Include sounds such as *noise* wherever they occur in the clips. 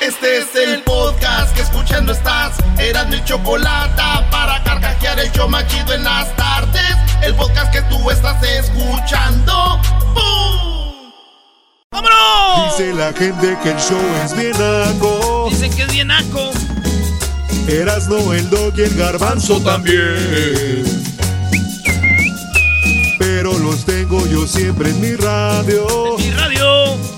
Este es el podcast que escuchando estás. Eran mi chocolate para carcajear el show machido en las tardes. El podcast que tú estás escuchando. ¡Bum! ¡Vámonos! Dice la gente que el show es bien naco. Dicen que es bien naco. Eras no el dog y el garbanzo también. Pero los tengo yo siempre en mi radio. Mi radio.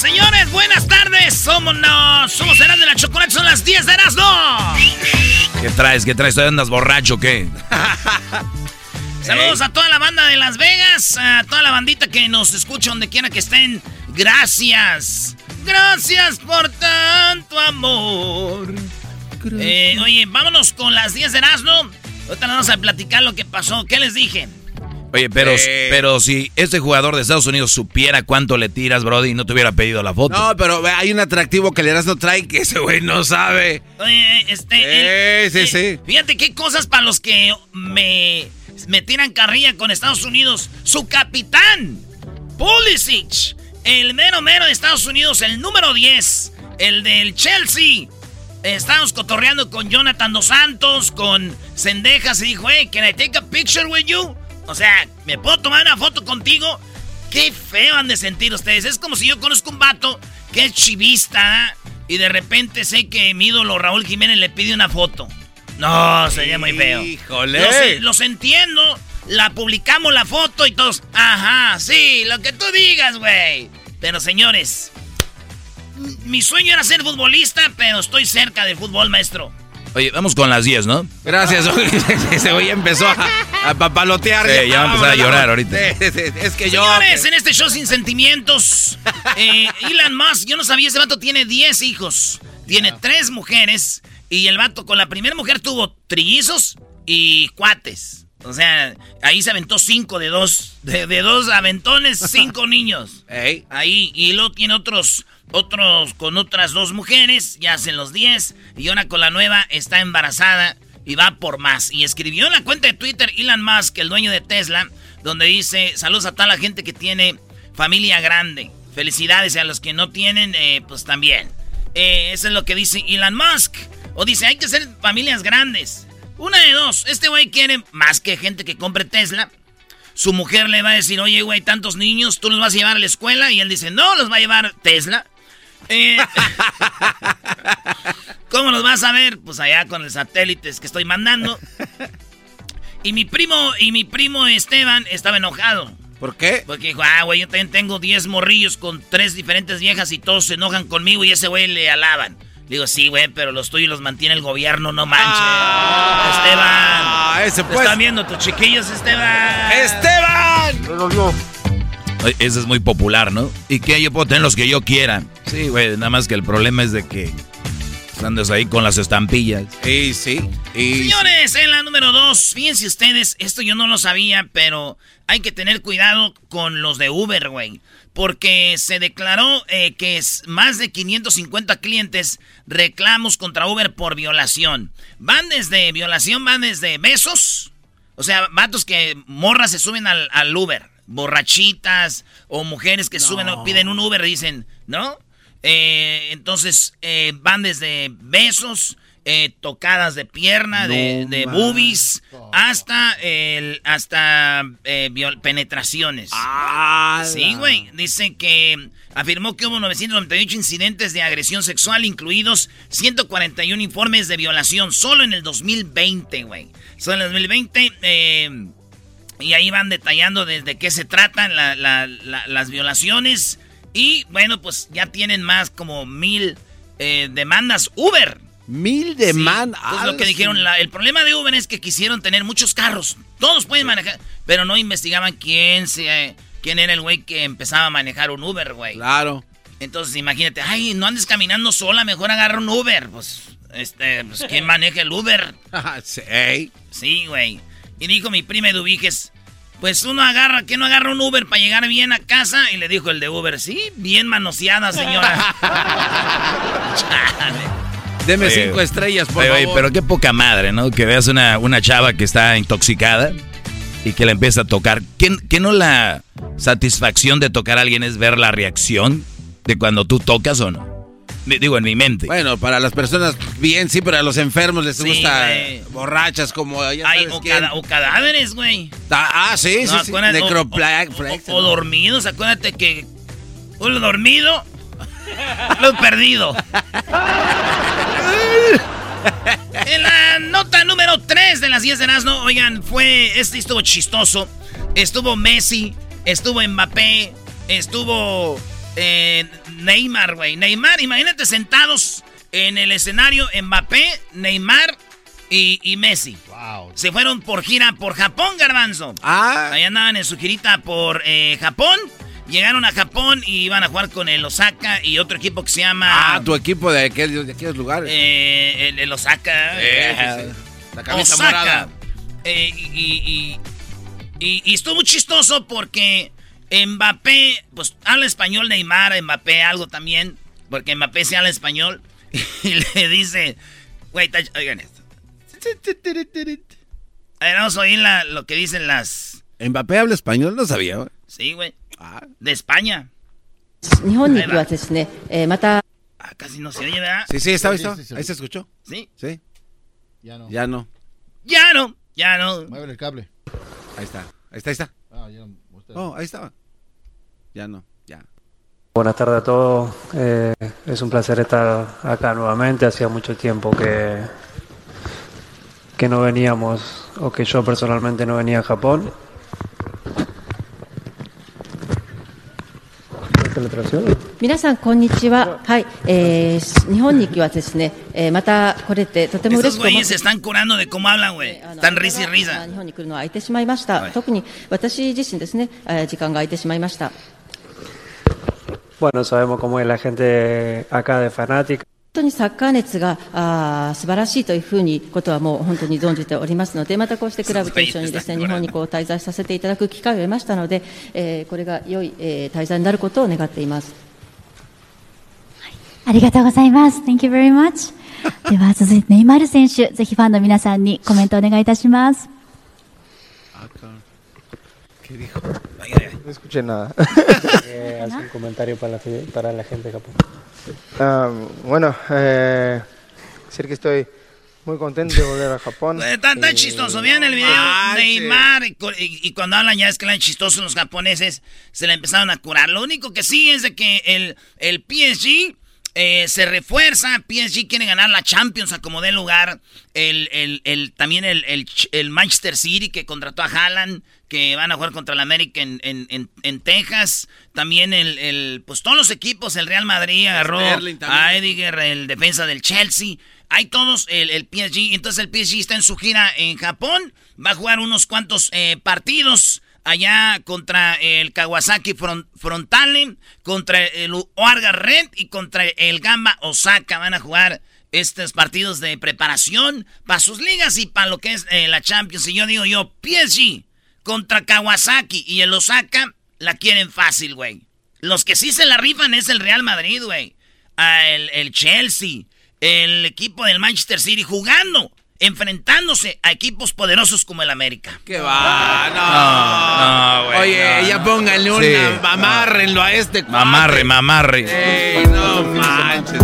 Señores, buenas tardes. Somos, no, somos Eras de la Chocolate, son las 10 de Erasmo. ¿Qué traes? ¿Qué traes? ¿Todavía andas borracho o qué? *laughs* Saludos a toda la banda de Las Vegas, a toda la bandita que nos escucha donde quiera que estén. Gracias. Gracias por tanto amor. Eh, oye, vámonos con las 10 de Erasmo. Ahorita nos vamos a platicar lo que pasó. ¿Qué les dije? Oye, pero, Eh. pero si este jugador de Estados Unidos supiera cuánto le tiras, Brody, no te hubiera pedido la foto. No, pero hay un atractivo que el Erasmo trae que ese güey no sabe. Oye, este. Eh, el- sí, eh, sí. Fíjate qué cosas para los que me, me tiran carrilla con Estados Unidos. Su capitán, Pulisic, el mero mero de Estados Unidos, el número 10, el del Chelsea. Estábamos cotorreando con Jonathan Dos Santos, con Sendejas y dijo, hey, can I take a picture with you? O sea, ¿me puedo tomar una foto contigo? Qué feo han de sentir ustedes. Es como si yo conozco un vato que es chivista y de repente sé que mi ídolo Raúl Jiménez le pide una foto. No, sería muy feo. Híjole. Los, los entiendo. La publicamos la foto y todos. Ajá, sí, lo que tú digas, güey. Pero señores, mi sueño era ser futbolista, pero estoy cerca del fútbol, maestro. Oye, vamos con las 10, ¿no? Gracias, *laughs* *laughs* ese güey empezó a, a papalotear. Sí, ya va a empezar a llorar ahorita. Sí, sí, sí, Es que yo. Señores, en este show sin sentimientos, eh, Elon Musk, yo no sabía, ese vato tiene 10 hijos. Tiene tres mujeres y el vato con la primera mujer tuvo trillizos y cuates. O sea, ahí se aventó cinco de dos, de, de dos aventones, cinco *laughs* niños. Ey. Ahí, y luego tiene otros, otros con otras dos mujeres, ya hacen los 10, y ahora con la nueva está embarazada y va por más. Y escribió en la cuenta de Twitter Elon Musk, el dueño de Tesla, donde dice, saludos a toda la gente que tiene familia grande. Felicidades a los que no tienen, eh, pues también. Eh, eso es lo que dice Elon Musk. O dice, hay que ser familias grandes. Una de dos, este güey quiere más que gente que compre Tesla. Su mujer le va a decir, oye, güey, tantos niños, ¿tú los vas a llevar a la escuela? Y él dice, no, los va a llevar Tesla. Eh, ¿Cómo los vas a ver? Pues allá con los satélites que estoy mandando. Y mi primo, y mi primo Esteban estaba enojado. ¿Por qué? Porque dijo, ah, güey, yo también tengo 10 morrillos con tres diferentes viejas y todos se enojan conmigo y ese güey le alaban. Le digo, sí, güey, pero los tuyos los mantiene el gobierno, no manches. Esteban. Ah, ese Te pues. están viendo tus chiquillos, Esteban. ¡Esteban! Oye, Ese es muy popular, ¿no? ¿Y qué? Yo puedo tener los que yo quiera. Sí, güey, nada más que el problema es de que Andas ahí con las estampillas. Sí, sí. Señores, en la número dos, fíjense ustedes, esto yo no lo sabía, pero hay que tener cuidado con los de Uber, güey. Porque se declaró eh, que es más de 550 clientes reclamos contra Uber por violación. Van desde violación, van desde besos. O sea, vatos que morras se suben al, al Uber. Borrachitas o mujeres que suben o piden un Uber dicen, ¿no? Eh, entonces eh, van desde besos, eh, tocadas de pierna, de, de boobies, hasta el, hasta penetraciones. Ah, sí, güey. Dice que afirmó que hubo 998 incidentes de agresión sexual, incluidos 141 informes de violación, solo en el 2020, güey. Solo en el 2020. Y ahí van detallando desde qué se tratan las violaciones. Y bueno, pues ya tienen más como mil eh, demandas Uber. Mil demandas. Sí, lo que dijeron. el problema de Uber es que quisieron tener muchos carros. Todos pueden manejar, pero no investigaban quién se, quién era el güey que empezaba a manejar un Uber, güey. Claro. Entonces imagínate, ay, no andes caminando sola, mejor agarra un Uber. Pues, este, pues ¿quién *laughs* maneja el Uber? *laughs* sí. Sí, güey. Y dijo mi prima Eduviges, pues uno agarra, ¿qué no agarra un Uber para llegar bien a casa? Y le dijo el de Uber, sí, bien manoseada, señora. *laughs* Deme cinco estrellas, por favor. pero qué poca madre, ¿no? Que veas una, una chava que está intoxicada y que la empieza a tocar. ¿Qué, ¿Qué no la satisfacción de tocar a alguien es ver la reacción de cuando tú tocas o no? Digo, en mi mente. Bueno, para las personas bien, sí, pero a los enfermos les gusta borrachas como... Ay, o, cadáveres, güey. Ah, sí, sí, sí. O, o, dormidos, acuérdate que uno dormido, *laughs* lo perdido. *laughs* en la nota número 3 de las 10 de Erasmo, oigan, fue, este estuvo chistoso. Estuvo Messi, estuvo Mbappé, estuvo eh, Neymar, güey. Neymar, imagínate sentados en el escenario Mbappé, Neymar y, Messi. Se fueron por gira por Japón, Garbanzo. Ah. Ahí andaban en su girita por eh, Japón. Llegaron a Japón y iban a jugar con el Osaka y otro equipo que se llama. Ah, tu equipo de aquellos, de aquellos lugares. Eh, el, Osaka. Eh, La camisa Osaka. Eh, y, y, y, estuvo muy chistoso porque Mbappé, pues habla español Neymar, Mbappé algo también, porque Mbappé se habla español. *laughs* Y le dice, güey, oigan esto. A ver, vamos a oír lo que dicen las... ¿Mbappé habla español? No sabía, güey. Sí, güey. Ah. De España. Ah, casi no se oye, ¿verdad? Sí, sí, estaba, estaba. Ahí se escuchó. ¿Sí? Sí. Ya no. Ya no. Ya no, ya no. Mueve el cable. Ahí está, ahí está, ahí está. Ah, ya no. Oh, ahí estaba Ya no, ya. Buenas tardes a todos. Eh, es un placer estar acá nuevamente. Hacía mucho tiempo que, que no veníamos, o que yo personalmente no venía a Japón. 皆さんこんにちは。はい、えー、日本にはですね、えー、また来れてとても嬉しく思います。están curando de cómo hablan, güey. Están risa y risa. 日本に来るのは空いてしまいました。特に私自身ですね、時間が空いてしまいました。 Bueno, sabemos cómo es la gente acá de fanática. 本当にサッカー熱があ素晴らしいというふうにことはもう本当に存じておりますので、またこうしてクラブと一緒にですね日本にこう滞在させていただく機会を得ましたので、えー、これが良い、えー、滞在になることを願っています。ありがとうございます。Thank you very much. では続いてネイマール選手、ぜひファンの皆さんにコメントお願いいたします。¿Qué dijo? No escuché nada. eh, hace un comentario para la, para la gente de Japón. Um, bueno, eh, decir que estoy muy contento de volver a Japón. *laughs* Está tan chistoso. Vean el video de Neymar y, y, cuando hablan ya es que eran chistosos los japoneses, se le empezaron a curar. Lo único que sí es de que el, el PSG eh, se refuerza, PSG quiere ganar la Champions a como dé lugar. El, el, el, también el, el, Manchester City que contrató a Haaland, que van a jugar contra el América en, en, en, Texas. También el, pues todos los equipos, el Real Madrid agarró a Ediger, el defensa del Chelsea. Hay todos el, el PSG. Entonces el PSG está en su gira en Japón. Va a jugar unos cuantos eh, partidos allá contra el Kawasaki Frontale, contra el Oarga Red y contra el Gamba Osaka. Van a jugar estos partidos de preparación para sus ligas y para lo que es eh, la Champions. Y yo digo yo, PSG contra Kawasaki y el Osaka la quieren fácil, güey. Los que sí se la rifan es el Real Madrid, güey. Ah, el, el Chelsea, el equipo del Manchester City jugando enfrentándose a equipos poderosos como el América. ¿Qué va? No, no, güey. Oye, ya pónganle un amárrenlo a este. Mamarre, mamarre. no manches,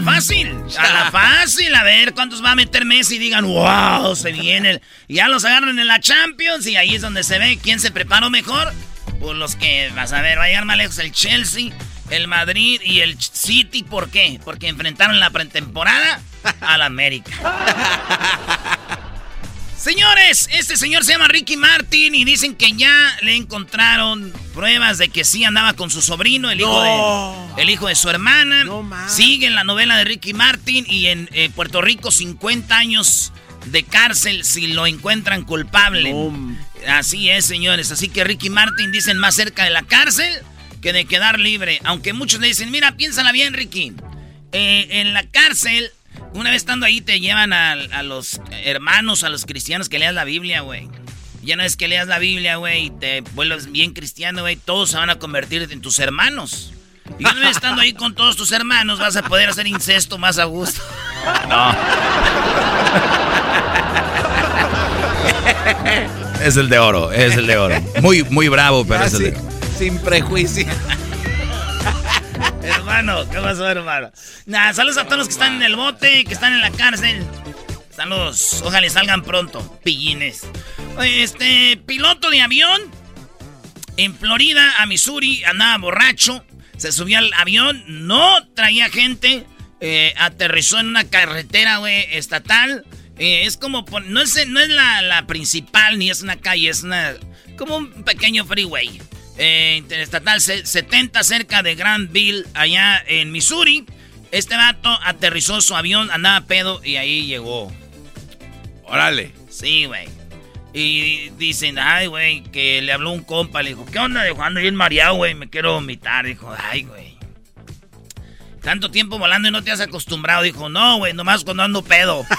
la fácil, a la fácil. A ver cuántos va a meter Messi y digan, wow, se viene. Ya los agarran en la Champions y ahí es donde se ve quién se preparó mejor. Pues los que, vas a ver, va a llegar más lejos el Chelsea, el Madrid y el City. ¿Por qué? Porque enfrentaron la pretemporada al América. *laughs* Señores, este señor se llama Ricky Martin y dicen que ya le encontraron pruebas de que sí andaba con su sobrino, el hijo, de, el hijo de su hermana. Sigue en la novela de Ricky Martin y en eh, Puerto Rico 50 años de cárcel si lo encuentran culpable. Así es, señores. Así que Ricky Martin dicen más cerca de la cárcel que de quedar libre. Aunque muchos le dicen, mira, piénsala bien, Ricky. Eh, en la cárcel una vez estando ahí te llevan a, los hermanos, a los cristianos que leas la Biblia, güey. Ya no es que leas la Biblia, güey, y te vuelves bien cristiano, güey. Todos se van a convertir en tus hermanos. Y una vez estando ahí con todos tus hermanos vas a poder hacer incesto más a gusto. No. es el de oro, es el de oro. Muy, muy bravo, pero es el de oro. Sin prejuicio. Hermano, ¿qué pasó, hermano? Saludos a todos los que están en el bote, que están en la cárcel. Saludos, ojalá salgan pronto, pillines. Este, piloto de avión en Florida, a Missouri, andaba borracho. Se subió al avión, no traía gente. Eh, aterrizó en una carretera, estatal. Eh, es como, no es, la, principal ni es una calle, es como un pequeño freeway eh, Interestatal 70 cerca de Granville, allá en Missouri. Este vato aterrizó su avión, andaba pedo y ahí llegó. Órale. Sí, güey. Y dicen, ay, güey, que le habló un compa, le dijo, ¿qué onda? Dijo, ando bien mareado, güey, me quiero vomitar. Dijo, ay, güey. Tanto tiempo volando y no te has acostumbrado. Dijo, no, güey, nomás cuando ando pedo. *laughs*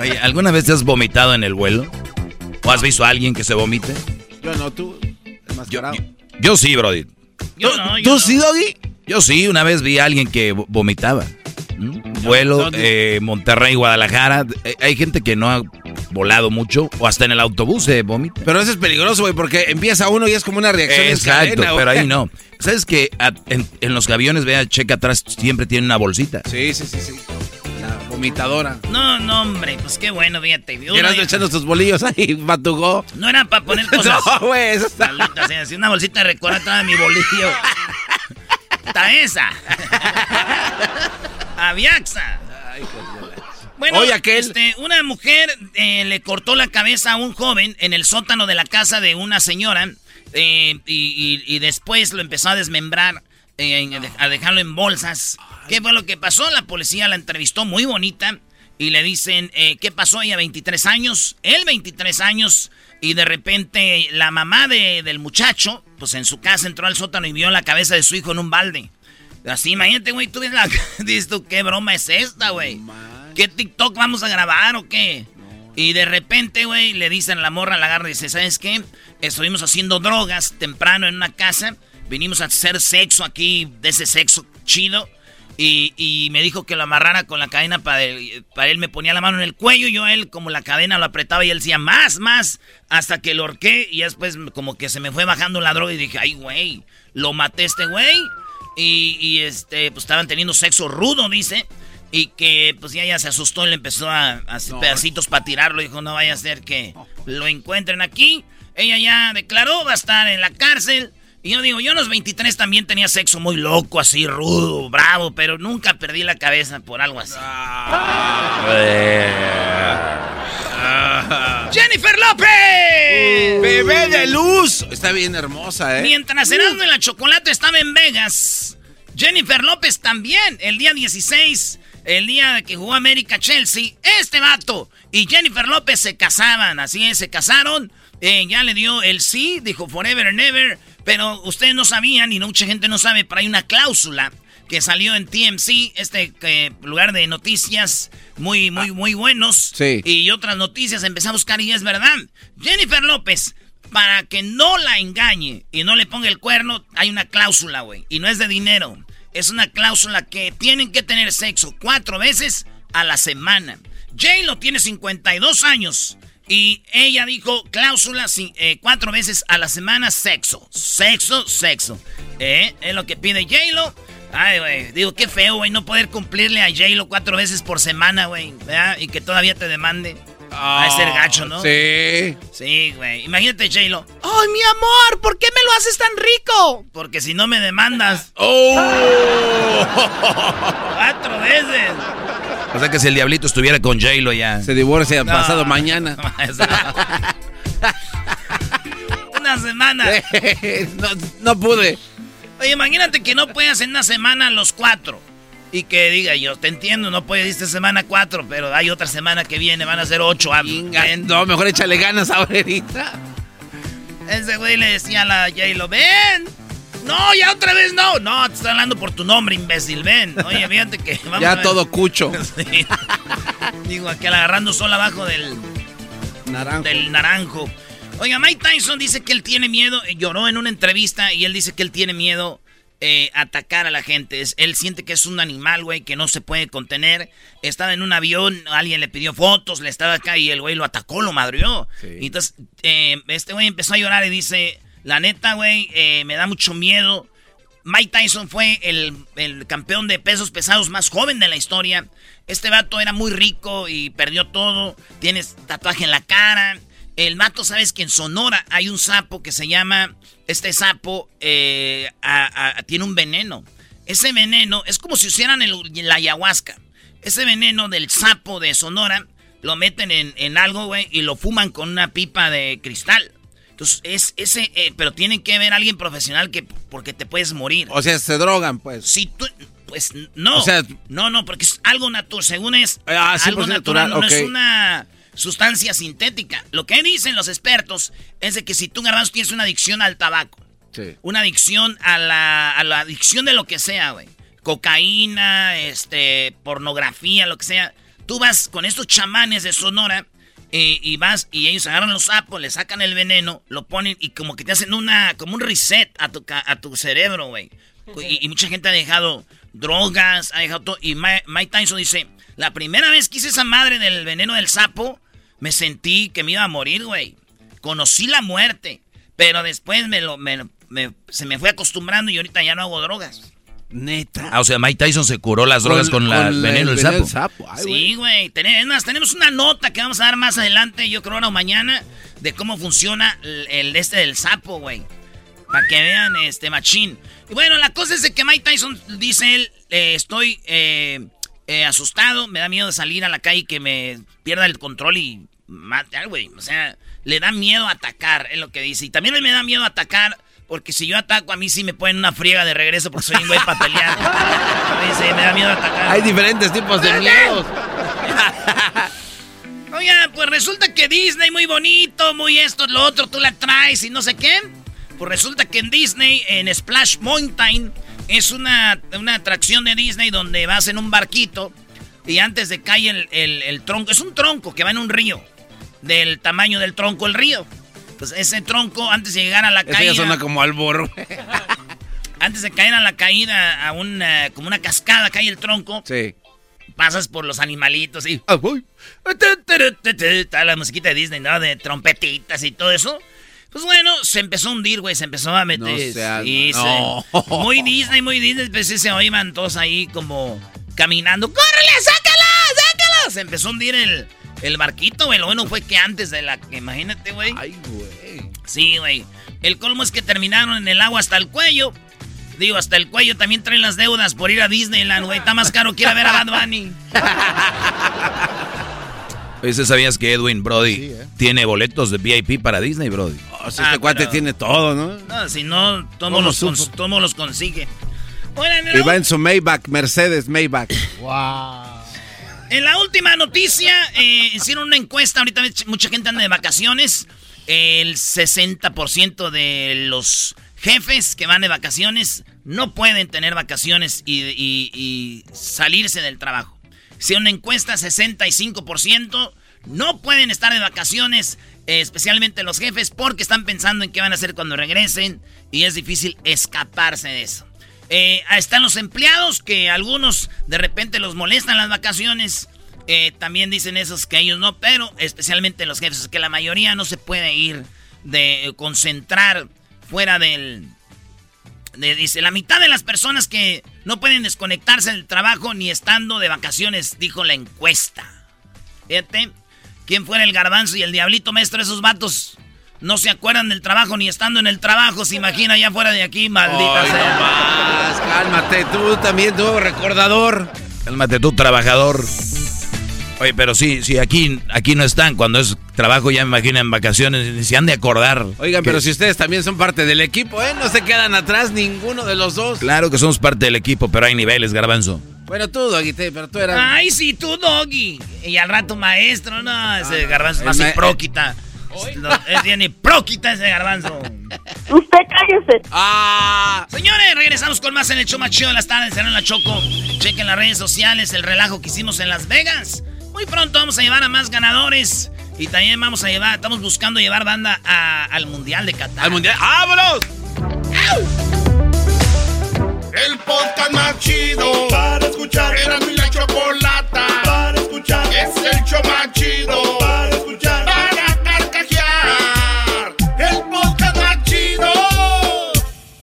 Oye, ¿alguna vez te has vomitado en el vuelo? ¿O has visto a alguien que se vomite? Yo no, tú. Yo, sí, Brody. Yo no, ¿Tú sí, Doggy? Yo sí, una vez vi a alguien que vomitaba. ¿Mm? Vuelo, eh, Monterrey, Guadalajara. Eh, hay gente que no ha volado mucho o hasta en el autobús se vomita. Pero eso es peligroso, güey, porque empieza uno y es como una reacción Exacto, pero ahí no. *laughs* ¿Sabes que en, en, los aviones, vea, checa atrás, siempre tiene una bolsita? Sí, sí, sí, sí vomitadora. No, no, hombre, pues qué bueno, fíjate. Eras echando tus bolillos *laughs* ahí, batugó. No era para poner *laughs* cosas. no, güey, eso está. así, una bolsita de recuerda toda mi bolillo. Está esa. *laughs* Aviaxa. Ay, bueno, Oye, aquel... este, una mujer eh, le cortó la cabeza a un joven en el sótano de la casa de una señora eh, y, y, después lo empezó a desmembrar, a dejarlo en bolsas. ¿Qué fue lo que pasó? La policía la entrevistó muy bonita y le dicen, eh, ¿qué pasó? Ella 23 años, él 23 años y de repente la mamá de, del muchacho, pues en su casa entró al sótano y vio la cabeza de su hijo en un balde. Así, imagínate, güey, tú ves la... *laughs* Dices tú, ¿qué broma es esta, güey? ¿Qué TikTok vamos a grabar o qué? Y de repente, güey, le dicen a la morra, la agarra y dice, ¿sabes qué? Estuvimos haciendo drogas temprano en una casa, vinimos a hacer sexo aquí, de ese sexo chido. Y, me dijo que lo amarrara con la cadena para él, para él. Me ponía la mano en el cuello y yo a él como la cadena lo apretaba y él decía más, más, hasta que lo horqué y después como que se me fue bajando la droga y dije, ay, güey, lo maté este güey. Y, este, pues estaban teniendo sexo rudo, dice. Y que pues ya ella se asustó y le empezó a, hacer pedacitos para tirarlo. Dijo, no vaya a ser que lo encuentren aquí. Ella ya declaró, va a estar en la cárcel. Y yo digo, yo a los 23 también tenía sexo muy loco, así rudo, bravo, pero nunca perdí la cabeza por algo así. Ah. ¡Jennifer López! ¡Bebé de luz! Está bien hermosa, ¿eh? Mientras Erasmo y la Chocolate estaba en Vegas, Jennifer López también, el día 16, el día que jugó América Chelsea, este vato y Jennifer López se casaban, así es, se casaron. Eh, ya le dio el sí, dijo forever and ever. Pero ustedes no sabían y mucha gente no sabe, pero hay una cláusula que salió en TMC, este eh, lugar de noticias muy, muy, ah. muy buenos. Sí. Y otras noticias, empecé a buscar y es verdad. Jennifer López, para que no la engañe y no le ponga el cuerno, hay una cláusula, güey. Y no es de dinero. Es una cláusula que tienen que tener sexo cuatro veces a la semana. Jay lo tiene 52 años. Y ella dijo cláusula eh, cuatro veces a la semana sexo. Sexo, sexo. ¿Eh? Es lo que pide J-Lo. Ay, güey. Digo, qué feo, güey, no poder cumplirle a J-Lo cuatro veces por semana, güey. Y que todavía te demande. Va a ser gacho, ¿no? Sí. Sí, güey. Imagínate, J-Lo. ¡Ay, mi amor! ¿Por qué me lo haces tan rico? Porque si no me demandas. ¡Oh! *laughs* Cuatro veces. O sea que si el diablito estuviera con J-Lo ya. Se divorcia pasado mañana. *laughs* una semana. *laughs* no, no pude. Oye, imagínate que no puedas en una semana los cuatro. Y que diga yo, te entiendo, no puedes esta semana cuatro, pero hay otra semana que viene, van a ser ocho. No, mejor échale ganas ahorita. Ese güey le decía a la J-Lo, ven. No, ya otra vez no. No, te estoy hablando por tu nombre, imbécil, ven. Oye, fíjate que *laughs* vamos Ya todo cucho. *laughs* Digo, aquel agarrando sol abajo del... Naranjo. Del naranjo. Oiga, Mike Tyson dice que él tiene miedo, eh, lloró en una entrevista y él dice que él tiene miedo eh, atacar a la gente. él siente que es un animal, güey, que no se puede contener. Estaba en un avión, alguien le pidió fotos, le estaba acá y el güey lo atacó, lo madrió. Y entonces, eh, este güey empezó a llorar y dice, la neta, güey, me da mucho miedo. Mike Tyson fue el, el, campeón de pesos pesados más joven de la historia. Este vato era muy rico y perdió todo. Tiene tatuaje en la cara. El mato, sabes que en Sonora hay un sapo que se llama. Este sapo eh, tiene un veneno. Ese veneno es como si hicieran la ayahuasca. Ese veneno del sapo de Sonora lo meten en, algo, güey, y lo fuman con una pipa de cristal. Entonces, es ese. Eh, pero tienen que ver a alguien profesional que porque te puedes morir. O sea, se drogan, pues. Si tú. Pues no. O sea, no, no, porque es algo natural. Según es. Ah, algo pues, natural. No es una sustancia sintética. Lo que dicen los expertos es de que si tú, garbanzo, tienes una adicción al tabaco, una adicción a la, a la adicción de lo que sea, güey, cocaína, este, pornografía, lo que sea, tú vas con estos chamanes de Sonora eh, y vas y ellos agarran los sapos, le sacan el veneno, lo ponen y como que te hacen una, como un reset a tu, a tu cerebro, güey. Y, mucha gente ha dejado drogas, ha dejado todo. Y Mike Tyson dice, la primera vez que hice esa madre del veneno del sapo, me sentí que me iba a morir, güey. Conocí la muerte. Pero después me lo, se me fue acostumbrando y ahorita ya no hago drogas. Neta. Ah, o sea, Mike Tyson se curó las drogas con, el veneno del sapo. sí, güey. Tenemos, tenemos una nota que vamos a dar más adelante, yo creo ahora o mañana, de cómo funciona el, este del sapo, güey. Para que vean este machín. Y bueno, la cosa es de que Mike Tyson dice él, eh, estoy eh, eh, asustado, me da miedo de salir a la calle y que me pierda el control y mate al güey. O sea, le da miedo atacar, es lo que dice. Y también me da miedo atacar porque si yo ataco a mí sí me ponen una friega de regreso porque soy un güey para pelear. me da miedo atacar. Hay diferentes tipos de miedos. *laughs* Oiga, pues resulta que Disney muy bonito, muy esto, lo otro, tú la traes y no sé qué. Pues resulta que en Disney, en Splash Mountain, es una, atracción de Disney donde vas en un barquito y antes de caer el, tronco, es un tronco que va en un río, del tamaño del tronco el río. Pues ese tronco, antes de llegar a la caída. suena como al *laughs* antes de caer a la caída, a una, como una cascada, cae el tronco. Sí. Pasas por los animalitos y. La musiquita de Disney, ¿no? De trompetitas y todo eso. Pues bueno, se empezó a hundir, güey, se empezó a meter. No, muy Disney, muy Disney. Pues se oían todos ahí como caminando. ¡Córrele, sácala! Se empezó a hundir el, el barquito, güey. Lo bueno fue que antes de la... Imagínate, güey. Ay, güey. Sí, güey. El colmo es que terminaron en el agua hasta el cuello. Digo, hasta el cuello también traen las deudas por ir a Disneyland, güey. Está más caro que ir a ver a Bad Bunny. *laughs* Oye, ¿sabías que Edwin Brody ¿eh? tiene boletos de VIP para Disney, Brody? Oh, este ah, cuate tiene todo, ¿no? No, si no, todos los, los consigue. y va en su Maybach, Mercedes Maybach. ¡Wow! En la última noticia, eh, hicieron una encuesta, ahorita mucha gente anda de vacaciones. El 60% de los jefes que van de vacaciones no pueden tener vacaciones y, salirse del trabajo. Si una encuesta, 65% no pueden estar de vacaciones, especialmente los jefes, porque están pensando en qué van a hacer cuando regresen y es difícil escaparse de eso. Eh, están los empleados que algunos de repente los molestan las vacaciones. Eh, también dicen esos que ellos no, pero especialmente los jefes, que la mayoría no se puede ir de concentrar fuera del... dice, la mitad de las personas que no pueden desconectarse del trabajo ni estando de vacaciones, dijo la encuesta. Fíjate, ¿quién fuera el garbanzo y el diablito maestro? Esos vatos no se acuerdan del trabajo ni estando en el trabajo, se imagina ya fuera de aquí, maldita sea. cálmate tú también, tú, recordador. Cálmate tú, trabajador. Oye, pero sí, sí, aquí, aquí no están. Cuando es trabajo ya me imagino en vacaciones, ni se han de acordar. Oigan, pero si ustedes también son parte del equipo, ¿eh? No se quedan atrás ninguno de los dos. Claro que somos parte del equipo, pero hay niveles, garbanzo. Bueno, tú, Doggy, pero tú eras... Ay, sí, tú, Doggy. Y al rato maestro, no, ese garbanzo es más hipróquita. Es bien hipróquita ese garbanzo. Usted cállese. Ah. Señores, regresamos con más en el show más chido de las tardes. Será en la Choco. Chequen las redes sociales, el relajo que hicimos en Las Vegas. Muy pronto vamos a llevar a más ganadores. Y también vamos a llevar, estamos buscando llevar banda al Mundial de Qatar. ¡Al Mundial! ¡Vámonos! El podcast más chido para escuchar. Era mi la chocolata para escuchar. Es el show más chido para escuchar.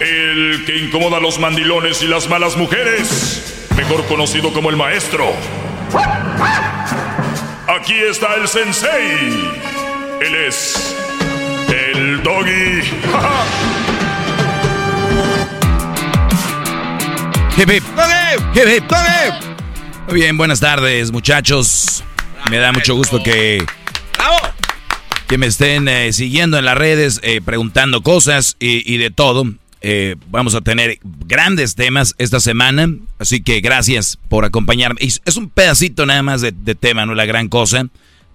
el que incomoda a los mandilones y las malas mujeres, mejor conocido como el maestro. Aquí está el sensei. Él es el doggy. *laughs* Hip hip. Hip hip. Muy bien, buenas tardes, muchachos. Me da mucho gusto que que me estén eh, siguiendo en las redes, eh, preguntando cosas y, de todo. Eh, vamos a tener grandes temas esta semana, así que gracias por acompañarme. es un pedacito nada más de, tema, no la gran cosa,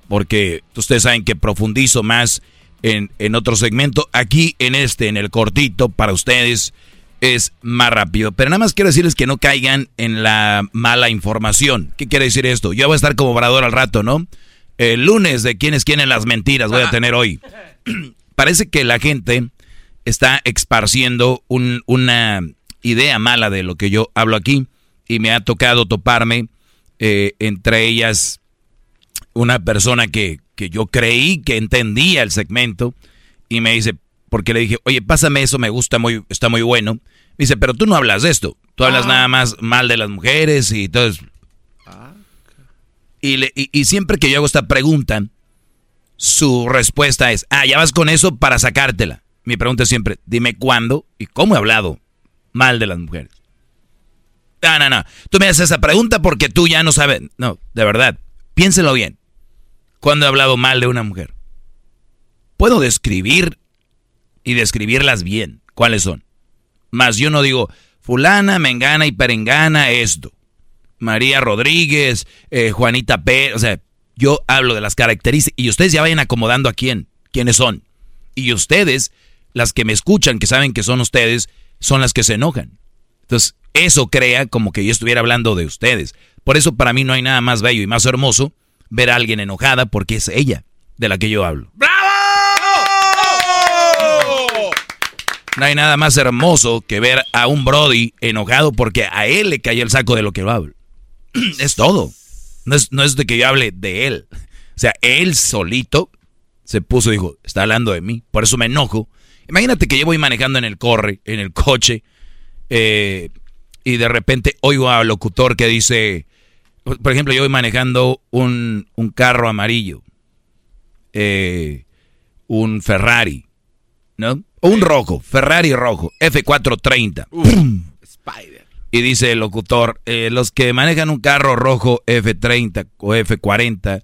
porque ustedes saben que profundizo más en, en otro segmento. Aquí en este, en el cortito, para ustedes es más rápido. Pero nada más quiero decirles que no caigan en la mala información. ¿Qué quiere decir esto? Yo voy a estar como orador al rato, ¿no? El lunes de quiénes quieren las mentiras voy a tener hoy. *clears throat* Parece que la gente está esparciendo una idea mala de lo que yo hablo aquí y me ha tocado toparme eh, entre ellas una persona que, que yo creí que entendía el segmento y me dice, porque le dije, oye, pásame eso, me gusta, muy, está muy bueno. Me dice, pero tú no hablas de esto, tú hablas Ah. nada más mal de las mujeres y eso. Y, siempre que yo hago esta pregunta, su respuesta es, ah, ya vas con eso para sacártela. Mi pregunta es siempre, dime cuándo y cómo he hablado mal de las mujeres. No, no, no. Tú me haces esa pregunta porque tú ya no sabes. No, de verdad. Piénselo bien. ¿Cuándo he hablado mal de una mujer? Puedo describir y describirlas bien. ¿Cuáles son? Más yo no digo, fulana, mengana y perengana, esto. María Rodríguez, eh, Juanita P. O sea, yo hablo de las características y ustedes ya vayan acomodando a quién, quiénes son. Y ustedes, las que me escuchan, que saben que son ustedes, son las que se enojan. Entonces, eso crea como que yo estuviera hablando de ustedes. Por eso para mí no hay nada más bello y más hermoso ver a alguien enojada porque es ella de la que yo hablo. No hay nada más hermoso que ver a un Brody enojado porque a él le cayó el saco de lo que yo hablo. *clears throat* es todo. No es, no es de que yo hable de él. O sea, él solito se puso y dijo, está hablando de mí. Por eso me enojo. Imagínate que yo voy manejando en el corre, en el coche, eh, y de repente oigo al locutor que dice, por ejemplo, yo voy manejando un, un carro amarillo, eh, un Ferrari, ¿no? O un rojo, Ferrari rojo, F430. ¡Pum! Y dice el locutor, eh, los que manejan un carro rojo F30 o F40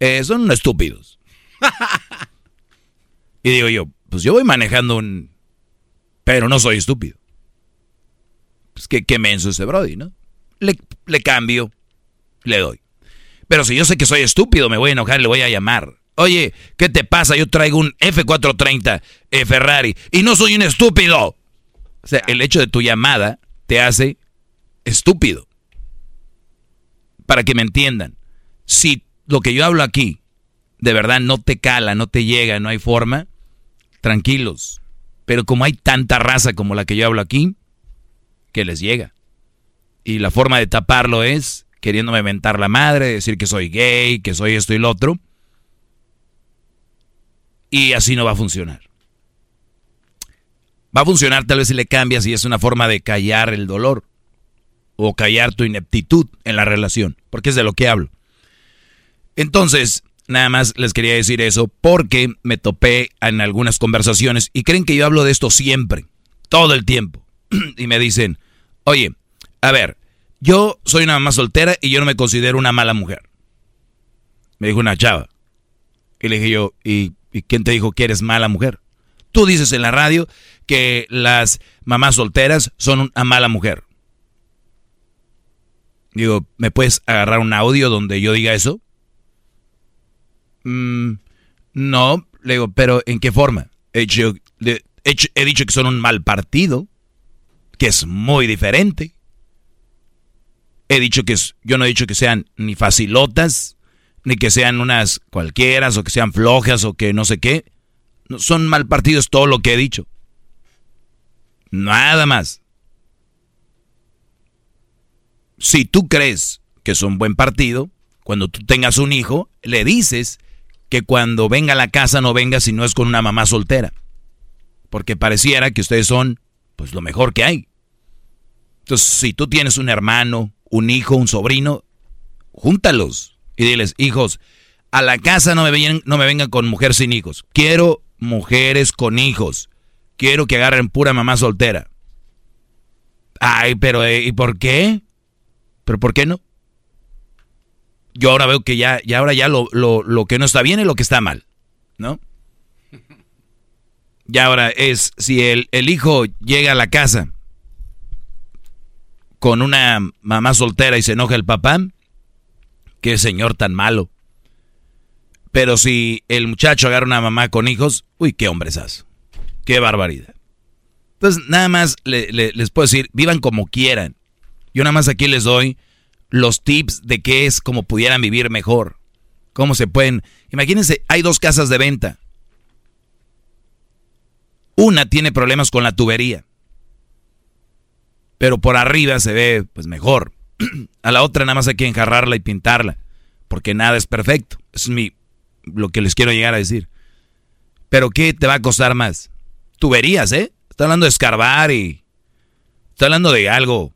eh, son estúpidos. *laughs* y digo yo, pues yo voy manejando un... Pero no soy estúpido. Pues qué, qué menso ese Brody, ¿no? Le, le cambio, le doy. Pero si yo sé que soy estúpido, me voy a enojar, le voy a llamar. Oye, ¿qué te pasa? Yo traigo un F430 eh, Ferrari y no soy un estúpido. O sea, el hecho de tu llamada te hace estúpido. Para que me entiendan. Si lo que yo hablo aquí de verdad no te cala, no te llega, no hay forma, tranquilos. Pero como hay tanta raza como la que yo hablo aquí, que les llega. Y la forma de taparlo es queriéndome mentar la madre, decir que soy gay, que soy esto y lo otro. Y así no va a funcionar. Va a funcionar tal vez si le cambias y es una forma de callar el dolor o callar tu ineptitud en la relación, porque es de lo que hablo. Entonces, nada más les quería decir eso porque me topé en algunas conversaciones y creen que yo hablo de esto siempre, todo el tiempo. *clears throat* y me dicen, oye, a ver, yo soy una mamá soltera y yo no me considero una mala mujer. Me dijo una chava. Y le dije yo, ¿y, quién te dijo que eres mala mujer? Tú dices en la radio que las mamás solteras son una mala mujer. Digo, ¿me puedes agarrar un audio donde yo diga eso? Mm, no, le digo, pero ¿en qué forma? He le- he dicho- que son un mal partido, que es muy diferente. He dicho que yo no he dicho que sean ni facilotas, ni que sean unas cualquieras, o que sean flojas, o que no sé qué. Son mal partidos todo lo que he dicho. Nada más. Si tú crees que es un buen partido, cuando tú tengas un hijo, le dices que cuando venga a la casa no venga si no es con una mamá soltera. Porque pareciera que ustedes son pues lo mejor que hay. Entonces, si tú tienes un hermano, un hijo, un sobrino, júntalos y diles, hijos, a la casa no me, vengan, no me vengan con mujeres sin hijos. Quiero mujeres con hijos. Quiero que agarren pura mamá soltera. Ay, pero eh, ¿y por qué? ¿Pero por qué no? Yo ahora veo que ya, ya ahora ya lo, lo, lo que no está bien es lo que está mal, ¿no? Y ahora es, si el, el hijo llega a la casa con una mamá soltera y se enoja el papá, qué señor tan malo. Pero si el muchacho agarra una mamá con hijos, uy, qué hombresazo. Qué barbaridad. Entonces, nada más le- les puedo decir, vivan como quieran. Yo nada más aquí les doy los tips de qué es como pudieran vivir mejor. Cómo se pueden... Imagínense, hay dos casas de venta. Una tiene problemas con la tubería. Pero por arriba se ve pues mejor. *clears throat* A la otra nada más hay que enjarrarla y pintarla. porque nada es perfecto. Eso es mi, lo que les quiero llegar a decir. Pero ¿qué te va a costar más? Tuberías, ¿eh? Está hablando de escarbar y... Está hablando de algo.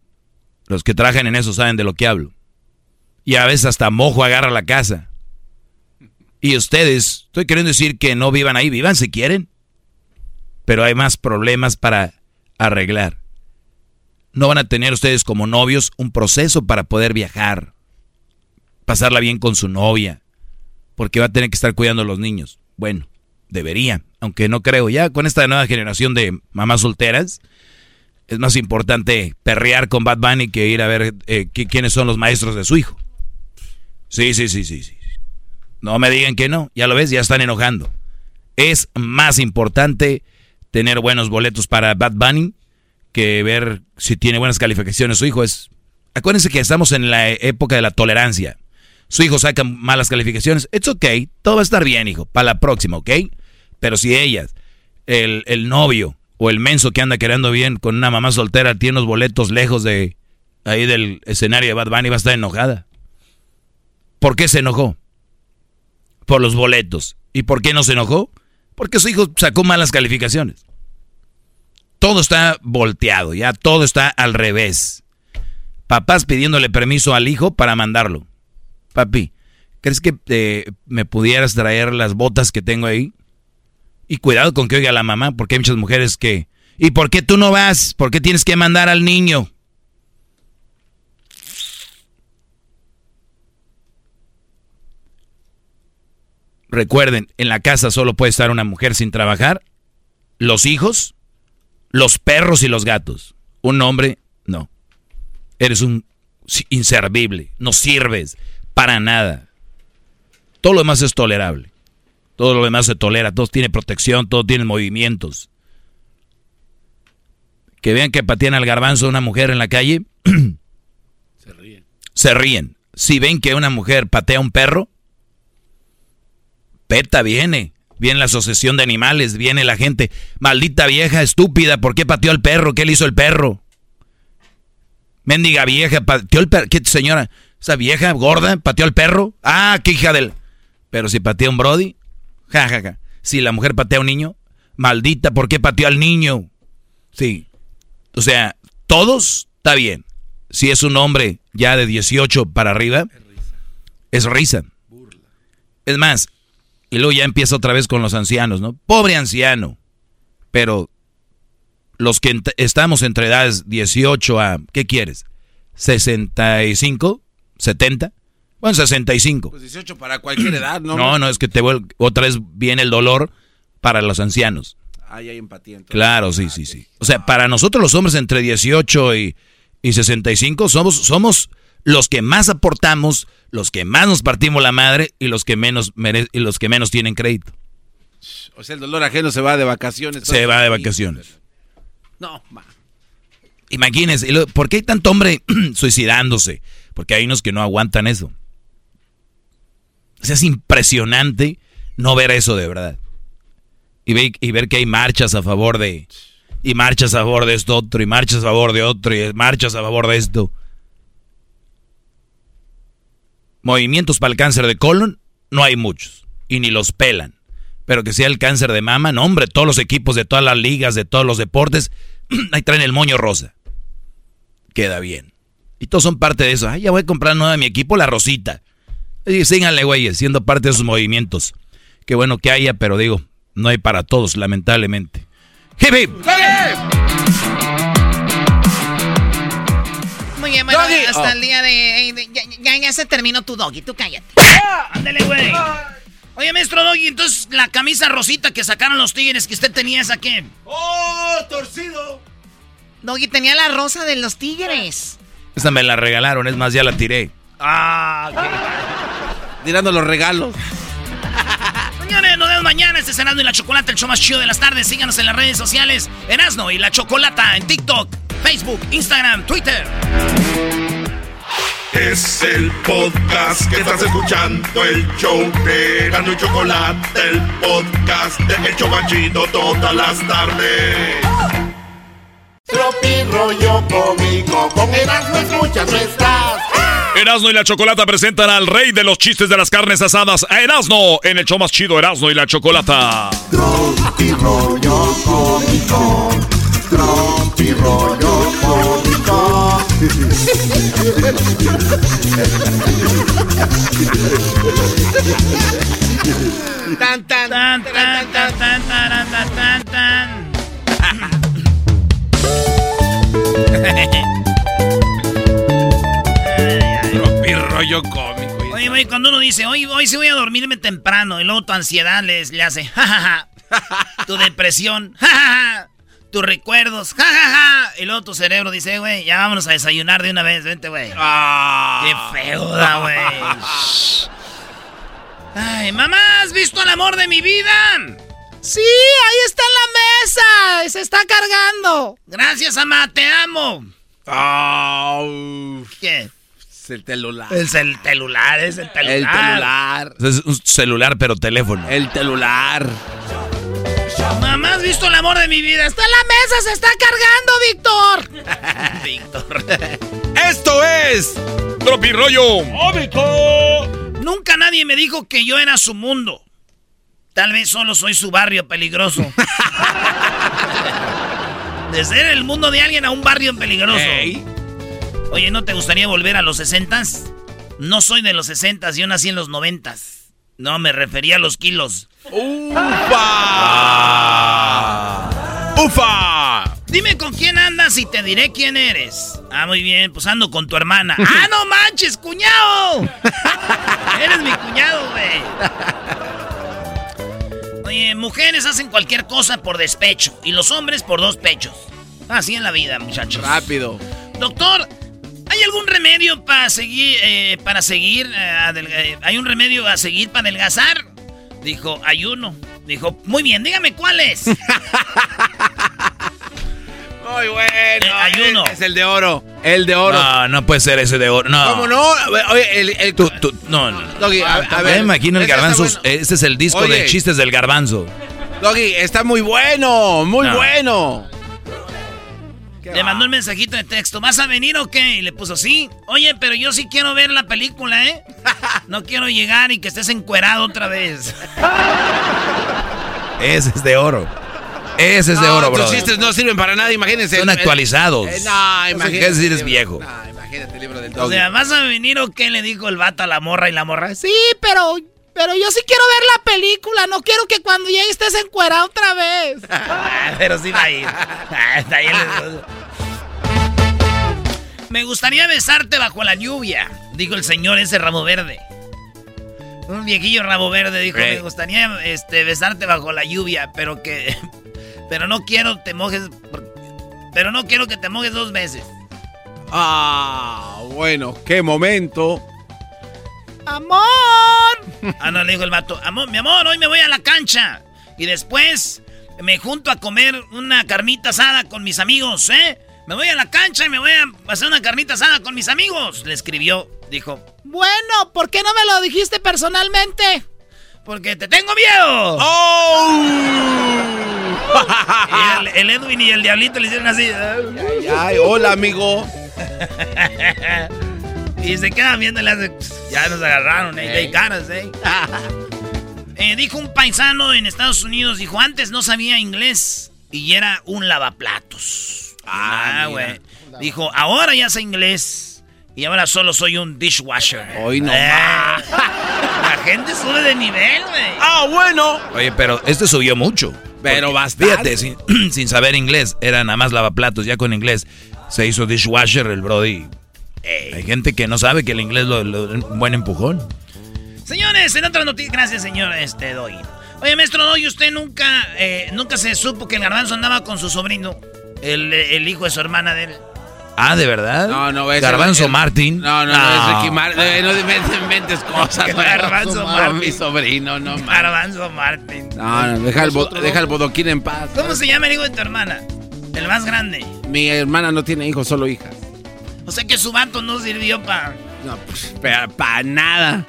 Los que trabajan en eso saben de lo que hablo. Y a veces hasta mojo agarra la casa. Y ustedes, estoy queriendo decir que no vivan ahí, vivan si quieren. Pero hay más problemas para arreglar. No van a tener ustedes como novios un proceso para poder viajar, pasarla bien con su novia, porque va a tener que estar cuidando a los niños. Bueno, debería, aunque no creo. Ya con esta nueva generación de mamás solteras, es más importante perrear con Bad Bunny que ir a ver eh, quiénes son los maestros de su hijo. Sí, sí, sí, sí, sí. No me digan que no, ya lo ves, ya están enojando. Es más importante tener buenos boletos para Bad Bunny que ver si tiene buenas calificaciones su hijo. Es, acuérdense que estamos en la época de la tolerancia. Su hijo saca malas calificaciones. It's okay, todo va a estar bien, hijo, para la próxima, ¿ok? Pero si ella, el, el novio o el menso que anda quedando bien con una mamá soltera, tiene unos boletos lejos de ahí del escenario de Bad Bunny, va a estar enojada. ¿Por qué se enojó? Por los boletos. ¿Y por qué no se enojó? Porque su hijo sacó malas calificaciones. Todo está volteado, ya todo está al revés. Papás pidiéndole permiso al hijo para mandarlo. Papi, ¿crees que eh, me pudieras traer las botas que tengo ahí? Y cuidado con que oiga la mamá, porque hay muchas mujeres que... ¿Y por qué tú no vas? ¿Por qué tienes que mandar al niño? Recuerden, en la casa solo puede estar una mujer sin trabajar, los hijos, los perros y los gatos. Un hombre, no. Eres un inservible, no sirves para nada. Todo lo demás es tolerable. Todo lo demás se tolera, todo tiene protección, todo tiene movimientos. Que vean que patean al garbanzo a una mujer en la calle, *clears throat* se ríen. Se ríen. Si ven que una mujer patea a un perro, PETA viene. Viene la asociación de animales, viene la gente. Maldita vieja estúpida, ¿por qué pateó al perro? ¿Qué le hizo el perro? Mendiga vieja, pateó el perro. ¿Qué señora? Esa vieja gorda pateó al perro. Ah, qué hija del. Pero si pateó un Brody, ja, ja, ja. Si la mujer patea a un niño, maldita, ¿por qué pateó al niño? Sí. O sea, todos está bien. Si es un hombre ya de 18 para arriba, es risa. Es más, y luego ya empieza otra vez con los ancianos, ¿no? Pobre anciano. Pero los que estamos entre edades 18 a, ¿qué quieres? 65, 70. Bueno, 65. Pues 18 para cualquier *clears throat* edad, ¿no? No, no, es que te vuelve, otra vez viene el dolor para los ancianos. Ahí hay empatía. Claro, sí, sí, sí. O sea, para nosotros los hombres entre 18 y, y 65 somos, somos los que más aportamos, los que más nos partimos la madre y los que menos y los que menos tienen crédito. O sea, el dolor ajeno se va de vacaciones. Se va de vacaciones. No, ma. Imagínense, ¿por qué hay tanto hombre *clears throat* suicidándose? Porque hay unos que no aguantan eso. O sea, es impresionante no ver eso de verdad. Y, y ver que hay marchas a favor de... Y marchas a favor de esto otro, y marchas a favor de otro, y marchas a favor de esto. Movimientos para el cáncer de colon, no hay muchos. Y ni los pelan. Pero que sea el cáncer de mama, no hombre, todos los equipos de todas las ligas, de todos los deportes, *clears throat* ahí traen el moño rosa. Queda bien. Y todos son parte de eso. Ay, ya voy a comprar nueva mi equipo, la rosita. Y síganle, güey, siendo parte de esos movimientos. Qué bueno que haya, pero digo, no hay para todos, lamentablemente. ¡Hip, hip! Muy bien, bueno, hasta el día de... ya, ya, se terminó tu doggy, tú cállate. Ándale, güey. Oye, maestro Doggy, entonces la camisa rosita que sacaron los tigres que usted tenía, ¿esa qué? ¡Oh, torcido! Doggy tenía la rosa de los tigres. Esta me la regalaron, es más, ya la tiré. Ah, qué... Tirando los regalos. Señores, nos vemos mañana. Este es Erasmo y la Chocolata, el show más chido de las tardes. Síganos en las redes sociales. Erasmo y la Chocolata en TikTok, Facebook, Instagram, Twitter. Es el podcast que estás escuchando, el show de Erasmo y Chocolata, el podcast de El Chobachito todas las tardes. Tropi rollo cómico, con Erasmo escuchas no estás. Erasno y la Chocolata presentan al rey de los chistes de las carnes asadas, a Erasno, en el show más chido Erasno y la Chocolata. Tropi rollo cómico. Tropi rollo cómico. Tan, tan, tan, tan, tan, tan, tan, tan, tan, *laughs* rollo cómico. Oye, güey, cuando uno dice, hoy, hoy sí voy a dormirme temprano, y luego tu ansiedad les, le hace, jajaja, tu *laughs* depresión, jajaja, tus recuerdos, jajaja, y luego tu cerebro dice, güey, ya vámonos a desayunar de una vez, vente, güey. Ah. Qué feo da, güey. *laughs* Ay, mamá, ¿has visto el amor de mi vida? Sí, ahí está en la mesa, se está cargando. Gracias, mamá, te amo. Ah, ¿Qué? Es el celular. Es el celular, es el celular. El celular. Es un celular, pero teléfono. El celular. Mamá, ¿has visto el amor de mi vida? Está en la mesa, se está cargando, Víctor. *laughs* Víctor. Esto es Tropi rollo cómico. Nunca nadie me dijo que yo era su mundo. Tal vez solo soy su barrio peligroso. *laughs* de ser el mundo de alguien a un barrio peligroso. Oye, ¿no te gustaría volver a los sesentas? No soy de los sesentas, yo nací en los noventas. No, me refería a los kilos. ¡Ufa! ¡Ufa! Dime con quién andas y te diré quién eres. Ah, muy bien, pues ando con tu hermana. *laughs* ¡Ah, no manches, cuñado! *laughs* eres mi cuñado, güey. Oye, mujeres hacen cualquier cosa por despecho y los hombres por dos pechos. Así en la vida, muchachos. Rápido. Doctor, ¿hay algún remedio para seguir, eh, para seguir, eh, eh, hay un remedio a seguir para adelgazar? Dijo, hay uno. Dijo, muy bien, dígame cuál es. *laughs* Muy bueno. ayuno. Es el de oro. El de oro. No, no puede ser ese de oro. No. ¿Cómo no? Oye, el. el Tú, tú, no, no. Doggy, a, a ver. imagino el ese garbanzo. bueno. Este es el disco Oye. de chistes del garbanzo. Doggy, está muy bueno. Muy No. bueno. Le mandó un mensajito de texto, ¿vas a venir o qué? Y le puso, sí. Oye, pero yo sí quiero ver la película, ¿eh? *laughs* No quiero llegar y que estés encuerado otra vez. *laughs* Ese es de oro. Ese es de No, oro, bro. chistes no sirven para nada, imagínense. Son el- actualizados. Eh, no, imagínate. quiere decir es viejo. No, imagínate el libro del O Doggy. sea, ¿vas a venir o qué? Le dijo el vato a la morra y la morra. Sí, pero, pero yo sí quiero ver la película. No quiero que cuando llegue estés encuerado otra vez. *laughs* pero sí va a ir. Está bien. Me gustaría besarte bajo la lluvia, dijo el señor ese rabo verde. Un viejillo rabo verde dijo, me gustaría este, besarte bajo la lluvia, pero que... *laughs* Pero no quiero te mojes... Pero no quiero que te mojes dos veces. Ah, bueno, qué momento. ¡Amor! Ah, no, le dijo el vato. Amor, mi amor, hoy me voy a la cancha. Y después me junto a comer una carnita asada con mis amigos, ¿eh? Me voy a la cancha y me voy a hacer una carnita asada con mis amigos. Le escribió. Dijo, bueno, ¿por qué no me lo dijiste personalmente? Porque te tengo miedo. Y el, el Edwin y el Diablito le hicieron así. Ay, ay, hola, amigo. *laughs* y se quedan viendo y le hacen, Ya nos agarraron, ¿eh? Hay caras, ¿eh? *laughs* Eh, dijo un paisano en Estados Unidos, dijo, antes no sabía inglés y era un lavaplatos. Ah, güey. dijo, ahora ya sé inglés y ahora solo soy un dishwasher. Hoy no Eh, *laughs* La gente sube de nivel, güey. Ah, bueno. Oye, pero este subió mucho. Pero Porque, bastante. Fíjate, sin, *clears throat* sin saber inglés, era nada más lavaplatos, ya con inglés. Se hizo dishwasher el Brody. Hay gente que no sabe que el inglés lo, lo- un buen empujón. Señores, en otras noticias, gracias señor este Doy. Oye, maestro Doy, usted nunca, eh, nunca se supo que el garbanzo andaba con su sobrino, el, el hijo de su hermana de él. Ah, ¿de verdad? No, no, es Garbanzo el- Martín. No, no, no, es Ricky Martin. Eh, No inventes, inventes cosas. no. Garbanzo No, Martin. Mi sobrino, no. Garbanzo Martín. No, no, deja el, bo- deja el bodoquín en paz. ¿Cómo se llama el hijo de tu hermana? El más grande. Mi hermana no tiene hijos, solo hijas. O sea que su vato no sirvió para... No, pues, para nada.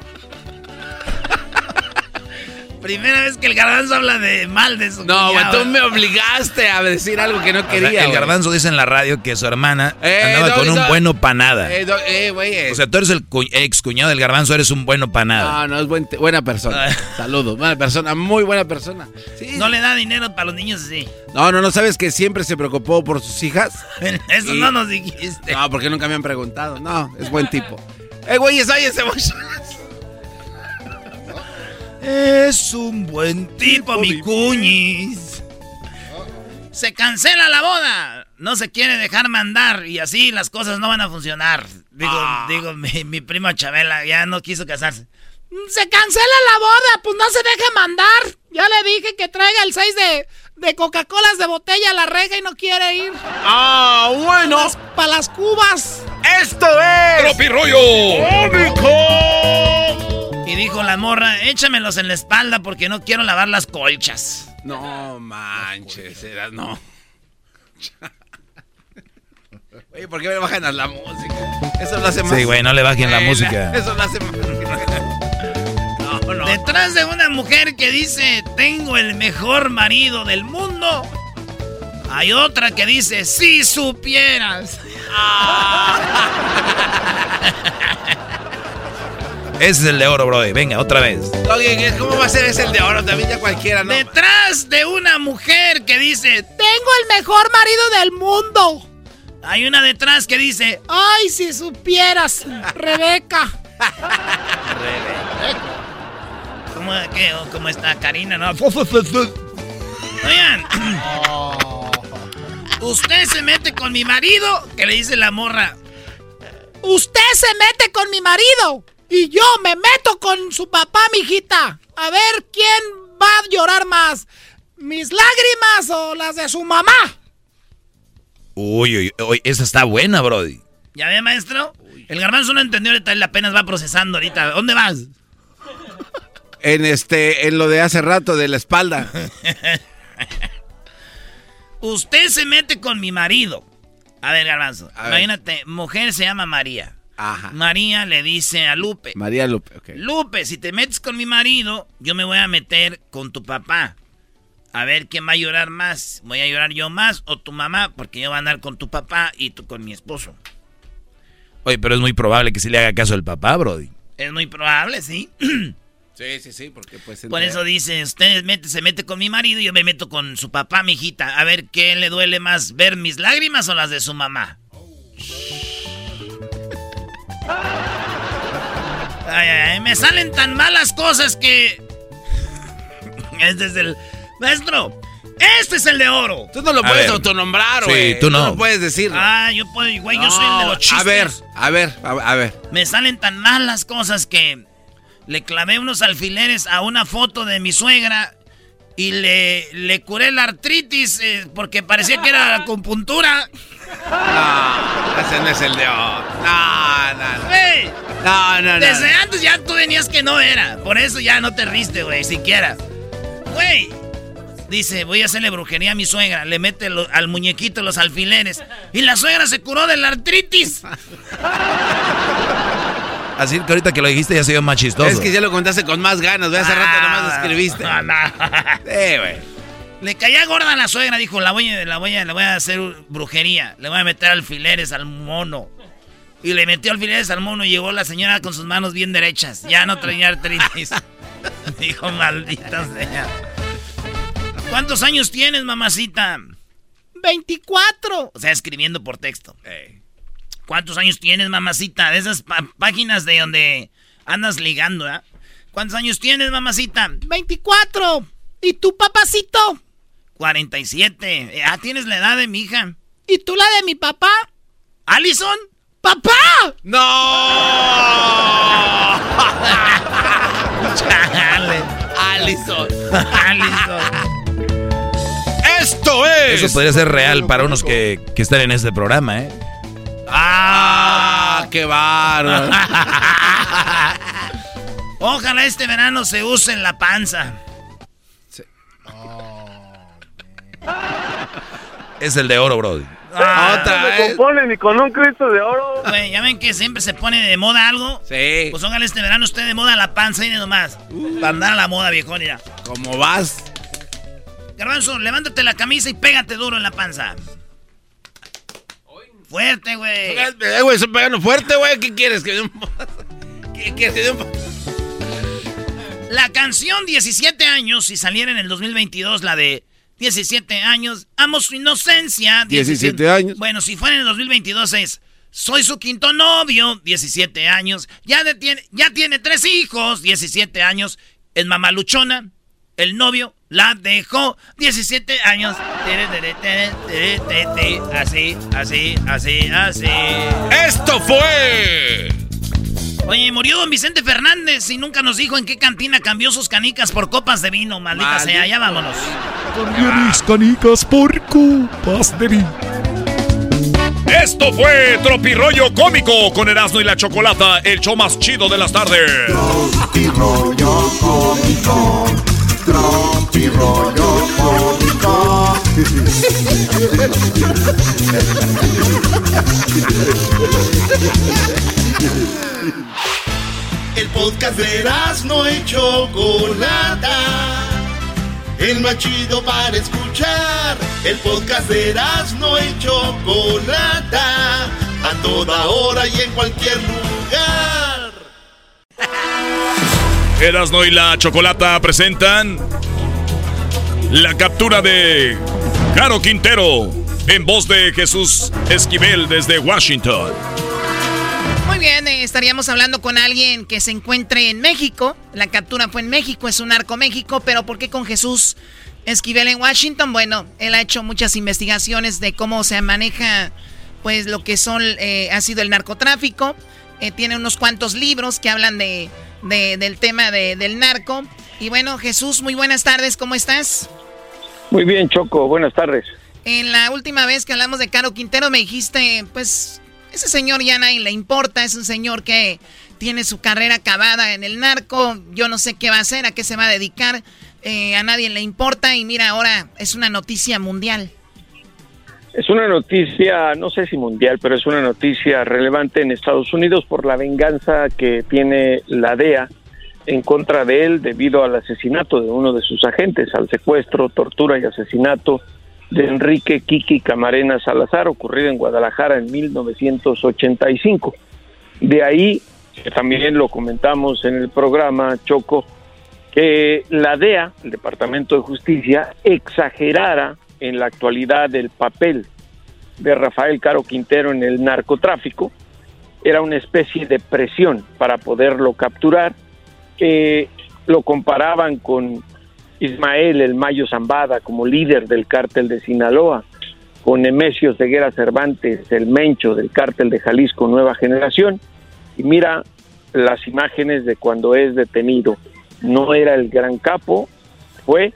Primera vez que el garbanzo habla de mal de su No, güey, cuñado. tú me obligaste a decir algo que no O sea, quería. el garbanzo dice en la radio que su hermana Eh, andaba con un Doggy. bueno panada. Eh, eh, güey. eh. O sea, tú eres el cu- ex cuñado del garbanzo, eres un bueno panada. no, no, es buen- buena persona. Saludos, buena persona, muy buena persona. Sí, No le da dinero para los niños así. No, no, no, ¿sabes que siempre se preocupó por sus hijas? *laughs* Eso Y- no nos dijiste. No, porque nunca me han preguntado. No, es buen tipo. Eh, güey, güey. Es un buen tipo, mi cuñis. Se cancela la boda. No se quiere dejar mandar y así las cosas no van a funcionar. Digo, Ah. digo, mi, mi prima Chabela ya no quiso casarse. Se cancela la boda, pues no se deje mandar. Ya le dije que traiga el 6 de, de Coca-Colas de botella a la reja y no quiere ir. Ah, bueno. Para las cubas. Esto es. ¡Tropirollo! Y dijo la morra, échamelos en la espalda porque no quiero lavar las colchas. No manches, era no. *laughs* Oye, ¿por qué me bajan a la música? Eso lo hace más. Sí, güey, no le bajen la música. *laughs* Eso lo hace más. No, no. Detrás de una mujer que dice, tengo el mejor marido del mundo, hay otra que dice, si supieras. *laughs* es el de oro, bro. Venga, otra vez. ¿cómo va a ser ese el de oro? También ya cualquiera, ¿no? Detrás de una mujer que dice, tengo el mejor marido del mundo. Hay una detrás que dice, ay, si supieras, Rebeca. ¿Cómo, qué? ¿O ¿Cómo está Karina? No. Oigan. Usted se mete con mi marido, que le dice la morra. Usted se mete con mi marido y yo me meto con su papá, mijita. A ver quién va a llorar más, mis lágrimas o las de su mamá. Uy, uy, uy, esa está buena, Brody. ¿Ya ve, maestro? El garbanzo no entendió ahorita, él apenas va procesando ahorita. ¿Dónde vas? *laughs* En este, en lo de hace rato de la espalda. Usted se mete con mi marido. A ver, garbanzo. A ver. imagínate, mujer se llama María. Ajá. María le dice a Lupe. María Lupe, ok. Lupe, si te metes con mi marido, yo me voy a meter con tu papá. A ver quién va a llorar más. ¿Voy a llorar yo más o tu mamá? Porque yo voy a andar con tu papá y tú con mi esposo. Oye, pero es muy probable que sí le haga caso el papá, Brody. Es muy probable, ¿sí? *clears throat* Sí, sí, sí, porque pues... Por eso dice, usted mete, se mete con mi marido y yo me meto con su papá, mijita. A ver qué le duele más, ver mis lágrimas o las de su mamá. Ay, ay, ay, me salen tan malas cosas que... Este es el... Maestro, este es el de oro. Tú no lo A puedes ver. autonombrar, Sí, güey. tú no. puedes decirlo. Ah, yo puedo, güey, yo soy el de No, los chistes. A ver, a ver, a, a ver. Me salen tan malas cosas que le clavé unos alfileres a una foto de mi suegra y le, le curé la artritis eh, porque parecía que era acupuntura. No, ese no es el de oro. No, no, no. Güey, No, no, no. desde antes ya tú venías que no era. Por eso ya no te riste, güey, siquiera. Güey. Dice, voy a hacerle brujería a mi suegra. Le mete lo- al muñequito los alfileres. Y la suegra se curó de la artritis. *laughs* Así que ahorita que lo dijiste ya se vio más chistoso. Es que ya lo contaste con más ganas, güey. Hace rato nomás escribiste. No, no. Sí, güey. Le caía gorda a la suegra, dijo, la voy, a- la voy a, le voy a hacer brujería, le voy a meter alfileres al mono. Y le metió alfileres al mono y llegó la señora con sus manos bien derechas. Ya no traía artritis. *laughs* dijo, maldita sea. ¿Cuántos años tienes, mamacita? 24. O sea, escribiendo por texto. ¿Cuántos años tienes, mamacita? De esas páginas de donde andas ligando, ¿ah? ¿Cuántos años tienes, mamacita? 24. ¿Y tú, papacito? 47. Ah, tienes la edad de mi hija. ¿Y tú la de mi papá? ¿Alison? ¡Papá! ¡No! Chale. Alison. Alison. Esto es. Eso podría ser real para unos que, que están en este programa, ¿eh? ¡Ah! ¡Qué bárbaro! *laughs* Ojalá este verano se use en la panza. Es el de oro, Brody. Ah, no se compone ni con un Cristo de oro. Güey, ya ven que siempre se pone de moda algo. Sí. Pues póngale este verano usted de moda la panza y nomás. Para andar a la moda, viejón, mira. ¿Cómo vas? Garbanzo, levántate la camisa y pégate duro en la panza. Fuerte, güey. Eh, güey, estoy pegando fuerte, güey. ¿Qué quieres? ¿Que un... ¿Qué quieres? ¿Que un... La canción 17 años, si saliera en el 2022, la de 17 años, amo su inocencia. 17 años. Bueno, si fuera en el 2022 es, soy su quinto novio, 17 años. Ya, de, tiene, ya tiene tres hijos, 17 años. Es mamaluchona, el novio la dejó, 17 años. Así, así, así, así. Esto fue... Oye, murió don Vicente Fernández y nunca nos dijo en qué cantina cambió sus canicas por copas de vino, maldita Maldito. sea, ya vámonos. Cambié mis canicas por copas de vino. Esto fue Tropirollo Cómico con Erasmo y la Chocolata, el show más chido de las tardes. Tropirollo cómico. Tropirollo cómico. *laughs* El podcast de no y Chocolata. El más chido para escuchar. El podcast de no y Chocolata. A toda hora y en cualquier lugar. Erasmo y la Chocolata presentan la captura de Caro Quintero en voz de Jesús Esquivel desde Washington. Muy bien, eh, estaríamos hablando con alguien que se encuentre en México. La captura fue en México, es un arco México, pero ¿por qué con Jesús Esquivel en Washington? Bueno, él ha hecho muchas investigaciones de cómo se maneja, pues lo que son, eh, ha sido el narcotráfico. Eh, tiene unos cuantos libros que hablan de, de- del tema de- del narco. Y bueno, Jesús, muy buenas tardes, ¿cómo estás? Muy bien, Choco, buenas tardes. En la última vez que hablamos de Caro Quintero me dijiste, pues, ese señor ya nadie le importa, es un señor que tiene su carrera acabada en el narco, yo no sé qué va a hacer, a qué se va a dedicar, eh, a nadie le importa y mira, ahora es una noticia mundial. Es una noticia, no sé si mundial, pero es una noticia relevante en Estados Unidos por la venganza que tiene la DEA en contra de él debido al asesinato de uno de sus agentes, al secuestro, tortura y asesinato de Enrique Kiki Camarena Salazar, ocurrido en Guadalajara en 1985. De ahí, también lo comentamos en el programa, Choco, que la DEA, el Departamento de Justicia, exagerara en la actualidad el papel de Rafael Caro Quintero en el narcotráfico. Era una especie de presión para poderlo capturar. lo comparaban con Ismael El Mayo Zambada como líder del cártel de Sinaloa, con Nemesio Ceguera Cervantes, el Mencho del cártel de Jalisco Nueva Generación. Y mira las imágenes de cuando es detenido. No era el gran capo, fue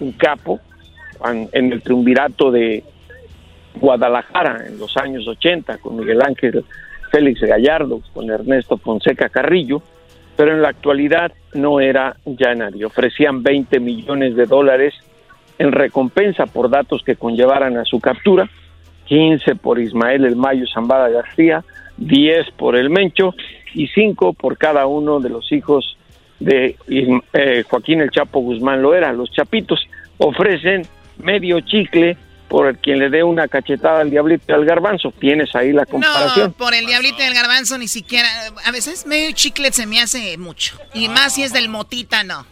un capo en el triunvirato de Guadalajara en los años 80 con Miguel Ángel Félix Gallardo, con Ernesto Fonseca Carrillo, pero en la actualidad no era ya nadie. Ofrecían 20 millones de dólares en recompensa por datos que conllevaran a su captura, 15 por Ismael El Mayo Zambada García, 10 por El Mencho y 5 por cada uno de los hijos de eh, Joaquín El Chapo Guzmán Loera. Los chapitos ofrecen medio chicle por quien le dé una cachetada al diablito y al garbanzo. Tienes ahí la comparación. No, por el diablito y el garbanzo ni siquiera, a veces medio chiclet se me hace mucho. Y más si es del motita, no.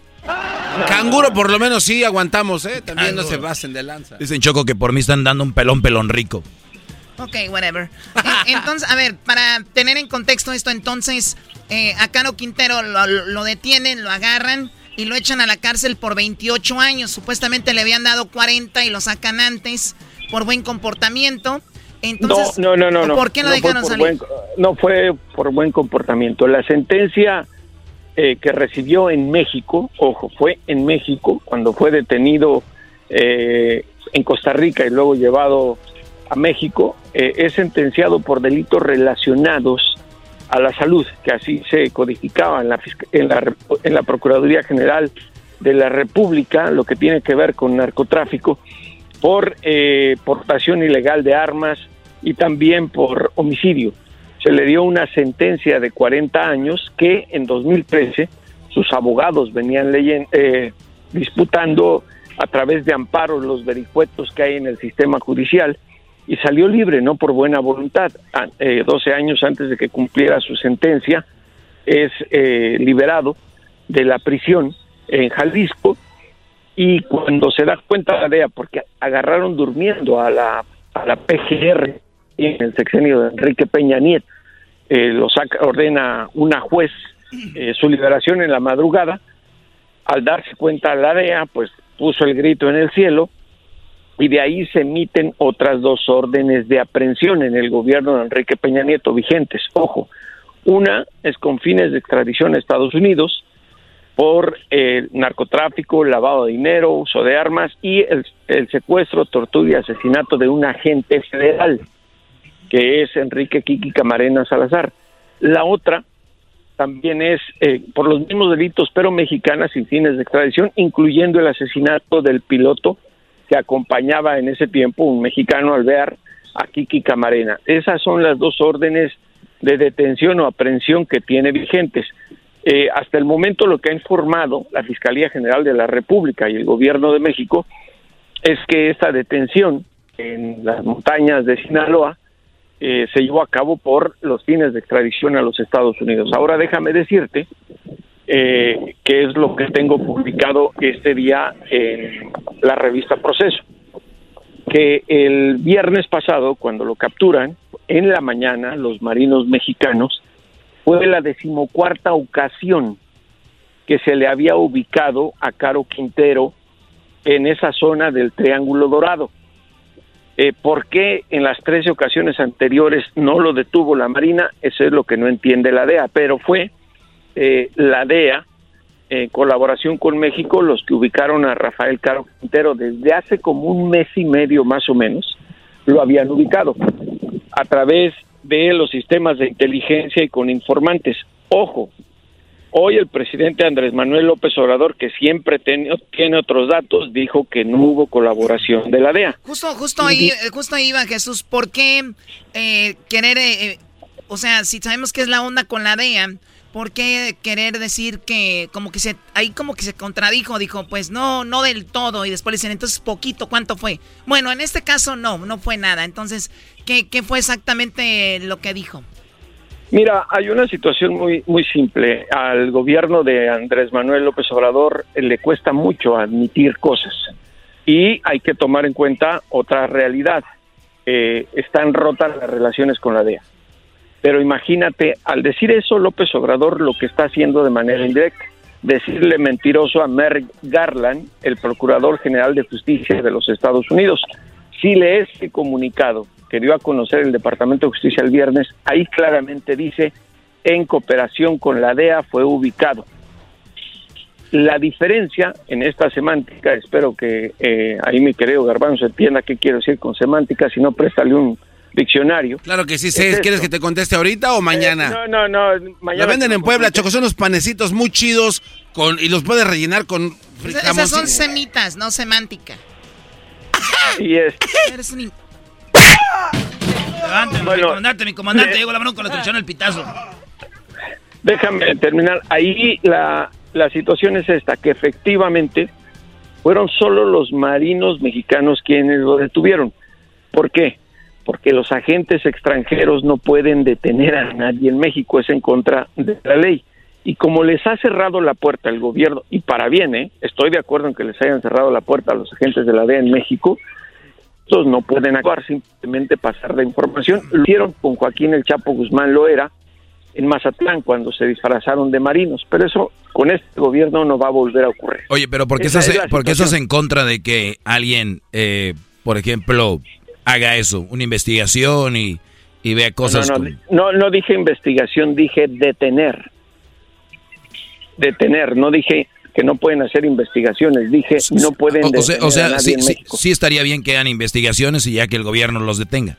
Canguro por lo menos sí aguantamos, ¿eh? También no se basen de lanza. Dicen Choco que por mí están dando un pelón pelón rico. Ok, whatever. Eh, *laughs* entonces, a ver, para tener en contexto esto, entonces, eh, a Caro Quintero lo, lo detienen, lo agarran y lo echan a la cárcel por 28 años. Supuestamente le habían dado 40 y lo sacan antes por buen comportamiento. Entonces, no, no, no, no. ¿por qué no, fue dejaron salir? buen- no fue por buen comportamiento. La sentencia eh, que recibió en México, ojo, fue en México cuando fue detenido eh, en Costa Rica y luego llevado a México, eh, es sentenciado por delitos relacionados a la salud, que así se codificaba en la, en la, en la Procuraduría General de la República, lo que tiene que ver con narcotráfico. por eh, portación ilegal de armas y también por homicidio. Se le dio una sentencia de 40 años que en 2013 sus abogados venían leyendo, eh, disputando a través de amparos los vericuetos que hay en el sistema judicial y salió libre, no por buena voluntad. A- eh, 12 años antes de que cumpliera su sentencia, es eh, liberado de la prisión en Jalisco y cuando se da cuenta la DEA, porque agarraron durmiendo a la, a la PGR en el sexenio de Enrique Peña Nieto, eh, lo saca, ordena una juez eh, su liberación en la madrugada, al darse cuenta la DEA, pues puso el grito en el cielo y de ahí se emiten otras dos órdenes de aprehensión en el gobierno de Enrique Peña Nieto vigentes. Ojo, una es con fines de extradición a Estados Unidos por eh, narcotráfico, lavado de dinero, uso de armas y el, secuestro, tortura y asesinato de un agente federal, que es Enrique Kiki Camarena Salazar. La otra también es eh, por los mismos delitos, pero mexicanas sin fines de extradición, incluyendo el asesinato del piloto que acompañaba en ese tiempo un mexicano al ver a Kiki Camarena. Esas son las dos órdenes de detención o aprehensión que tiene vigentes. Eh, hasta el momento lo que ha informado la Fiscalía General de la República y el Gobierno de México es que esta detención en las montañas de Sinaloa eh, se llevó a cabo por los fines de extradición a los Estados Unidos. Ahora déjame decirte eh, es lo que tengo publicado este día en la revista Proceso, que el viernes pasado, cuando lo capturan, en la mañana, los marinos mexicanos, fue la decimocuarta ocasión que se le había ubicado a Caro Quintero en esa zona del Triángulo Dorado. Eh, ¿Por qué en las 13 ocasiones anteriores no lo detuvo la Marina? Eso es lo que no entiende la DEA, pero fue eh, la DEA, en colaboración con México, los que ubicaron a Rafael Caro Quintero desde hace como un mes y medio más o menos, lo habían ubicado a través de los sistemas de inteligencia y con informantes. Ojo, hoy el presidente Andrés Manuel López Obrador, que siempre tiene, tiene otros datos, dijo que no hubo colaboración de la DEA. Justo, justo ahí, eh, justo ahí iba Jesús. ¿Por qué eh, querer, eh, eh, o sea, si sabemos que es la onda con la DEA, ¿por qué querer decir que como que se, ahí como que se contradijo, dijo, pues no, no del todo, y después le dicen, entonces poquito, ¿cuánto fue? Bueno, en este caso no, no fue nada. Entonces, ¿qué, qué fue exactamente lo que dijo? Mira, hay una situación muy muy simple. Al gobierno de Andrés Manuel López Obrador le cuesta mucho admitir cosas y hay que tomar en cuenta otra realidad. Eh, están rotas las relaciones con la DEA. Pero imagínate, al decir eso, López Obrador lo que está haciendo de manera indirecta, decirle mentiroso a Merrick Garland, el Procurador General de Justicia de los Estados Unidos. Si lees el comunicado que dio a conocer el Departamento de Justicia el viernes, ahí claramente dice, en cooperación con la DEA fue ubicado. La diferencia en esta semántica, espero que eh, ahí mi querido Garbanzo entienda qué quiero decir con semántica, si no, préstale un diccionario. Claro que sí, Es sé. esto. ¿Quieres que te conteste ahorita o mañana? Eh, no, no, no, mañana. La venden en Puebla, Choco, son unos panecitos muy chidos con, y los puedes rellenar con fri- Esas son semitas, no semántica. Y es. Eres un... in- Levántame, mi comandante, mi comandante, llegó la mano con la traición el pitazo. Déjame terminar. Ahí la, la situación es esta, que efectivamente fueron solo los marinos mexicanos quienes lo detuvieron. ¿Por qué? Porque los agentes extranjeros no pueden detener a nadie en México, es en contra de la ley. Y como les ha cerrado la puerta el gobierno, y para bien, ¿eh? estoy de acuerdo en que les hayan cerrado la puerta a los agentes de la DEA en México, estos no pueden actuar, simplemente pasar la información. Lo hicieron con Joaquín el Chapo Guzmán Loera en Mazatlán cuando se disfrazaron de marinos, pero eso con este gobierno no va a volver a ocurrir. Oye, pero ¿por qué, Esa estás, es la por qué estás situación. en contra de que alguien, eh, por ejemplo, haga eso, una investigación y, y vea cosas? no, no, como- no, no dije investigación, dije detener. Detener, no dije que no pueden hacer investigaciones, dije no pueden o, o sea, detener o sea, a nadie sí, en sí- estaría bien que hagan investigaciones y ya que el gobierno los detenga.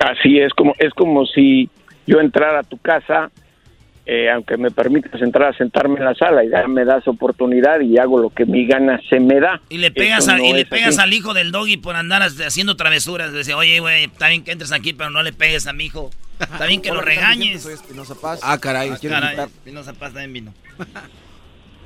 Así es como es como si yo entrara a tu casa eh, aunque me permitas entrar a sentarme en la sala y ya me das oportunidad y hago lo que mi gana se me da. Y le pegas, y le pegas al hijo del doggy por andar haciendo travesuras. Dice, oye, güey, está bien que entres aquí, pero no le pegues a mi hijo. Está bien *laughs* que lo regañes. Ah, caray. Ah, caray. Paz también vino. *laughs*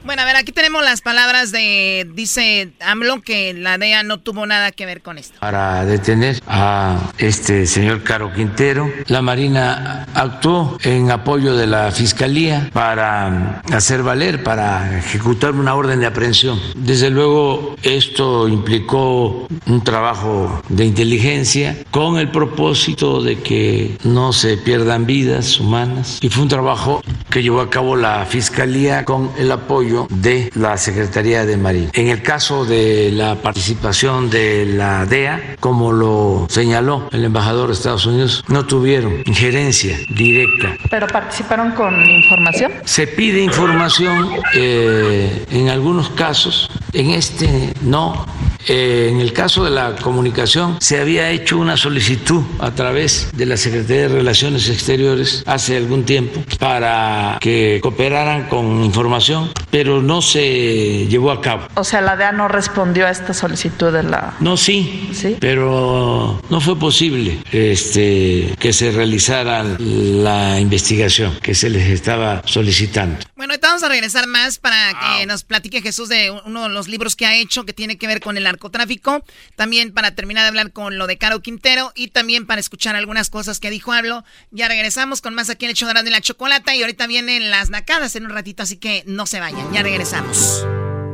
Bueno, a ver, aquí tenemos las palabras de, dice AMLO, que la DEA no tuvo nada que ver con esto. Para detener a este señor Caro Quintero, la Marina actuó en apoyo de la Fiscalía para hacer valer, para ejecutar una orden de aprehensión. Desde luego, esto implicó un trabajo de inteligencia con el propósito de que no se pierdan vidas humanas y fue un trabajo que llevó a cabo la Fiscalía con el apoyo de la Secretaría de Marina. En el caso de la participación de la DEA, como lo señaló el embajador de Estados Unidos, no tuvieron injerencia directa. ¿Pero participaron con información? Se pide información eh, en algunos casos, en este no. Eh, en el caso de la comunicación, se había hecho una solicitud a través de la Secretaría de Relaciones Exteriores hace algún tiempo para que cooperaran con información, pero no se llevó a cabo. O sea, la DEA no respondió a esta solicitud de la... No, sí, ¿Sí? pero no fue posible este, que se realizara la investigación que se les estaba solicitando. Bueno, vamos a regresar más para que nos platique Jesús de uno de los libros que ha hecho que tiene que ver con el narcotráfico. También para terminar de hablar con lo de Caro Quintero y también para escuchar algunas cosas que dijo Hablo. Ya regresamos con más aquí en el hecho de la chocolata y ahorita vienen las nacadas en un ratito, así que no se vayan. Ya regresamos.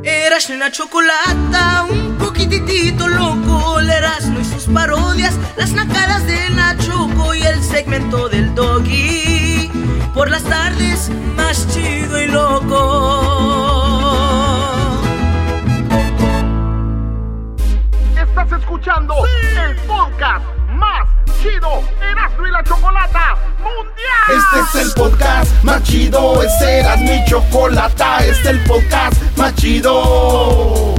Eras la chocolata, un poquitito loco, el Erasmo y sus parodias, las nacadas de Nachoco y el segmento del doggy. Por las tardes, más chido y loco. Estás escuchando el podcast podcast más chido, y chocolata, es el podcast más chido.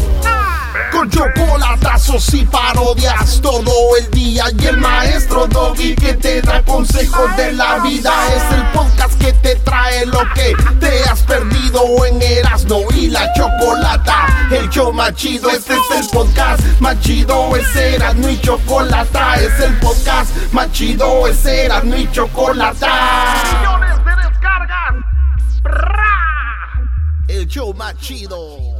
Con chocolatazos y parodias todo el día y el maestro Doggy que te da consejos de la vida es el podcast que te trae lo que te has perdido en Erasmo y la chocolata. El show más chido, este es el podcast más chido, es Erasmo y chocolata, es el podcast más chido, es Erasmo y chocolata. Show más chido.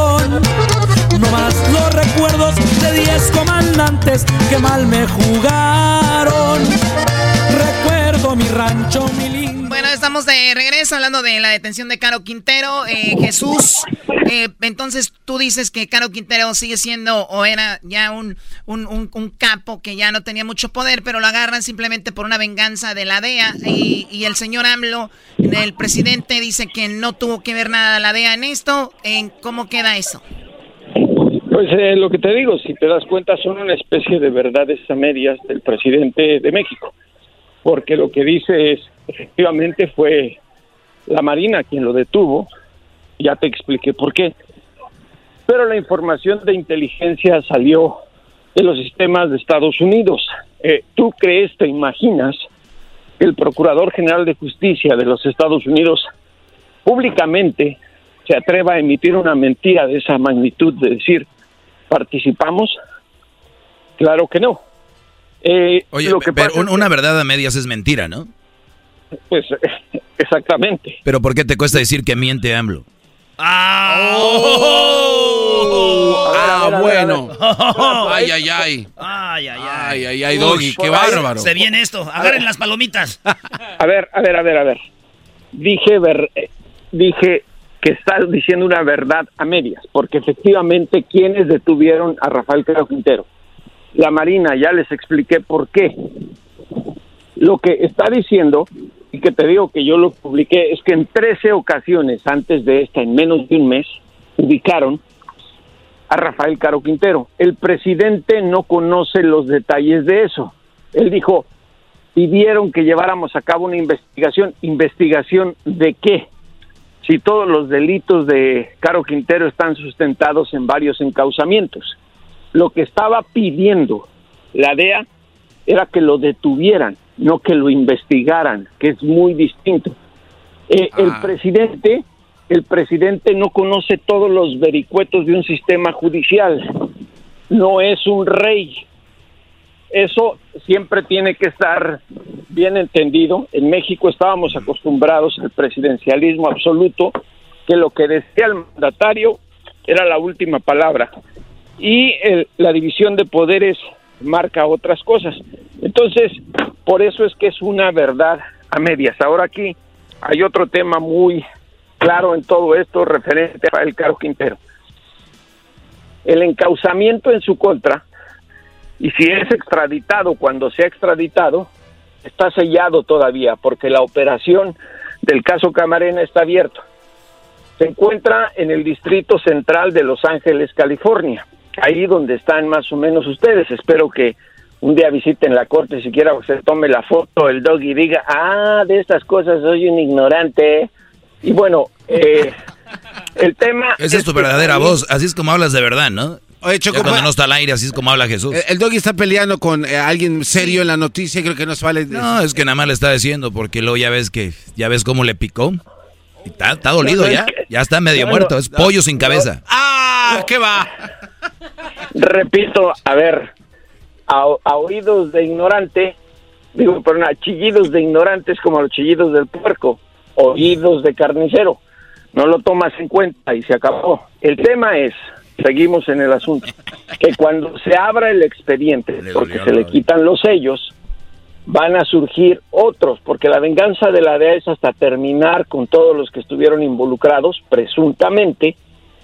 No más los recuerdos de diez comandantes que mal me jugaron. Recuerdo mi rancho, mi lindo. Estamos de regreso hablando de la detención de Caro Quintero. Eh, Jesús, eh, entonces tú dices que Caro Quintero sigue siendo o era ya un, un, un- un capo que ya no tenía mucho poder, pero lo agarran simplemente por una venganza de la DEA. Y, y el señor AMLO, el presidente, dice que no tuvo que ver nada la DEA en esto. ¿En ¿Cómo queda eso? Pues eh, lo que te digo, si te das cuenta, son una especie de verdades a medias del presidente de México, porque lo que dice es, efectivamente fue la Marina quien lo detuvo, ya te expliqué por qué, pero la información de inteligencia salió de los sistemas de Estados Unidos. Eh, ¿Tú crees, te imaginas, que el Procurador General de Justicia de los Estados Unidos públicamente se atreva a emitir una mentira de esa magnitud, de decir, participamos? Claro que no. Eh, Oye, lo que pero una verdad a medias es mentira, ¿no? Pues *laughs* exactamente. Pero ¿por qué te cuesta decir que miente AMLO? ¡Ah! ah bueno. Ay, ay, ay. Ay, ay, ay. Ay, ay, ay, Doggy, qué bárbaro. Se viene esto. Agarren las palomitas. A ver, a ver, a ver, a ver. Dije, ver, eh, dije que estás diciendo una verdad a medias, porque efectivamente, ¿quiénes detuvieron a Rafael Caro Quintero? La Marina, ya les expliqué por qué. Lo que está diciendo, y que te digo que yo lo publiqué, es que en 13 ocasiones antes de esta, en menos de un mes, ubicaron a Rafael Caro Quintero. El presidente no conoce los detalles de eso. Él dijo, pidieron que lleváramos a cabo una investigación. ¿Investigación de qué? Si todos los delitos de Caro Quintero están sustentados en varios encauzamientos. Lo que estaba pidiendo la DEA era que lo detuvieran, no que lo investigaran, que es muy distinto. Eh, el Ah. presidente, el presidente no conoce todos los vericuetos de un sistema judicial. No es un rey. Eso siempre tiene que estar bien entendido. En México estábamos acostumbrados al presidencialismo absoluto, que lo que decía el mandatario era la última palabra. Y el- la división de poderes marca otras cosas. Entonces, por eso es que es una verdad a medias. Ahora aquí hay otro tema muy claro en todo esto referente a el Caro Quintero. El encauzamiento en su contra, y si es extraditado, cuando sea extraditado, está sellado todavía, porque la operación del caso Camarena está abierto. Se encuentra en el Distrito Central de Los Ángeles, California, ahí donde están más o menos ustedes. Espero que un día visiten la corte, siquiera se tome la foto, el dog y diga, ah, de estas cosas soy un ignorante. Y bueno, eh, *laughs* el tema... Esa es tu verdadera voz, así es como hablas de verdad, ¿no? Oye, Choco, Ya cuando no está al aire, así es como habla Jesús. El, el Doggy está peleando con eh, alguien serio en la noticia, creo que no se vale. No, es que nada más le está diciendo, porque luego ya ves que, ya ves cómo le picó. Y Está, está dolido No, ya, es que- ya está medio no, muerto, es no, pollo sin cabeza. ¡Ah! ¿Qué va? Repito, a ver, a, a oídos de ignorante, digo, perdón, a chillidos de ignorantes como los chillidos del puerco, oídos de carnicero. No lo tomas en cuenta y se acabó. El tema es, seguimos en el asunto, que cuando se abra el expediente, porque se le quitan los sellos, van a surgir otros, porque la venganza de la DEA es hasta terminar con todos los que estuvieron involucrados, presuntamente,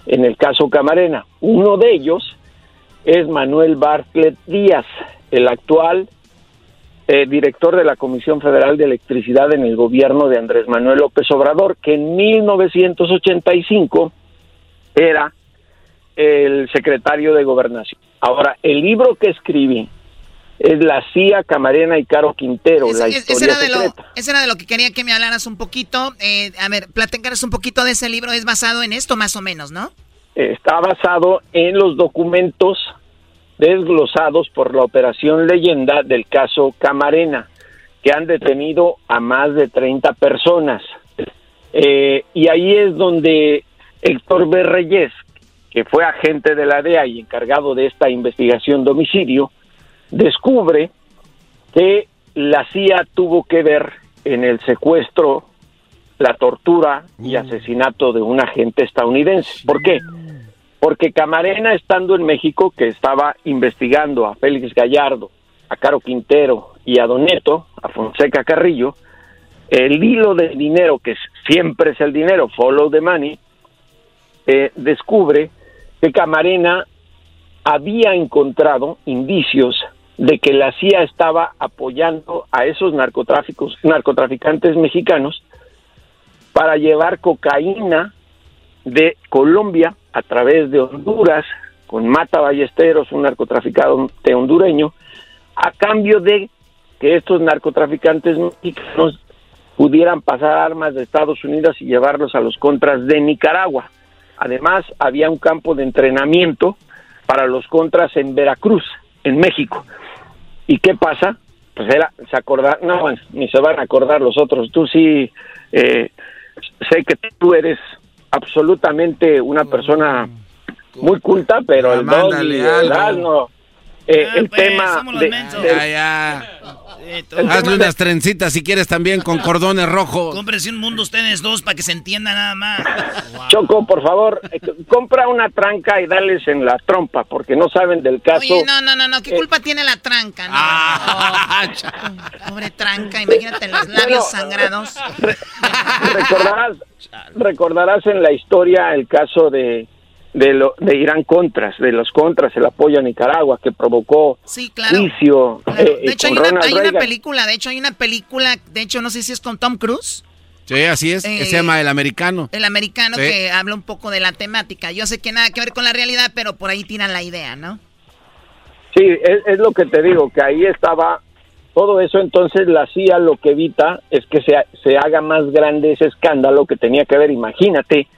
en el caso Camarena. Uno de ellos es Manuel Bartlett Díaz, el actual eh, director de la Comisión Federal de Electricidad en el gobierno de Andrés Manuel López Obrador, que en 1985 era el secretario de Gobernación. Ahora, el libro que escribí es La CIA, Camarena y Caro Quintero, la Ese, ese historia era de lo, secreta. ese era de lo que quería que me hablaras un poquito. Eh, a ver, platicaras un poquito de ese libro. Es basado en esto, más o menos, ¿no? está basado en los documentos desglosados por la Operación Leyenda del caso Camarena, que han detenido a más de 30 personas. Eh, y ahí es donde Héctor B. Reyes, que fue agente de la DEA y encargado de esta investigación de homicidio, descubre que la CIA tuvo que ver en el secuestro, la tortura y asesinato de un agente estadounidense. ¿Por qué? Porque Camarena, estando en México, que estaba investigando a Félix Gallardo, a Caro Quintero y a Doneto, a Fonseca Carrillo, el hilo del dinero, que siempre es el dinero, follow the money, eh, descubre que Camarena había encontrado indicios de que la CIA estaba apoyando a esos narcotráficos, narcotraficantes mexicanos para llevar cocaína de Colombia a través de Honduras con Mata Ballesteros, un narcotraficante hondureño, a cambio de que estos narcotraficantes mexicanos pudieran pasar armas de Estados Unidos y llevarlos a los contras de Nicaragua. Además, había un campo de entrenamiento para los contras en Veracruz, en México. ¿Y qué pasa? Pues era, se acordar, no, bueno, ni se van a acordar los otros. Tú sí, eh, sé que tú eres absolutamente una persona muy culta, pero el mándale Doggy, el. Asno, eh, ah, el pues, tema de, ya, ya. Hazle unas trencitas si quieres también con cordones rojos. Cómprense un mundo ustedes dos para que se entienda nada más. *laughs* Choco, por favor, eh, compra una tranca y dales en la trompa, porque no saben del caso. Oye, no, no, no, no. ¿qué eh, culpa tiene la tranca? No, ah. pobre tranca, imagínate los labios sangrados. recordarás, recordarás en la historia el caso de de, lo, de Irán Contras, de los Contras, el apoyo a Nicaragua que provocó sí, claro, juicio. Eh, de hecho, hay, una, hay una, película, de hecho, hay una película, de hecho, no sé si es con Tom Cruise. Sí, así es, se llama El Americano. El Americano que habla un poco de la temática. Yo sé que nada que ver con la realidad, pero por ahí tiran la idea, ¿no? Sí, es, es lo que te digo, que ahí estaba todo eso, entonces la CIA lo que evita es que se, se haga más grande ese escándalo que tenía que ver, imagínate,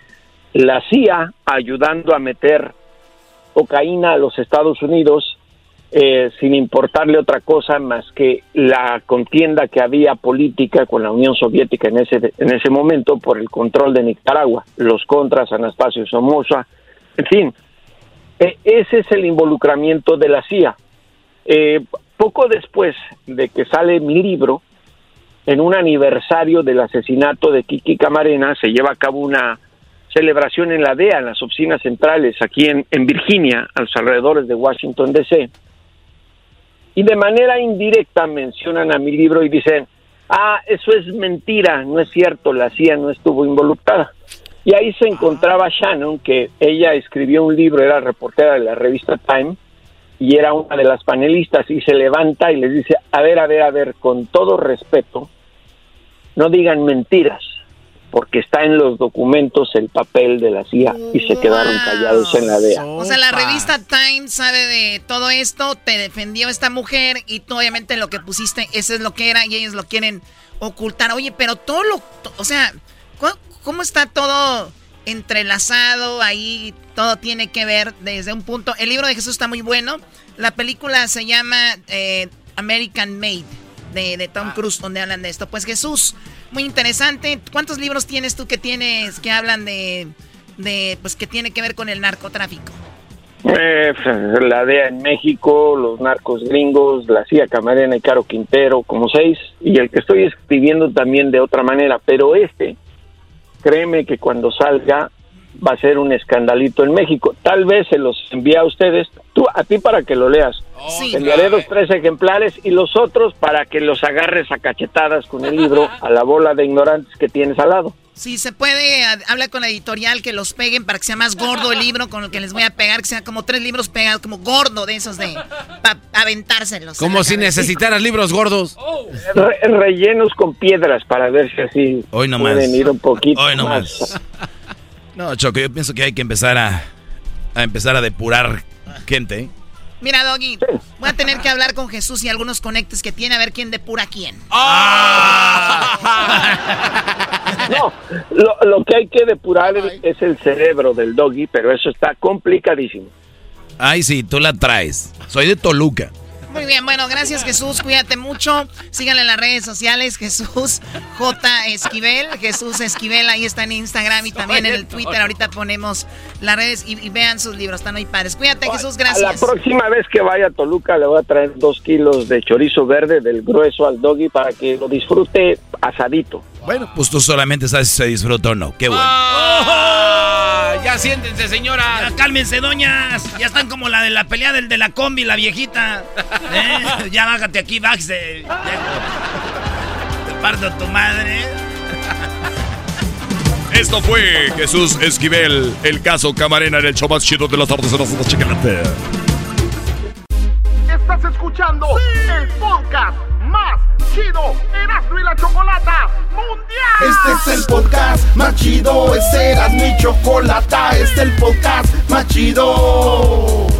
la CIA ayudando a meter cocaína a los Estados Unidos eh, sin importarle otra cosa más que la contienda que había política con la Unión Soviética en ese, en ese momento por el control de Nicaragua, los contras, Anastasio Somoza, en fin, e, ese es el involucramiento de la CIA. Eh, poco después de que sale mi libro, en un aniversario del asesinato de Kiki Camarena, se lleva a cabo una celebración en la DEA, en las oficinas centrales, aquí en, en Virginia, a los alrededores de Washington, D.C. Y de manera indirecta mencionan a mi libro y dicen, ah, eso es mentira, no es cierto, la CIA no estuvo involucrada. Y ahí se encontraba Shannon, que ella escribió un libro, era reportera de la revista Time, y era una de las panelistas, y se levanta y les dice, a ver, a ver, a ver, con todo respeto, no digan mentiras porque está en los documentos el papel de la CIA y se quedaron callados en la DEA. O sea, la revista Time sabe de todo esto, te defendió esta mujer y tú obviamente lo que pusiste, eso es lo que era y ellos lo quieren ocultar. Oye, pero todo lo, o sea, ¿cómo está todo entrelazado ahí? Todo tiene que ver desde un punto. El libro de Jesús está muy bueno. La película se llama eh, American Made de, de Tom ah. Cruise, donde hablan de esto. Pues Jesús muy interesante. ¿Cuántos libros tienes tú que tienes que hablan de, de pues que tiene que ver con el narcotráfico? Eh, la DEA en México, los narcos gringos, la CIA Camarena y Caro Quintero, como seis, y el que estoy escribiendo también de otra manera, pero este, créeme que cuando salga va a ser un escandalito en México. Tal vez se los envía a ustedes, tú a ti para que lo leas. Sí. enviaré dos, tres ejemplares y los otros para que los agarres a cachetadas con el libro *laughs* a la bola de ignorantes que tienes al lado. Sí, se puede, habla con la editorial que los peguen para que sea más gordo el libro con el que les voy a pegar, que sea como tres libros pegados, como gordo de esos de para aventárselos. Como si necesitaras libros gordos. rellenos con piedras para ver si así Hoy no pueden ir un poquito Hoy no más. No, Choco, yo pienso que hay que empezar a, a empezar a depurar gente. ¿eh? Mira, Doggy, voy a tener que hablar con Jesús y algunos conectes que tiene a ver quién depura quién. *laughs* Ah. *laughs* no, lo, que hay que depurar es el cerebro del Doggy, pero eso está complicadísimo. Ay, sí, tú la traes. Soy de Toluca. Muy bien, bueno, gracias Jesús, cuídate mucho. Síganle en las redes sociales, Jesús J. Esquivel, Jesús Esquivel, ahí está en Instagram y también en el Twitter. Ahorita ponemos las redes y, vean sus libros, están muy padres. Cuídate Jesús, gracias. La próxima vez que vaya a Toluca le voy a traer dos kilos de chorizo verde del grueso al doggy para que lo disfrute asadito. Bueno, pues tú solamente sabes si se disfruta o no. Qué bueno. Ah, ya siéntense, señora. cálmense, doñas. Ya están como la de la pelea del de la combi, la viejita. ¿Eh? Ya bájate aquí, bájese. Te parto tu madre. Esto fue Jesús Esquivel, el caso Camarena en el show más chido de las tardes de la chiquilate. Estás escuchando el podcast más chido, Erasmo y la Chocolata Mundial. Este es el podcast más chido, este era mi chocolata, este es el podcast más chido.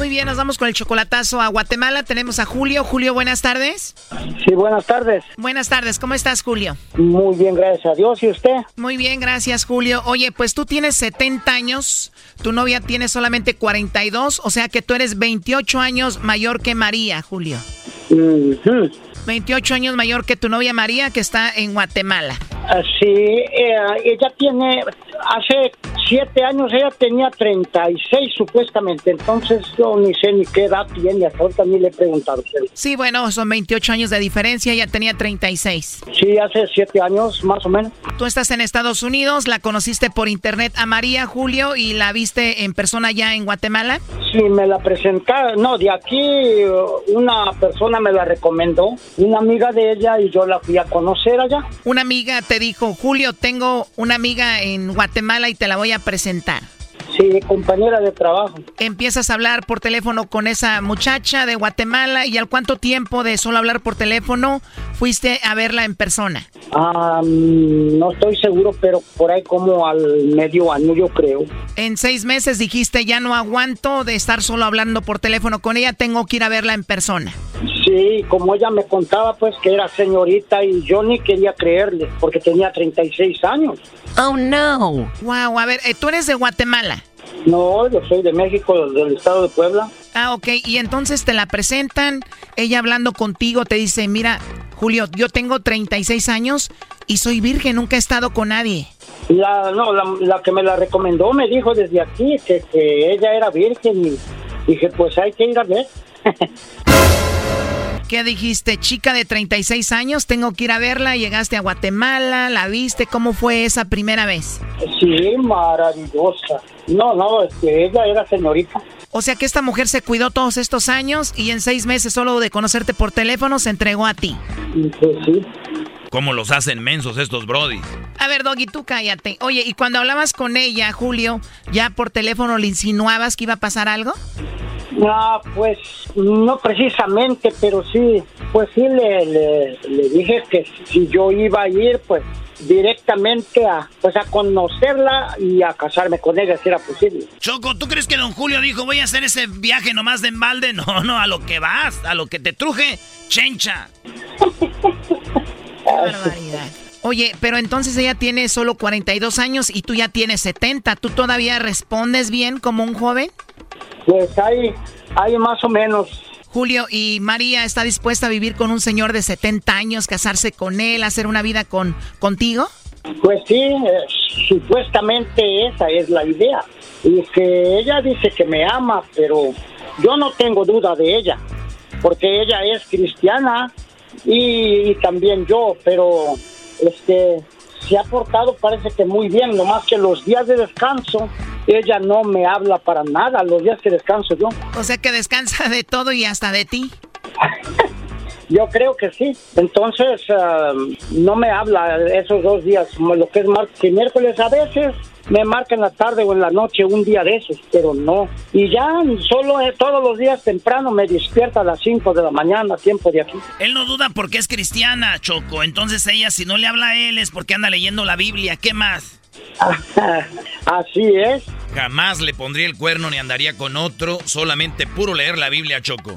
Muy bien, nos vamos con el chocolatazo a Guatemala. Tenemos a Julio. Julio, buenas tardes. Sí, buenas tardes. Buenas tardes, ¿cómo estás, Julio? Muy bien, gracias a Dios. ¿Y usted? Muy bien, gracias, Julio. Oye, pues tú tienes 70 años, tu novia tiene solamente 42, o sea que tú eres 28 años mayor que María, Julio. 28 años mayor que tu novia María, que está en Guatemala. Sí, eh, ella tiene, hace siete años ella tenía 36 supuestamente, entonces yo ni sé ni qué edad tiene, hasta ahorita ni le he preguntado. Sí, bueno, son 28 años de diferencia, ella tenía 36. Sí, hace siete años más o menos. Tú estás en Estados Unidos, la conociste por internet a María Julio y la viste en persona ya en Guatemala. Sí, me la presentaron, no, de aquí uh, una persona me la recomendó, una amiga de ella y yo la fui a conocer allá. Una amiga te dijo, Julio, tengo una amiga en Guatemala y te la voy a presentar. Sí, compañera de trabajo. Empiezas a hablar por teléfono con esa muchacha de Guatemala y al cuánto tiempo de solo hablar por teléfono fuiste a verla en persona. Ah, mm, no estoy seguro, pero por ahí como al medio año yo creo. En seis meses dijiste ya no aguanto de estar solo hablando por teléfono con ella, tengo que ir a verla en persona. Sí, como ella me contaba pues que era señorita y yo ni quería creerle porque tenía 36 años. Oh no. Wow, a ver, eh, tú eres de Guatemala. No, yo soy de México, del estado de Puebla. Ah, ok. Y entonces te la presentan, ella hablando contigo te dice, mira, Julio, yo tengo 36 años y soy virgen, nunca he estado con nadie. La, no, la, la que me la recomendó me dijo desde aquí que, que ella era virgen y dije, pues hay que ir a ver. *laughs* ¿Qué dijiste? Chica de 36 años, tengo que ir a verla. Llegaste a Guatemala, la viste. ¿Cómo fue esa primera vez? Sí, maravillosa. No, no, es que ella era señorita. O sea que esta mujer se cuidó todos estos años y en seis meses solo de conocerte por teléfono se entregó a ti. Pues sí. ¿Cómo los hacen mensos estos brody? A ver, Doggy, tú cállate. Oye, ¿y cuando hablabas con ella, Julio, ya por teléfono le insinuabas que iba a pasar algo? No, pues no precisamente, pero sí, pues sí le, le, le dije que si yo iba a ir, pues directamente a pues a conocerla y a casarme con ella si era posible. Choco, ¿tú crees que don Julio dijo voy a hacer ese viaje nomás de embalde? *laughs* No, no, a lo que vas, a lo que te truje, chencha. Qué *laughs* barbaridad. Oye, pero entonces ella tiene solo 42 años y tú ya tienes 70. ¿Tú todavía respondes bien como un joven? Pues hay, hay más o menos. Julio, ¿y María está dispuesta a vivir con un señor de 70 años, casarse con él, hacer una vida con contigo? Pues sí, eh, supuestamente esa es la idea. Y que ella dice que me ama, pero yo no tengo duda de ella, porque ella es cristiana y, y también yo, pero este se ha portado parece que muy bien, nomás que los días de descanso ella no me habla para nada, los días que descanso yo. O sea que descansa de todo y hasta de ti. *laughs* Yo creo que sí. Entonces, ah, no me habla esos dos días, como lo que es martes y miércoles. A veces me marca en la tarde o en la noche un día de esos, pero no. Y ya solo eh, todos los días temprano me despierta a las 5 de la mañana, tiempo de aquí. Él no duda porque es cristiana, Choco. Entonces ella, si no le habla a él, es porque anda leyendo la Biblia. ¿Qué más? *laughs* Así es. Jamás le pondría el cuerno ni andaría con otro, solamente puro leer la Biblia, Choco.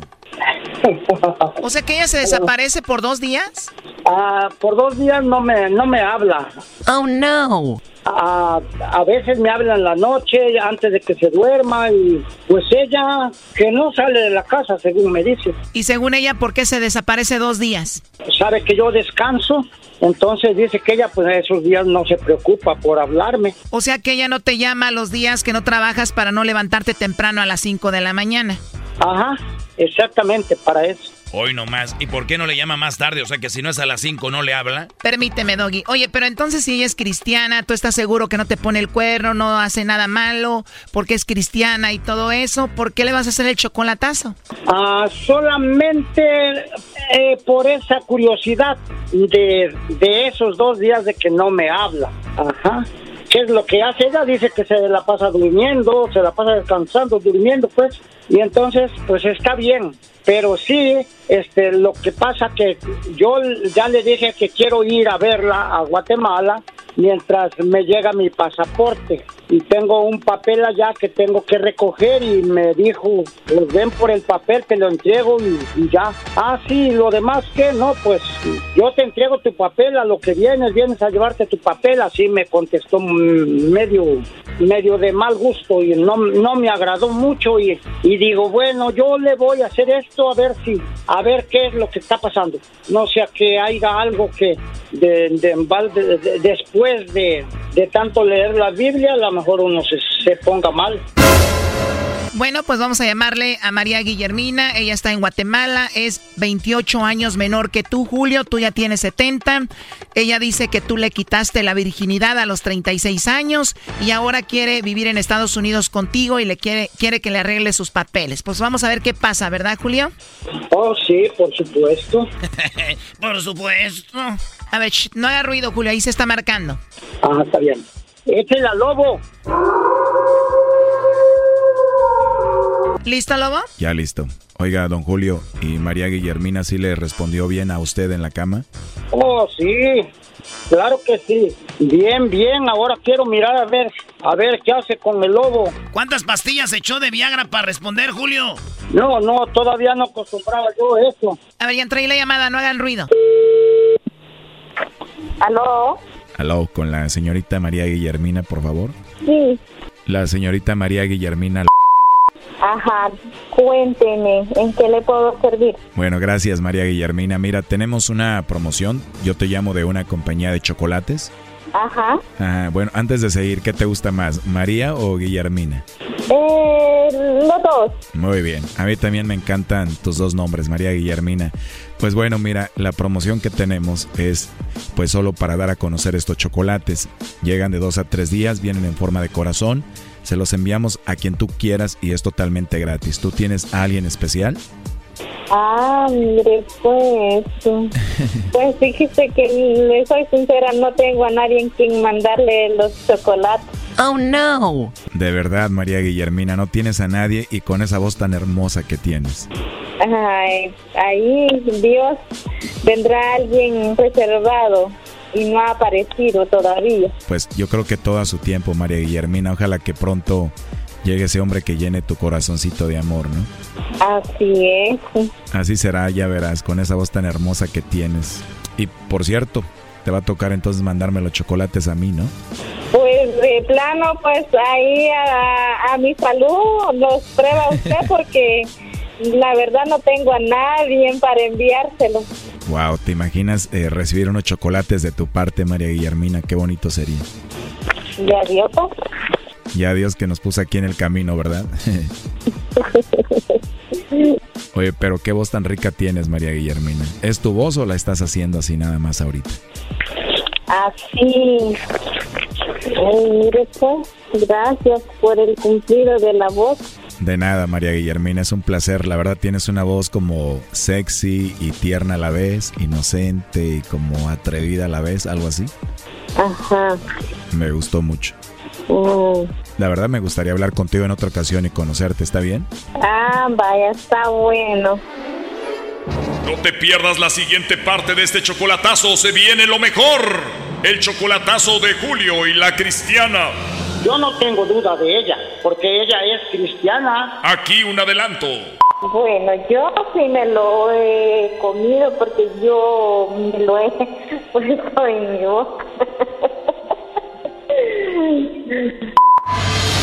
O sea que ella se desaparece por dos días. Ah, por dos días no me, no me habla. Oh, no. Ah, a veces me habla en la noche antes de que se duerma y pues ella que no sale de la casa según me dice. Y según ella, ¿por qué se desaparece dos días? Sabe que yo descanso, entonces dice que ella pues esos días no se preocupa por hablarme. O sea que ella no te llama los días que no trabajas para no levantarte temprano a las 5 de la mañana. Ajá, exactamente para eso. Hoy nomás. ¿Y por qué no le llama más tarde? O sea que si no es a las 5 no le habla. Permíteme, Doggy. Oye, pero entonces si ella es cristiana, tú estás seguro que no te pone el cuerno, no hace nada malo, porque es cristiana y todo eso, ¿por qué le vas a hacer el chocolatazo? Ah, solamente eh, por esa curiosidad de, de esos dos días de que no me habla. Ajá. ¿Qué es lo que hace? Ella dice que se la pasa durmiendo, se la pasa descansando, durmiendo, pues. Y entonces, pues está bien. Pero sí, este, lo que pasa que yo ya le dije que quiero ir a verla a Guatemala mientras me llega mi pasaporte y tengo un papel allá que tengo que recoger y me dijo, pues ven por el papel, te lo entrego y, ya. Ah, sí, lo demás que no, pues yo te entrego tu papel a lo que vienes, vienes a llevarte tu papel, así me contestó medio, medio de mal gusto y no, no me agradó mucho y, y digo, bueno, yo le voy a hacer esto a ver si, a ver qué es lo que está pasando. No sea que haya algo que de, de, después de, de tanto leer la Biblia, la mejor uno se, se ponga mal. Bueno, pues vamos a llamarle a María Guillermina. Ella está en Guatemala, es 28 años menor que tú, Julio. Tú ya tienes 70. Ella dice que tú le quitaste la virginidad a los 36 años y ahora quiere vivir en Estados Unidos contigo y le quiere, quiere que le arregle sus papeles. Pues vamos a ver qué pasa, ¿verdad, Julio? Oh, sí, por supuesto. *laughs* por supuesto. A ver, no haga ruido, Julio. Ahí se está marcando. Ah, está bien. Échela, lobo. ¿Listo, Lobo? Ya listo. Oiga, don Julio, ¿y María Guillermina sí le respondió bien a usted en la cama? Oh, sí. Claro que sí. Bien, bien. Ahora quiero mirar a ver, a ver qué hace con el lobo. ¿Cuántas pastillas echó de Viagra para responder, Julio? No, no, todavía no acostumbraba yo eso. A ver, ya entré la llamada, no hagan ruido. ¿Aló? Aló, con la señorita María Guillermina, por favor. Sí. La señorita María Guillermina. Ajá, cuénteme, ¿en qué le puedo servir? Bueno, gracias María Guillermina. Mira, tenemos una promoción. Yo te llamo de una compañía de chocolates. Ajá. Ah, bueno, antes de seguir, ¿qué te gusta más, María o Guillermina? Eh, los dos. Muy bien. A mí también me encantan tus dos nombres, María Guillermina. Pues bueno, mira, la promoción que tenemos es pues solo para dar a conocer estos chocolates. Llegan de dos a tres días, vienen en forma de corazón. Se los enviamos a quien tú quieras y es totalmente gratis. ¿Tú tienes a alguien especial? Ah, mire, pues, pues fíjese que le soy sincera, no tengo a nadie en quien mandarle los chocolates. Oh, no. De verdad, María Guillermina, no tienes a nadie y con esa voz tan hermosa que tienes. Ay, ahí Dios vendrá alguien reservado y no ha aparecido todavía. Pues yo creo que todo a su tiempo, María Guillermina. Ojalá que pronto llegue ese hombre que llene tu corazoncito de amor, ¿no? Así es. Así será, ya verás, con esa voz tan hermosa que tienes. Y por cierto, te va a tocar entonces mandarme los chocolates a mí, ¿no? Pues de plano, pues ahí a, a mi salud los prueba usted porque la verdad no tengo a nadie para enviárselo. Wow, ¿te imaginas eh, recibir unos chocolates de tu parte, María Guillermina? Qué bonito sería. Ya Dios. Ya Dios que nos puso aquí en el camino, ¿verdad? *laughs* Oye, pero qué voz tan rica tienes, María Guillermina. ¿Es tu voz o la estás haciendo así nada más ahorita? Así. mire, pues, gracias por el cumplido de la voz. De nada, María Guillermina, es un placer. La verdad tienes una voz como sexy y tierna a la vez, inocente y como atrevida a la vez, algo así. Ajá. Me gustó mucho. Mm. La verdad me gustaría hablar contigo en otra ocasión y conocerte, ¿está bien? Ah, vaya, está bueno. No te pierdas la siguiente parte de este chocolatazo, se viene lo mejor. El chocolatazo de Julio y la cristiana. Yo no tengo duda de ella, porque ella es cristiana. Aquí un adelanto. Bueno, yo sí me lo he comido porque yo me lo he *laughs* puesto en mi boca. *laughs*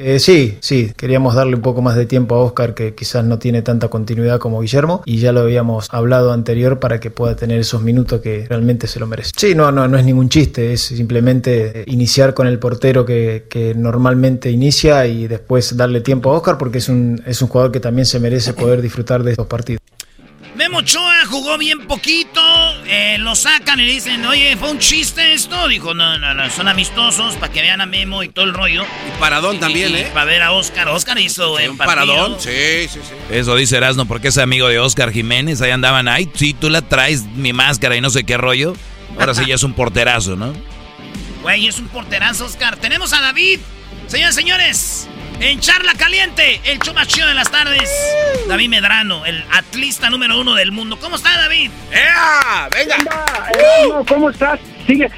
Eh, sí, sí, queríamos darle un poco más de tiempo a Oscar que quizás no tiene tanta continuidad como Guillermo y ya lo habíamos hablado anterior para que pueda tener esos minutos que realmente se lo merece. Sí, no, no, no es ningún chiste, es simplemente iniciar con el portero que, que normalmente inicia y después darle tiempo a Oscar porque es un, es un jugador que también se merece poder disfrutar de estos partidos. Memo Ochoa jugó bien poquito, eh, lo sacan y dicen, oye, ¿fue un chiste esto? Dijo, no, no, no, son amistosos para que vean a Memo y todo el rollo. Y Paradón también, ¿eh? Para ver a Oscar. Oscar hizo un Paradón, sí, sí, sí. Eso dice Erasmo, porque es amigo de Oscar Jiménez. Ahí andaban, ay, sí, tú la traes mi máscara y no sé qué rollo. Ahora sí ya es un porterazo, ¿no? Güey, es un porterazo, Oscar. Tenemos a David. Señores, señores, en Charla Caliente, el show más chido de las tardes. David Medrano, el atlista número uno del mundo. ¿Cómo está, David? ¡Ea! ¡Venga! ¿Cómo estás? Sigue.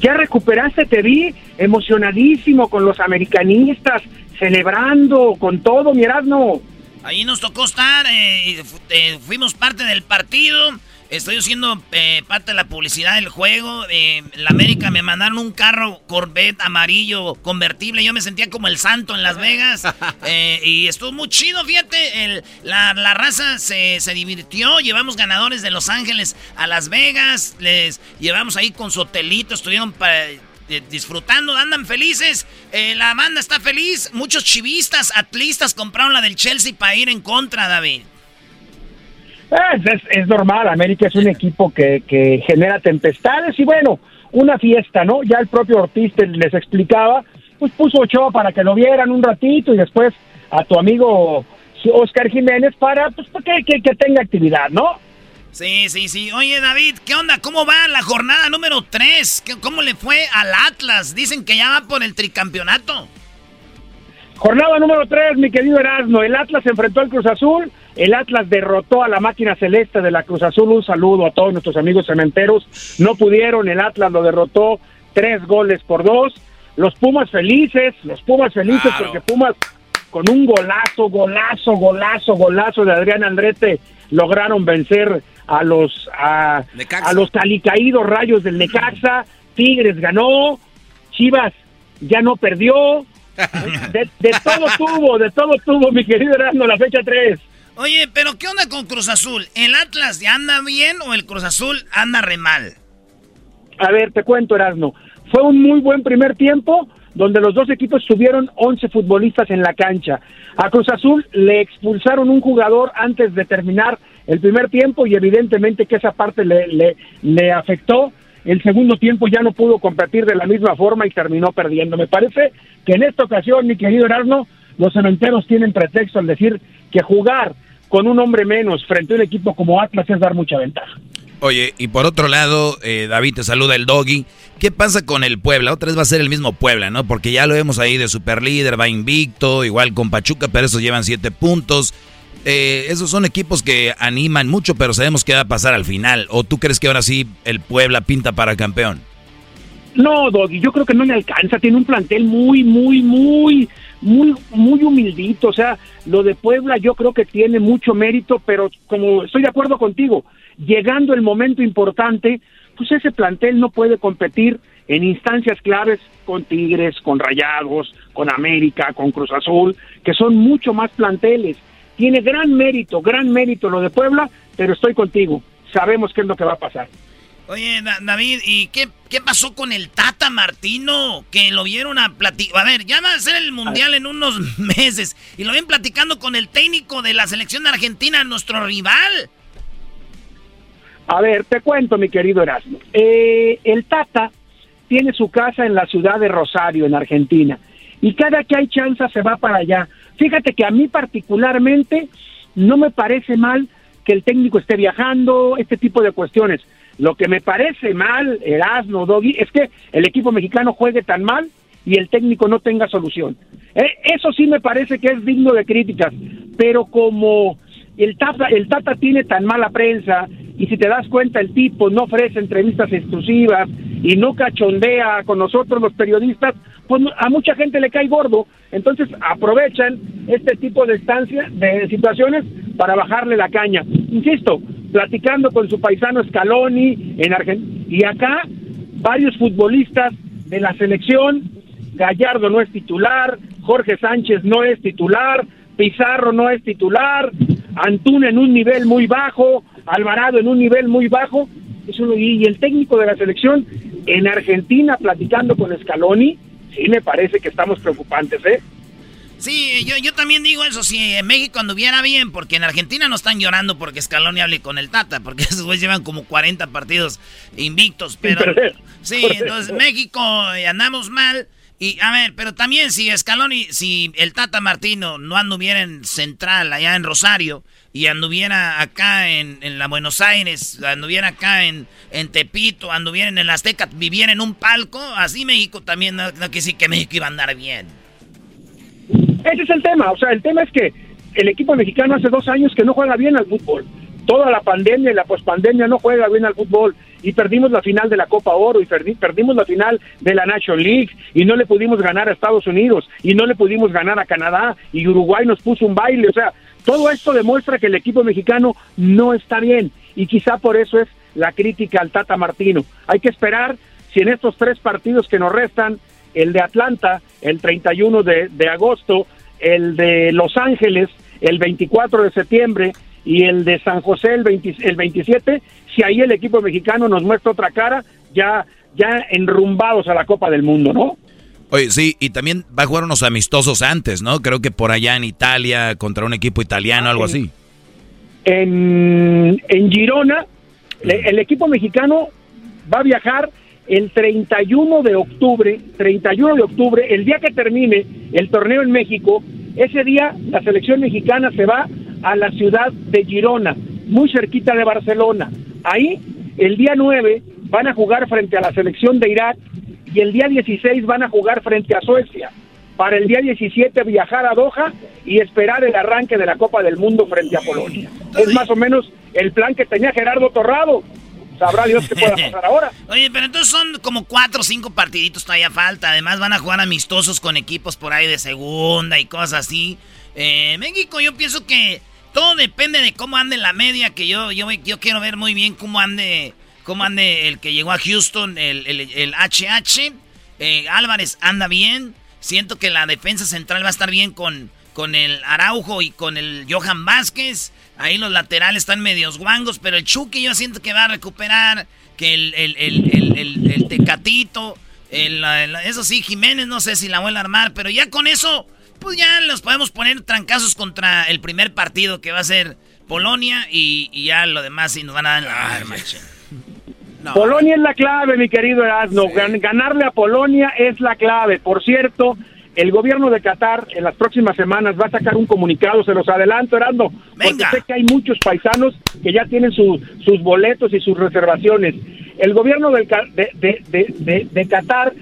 Ya recuperaste, te vi emocionadísimo con los americanistas, celebrando con todo, mi Erasmo. Ahí nos tocó estar, eh, eh, fuimos parte del partido. Estoy haciendo eh, parte de la publicidad del juego. Eh, la América me mandaron un carro Corvette amarillo convertible. Yo me sentía como el santo en Las Vegas. *laughs* Eh, y estuvo muy chido, fíjate. la, raza se, divirtió. Llevamos ganadores de Los Ángeles a Las Vegas. Les llevamos ahí con su hotelito. Estuvieron disfrutando, andan felices. la banda está feliz. Muchos chivistas, atlistas compraron la del Chelsea para ir en contra, David. Es, es, normal, América es un equipo que, que, genera tempestades y bueno, una fiesta, ¿no? Ya el propio Ortiz les explicaba, pues puso Ochoa para que lo vieran un ratito y después a tu amigo Oscar Jiménez para pues, que, que, que tenga actividad, ¿no? Sí, sí, sí. Oye, David, ¿qué onda? ¿Cómo va la jornada número 3? ¿Cómo le fue al Atlas? Dicen que ya va por el tricampeonato. Jornada número 3, mi querido Erasmo. El Atlas enfrentó al Cruz Azul. El Atlas derrotó a la máquina celeste de la Cruz Azul. Un saludo a todos nuestros amigos cementeros. No pudieron. El Atlas lo derrotó tres goles por dos. Los Pumas felices. Los Pumas felices porque Pumas con un golazo, golazo, golazo, golazo de Adrián Andrete lograron vencer a los a, a los calicaídos rayos del Necaxa. Tigres ganó. Chivas ya no perdió. *laughs* De, todo tuvo, de todo tuvo, mi querido Erasmo, la fecha 3. Oye, pero ¿qué onda con Cruz Azul? ¿El Atlas ya anda bien o el Cruz Azul anda re mal? A ver, te cuento, Erasmo. Fue un muy buen primer tiempo donde los dos equipos tuvieron 11 futbolistas en la cancha. A Cruz Azul le expulsaron un jugador antes de terminar el primer tiempo y evidentemente que esa parte le, le, le afectó el segundo tiempo ya no pudo competir de la misma forma y terminó perdiendo. Me parece que en esta ocasión, mi querido Erasmo, los cementeros tienen pretexto al decir que jugar con un hombre menos frente a un equipo como Atlas es dar mucha ventaja. Oye, y por otro lado, eh, David te saluda el doggy. ¿Qué pasa con el Puebla? Otra vez va a ser el mismo Puebla, ¿no? Porque ya lo vemos ahí de superlíder, va invicto, igual con Pachuca, pero esos llevan siete puntos. Eh, esos son equipos que animan mucho, pero sabemos qué va a pasar al final. ¿O tú crees que ahora sí el Puebla pinta para campeón? No, Doggy, yo creo que no le alcanza. Tiene un plantel muy, muy, muy, muy, muy humildito. O sea, lo de Puebla yo creo que tiene mucho mérito, pero como estoy de acuerdo contigo, llegando el momento importante, pues ese plantel no puede competir en instancias claves con Tigres, con Rayados, con América, con Cruz Azul, que son mucho más planteles. Tiene gran mérito, gran mérito lo de Puebla, pero estoy contigo. Sabemos qué es lo que va a pasar. Oye, David, ¿y qué, qué pasó con el Tata Martino? Que lo vieron a platicar. A ver, ya va a ser el Mundial en unos *laughs* meses. Y lo ven platicando con el técnico de la selección argentina, nuestro rival. A ver, te cuento, mi querido Erasmo. Eh, el Tata tiene su casa en la ciudad de Rosario, en Argentina. Y cada que hay chance se va para allá. Fíjate que a mí particularmente no me parece mal que el técnico esté viajando, este tipo de cuestiones. Lo que me parece mal, Erasmo, Doggy, es que el equipo mexicano juegue tan mal y el técnico no tenga solución. Eh, eso sí me parece que es digno de críticas, pero como el Tata, el Tata tiene tan mala prensa y si te das cuenta el tipo no ofrece entrevistas exclusivas y no cachondea con nosotros los periodistas, pues a mucha gente le cae gordo, entonces aprovechan este tipo de estancia, de situaciones para bajarle la caña. Insisto, platicando con su paisano Scaloni en Argentina y acá varios futbolistas de la selección, Gallardo no es titular, Jorge Sánchez no es titular, Pizarro no es titular, Antún en un nivel muy bajo, Alvarado en un nivel muy bajo, y el técnico de la selección en Argentina platicando con Scaloni, sí me parece que estamos preocupantes, ¿eh? Sí, yo, yo también digo eso, si en México anduviera bien, porque en Argentina no están llorando porque Scaloni hable con el Tata, porque *laughs* esos güeyes llevan como 40 partidos invictos, pero... Sí, entonces México eh, andamos mal, y a ver, pero también si Scaloni, si el Tata Martino no anduviera en Central, allá en Rosario, y anduviera acá en, en la Buenos Aires, anduviera acá en, en Tepito, anduviera en el Azteca, viviera en un palco, así México también no, no quiere decir que México iba a andar bien. Ese es el tema, o sea, el tema es que el equipo mexicano hace dos años que no juega bien al fútbol. Toda la pandemia y la pospandemia no juega bien al fútbol y perdimos la final de la Copa Oro y perdimos la final de la National League y no le pudimos ganar a Estados Unidos y no le pudimos ganar a Canadá y Uruguay nos puso un baile, o sea, todo esto demuestra que el equipo mexicano no está bien y quizá por eso es la crítica al Tata Martino. Hay que esperar si en estos tres partidos que nos restan el de Atlanta el 31 de, de agosto, el de Los Ángeles el 24 de septiembre y el de San José el, el 27, si ahí el equipo mexicano nos muestra otra cara, ya, ya enrumbados a la Copa del Mundo, ¿no? Oye, sí, y también va a jugar unos amistosos antes, ¿no? Creo que por allá en Italia, contra un equipo italiano, algo así. En, en Girona, el equipo mexicano va a viajar el 31 de octubre, 31 de octubre, el día que termine el torneo en México, ese día la selección mexicana se va a la ciudad de Girona, muy cerquita de Barcelona. Ahí, el día 9, van a jugar frente a la selección de Irak y el día 16 van a jugar frente a Suecia. Para el día 17 viajar a Doha y esperar el arranque de la Copa del Mundo frente a Polonia. Es más o menos el plan que tenía Gerardo Torrado sabrá Dios pueda pasar ahora. *laughs* Oye, pero entonces son como cuatro o cinco partiditos todavía falta. Además van a jugar amistosos con equipos por ahí de segunda y cosas así. Eh, México, yo pienso que todo depende de cómo ande la media, que yo, yo, yo quiero ver muy bien cómo ande, cómo ande el que llegó a Houston, el, el, HH. Eh, Álvarez anda bien. Siento que la defensa central va a estar bien con, con el Araujo y con el Johan Vázquez. Ahí los laterales están medios guangos, pero el Chucky yo siento que va a recuperar. Que el, el, el, el Tecatito, eso sí, Jiménez no sé si la vuelve a armar, pero ya con eso, pues ya los podemos poner trancazos contra el primer partido que va a ser Polonia y, ya lo demás sí nos van a dar la Polonia es la clave, mi querido Erasmo. Ganarle a Polonia es la clave. Por cierto, el gobierno de Qatar en las próximas semanas va a sacar un comunicado, se los adelanto, Erasmo, porque sé que hay muchos paisanos que ya tienen sus boletos y sus reservaciones. El gobierno de, de, de, Qatar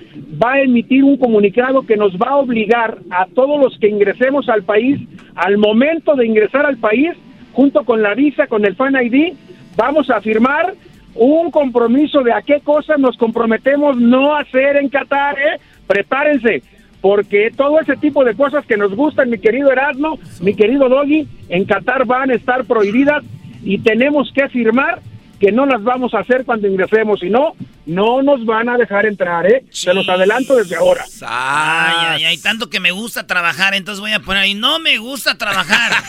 va a emitir un comunicado que nos va a obligar a todos los que ingresemos al país, al momento de ingresar al país, junto con la visa, con el Fan ID, vamos a firmar un compromiso de a qué cosas nos comprometemos no hacer en Qatar, ¿eh? Prepárense, porque todo ese tipo de cosas que nos gustan, mi querido Erasmo, mi querido Doggy, en Qatar van a estar prohibidas y tenemos que afirmar que no las vamos a hacer cuando ingresemos, si no, no nos van a dejar entrar, ¿eh? Se los adelanto desde ahora. Ay, ay, ay, tanto que me gusta trabajar, entonces voy a poner ahí, no me gusta trabajar. *laughs*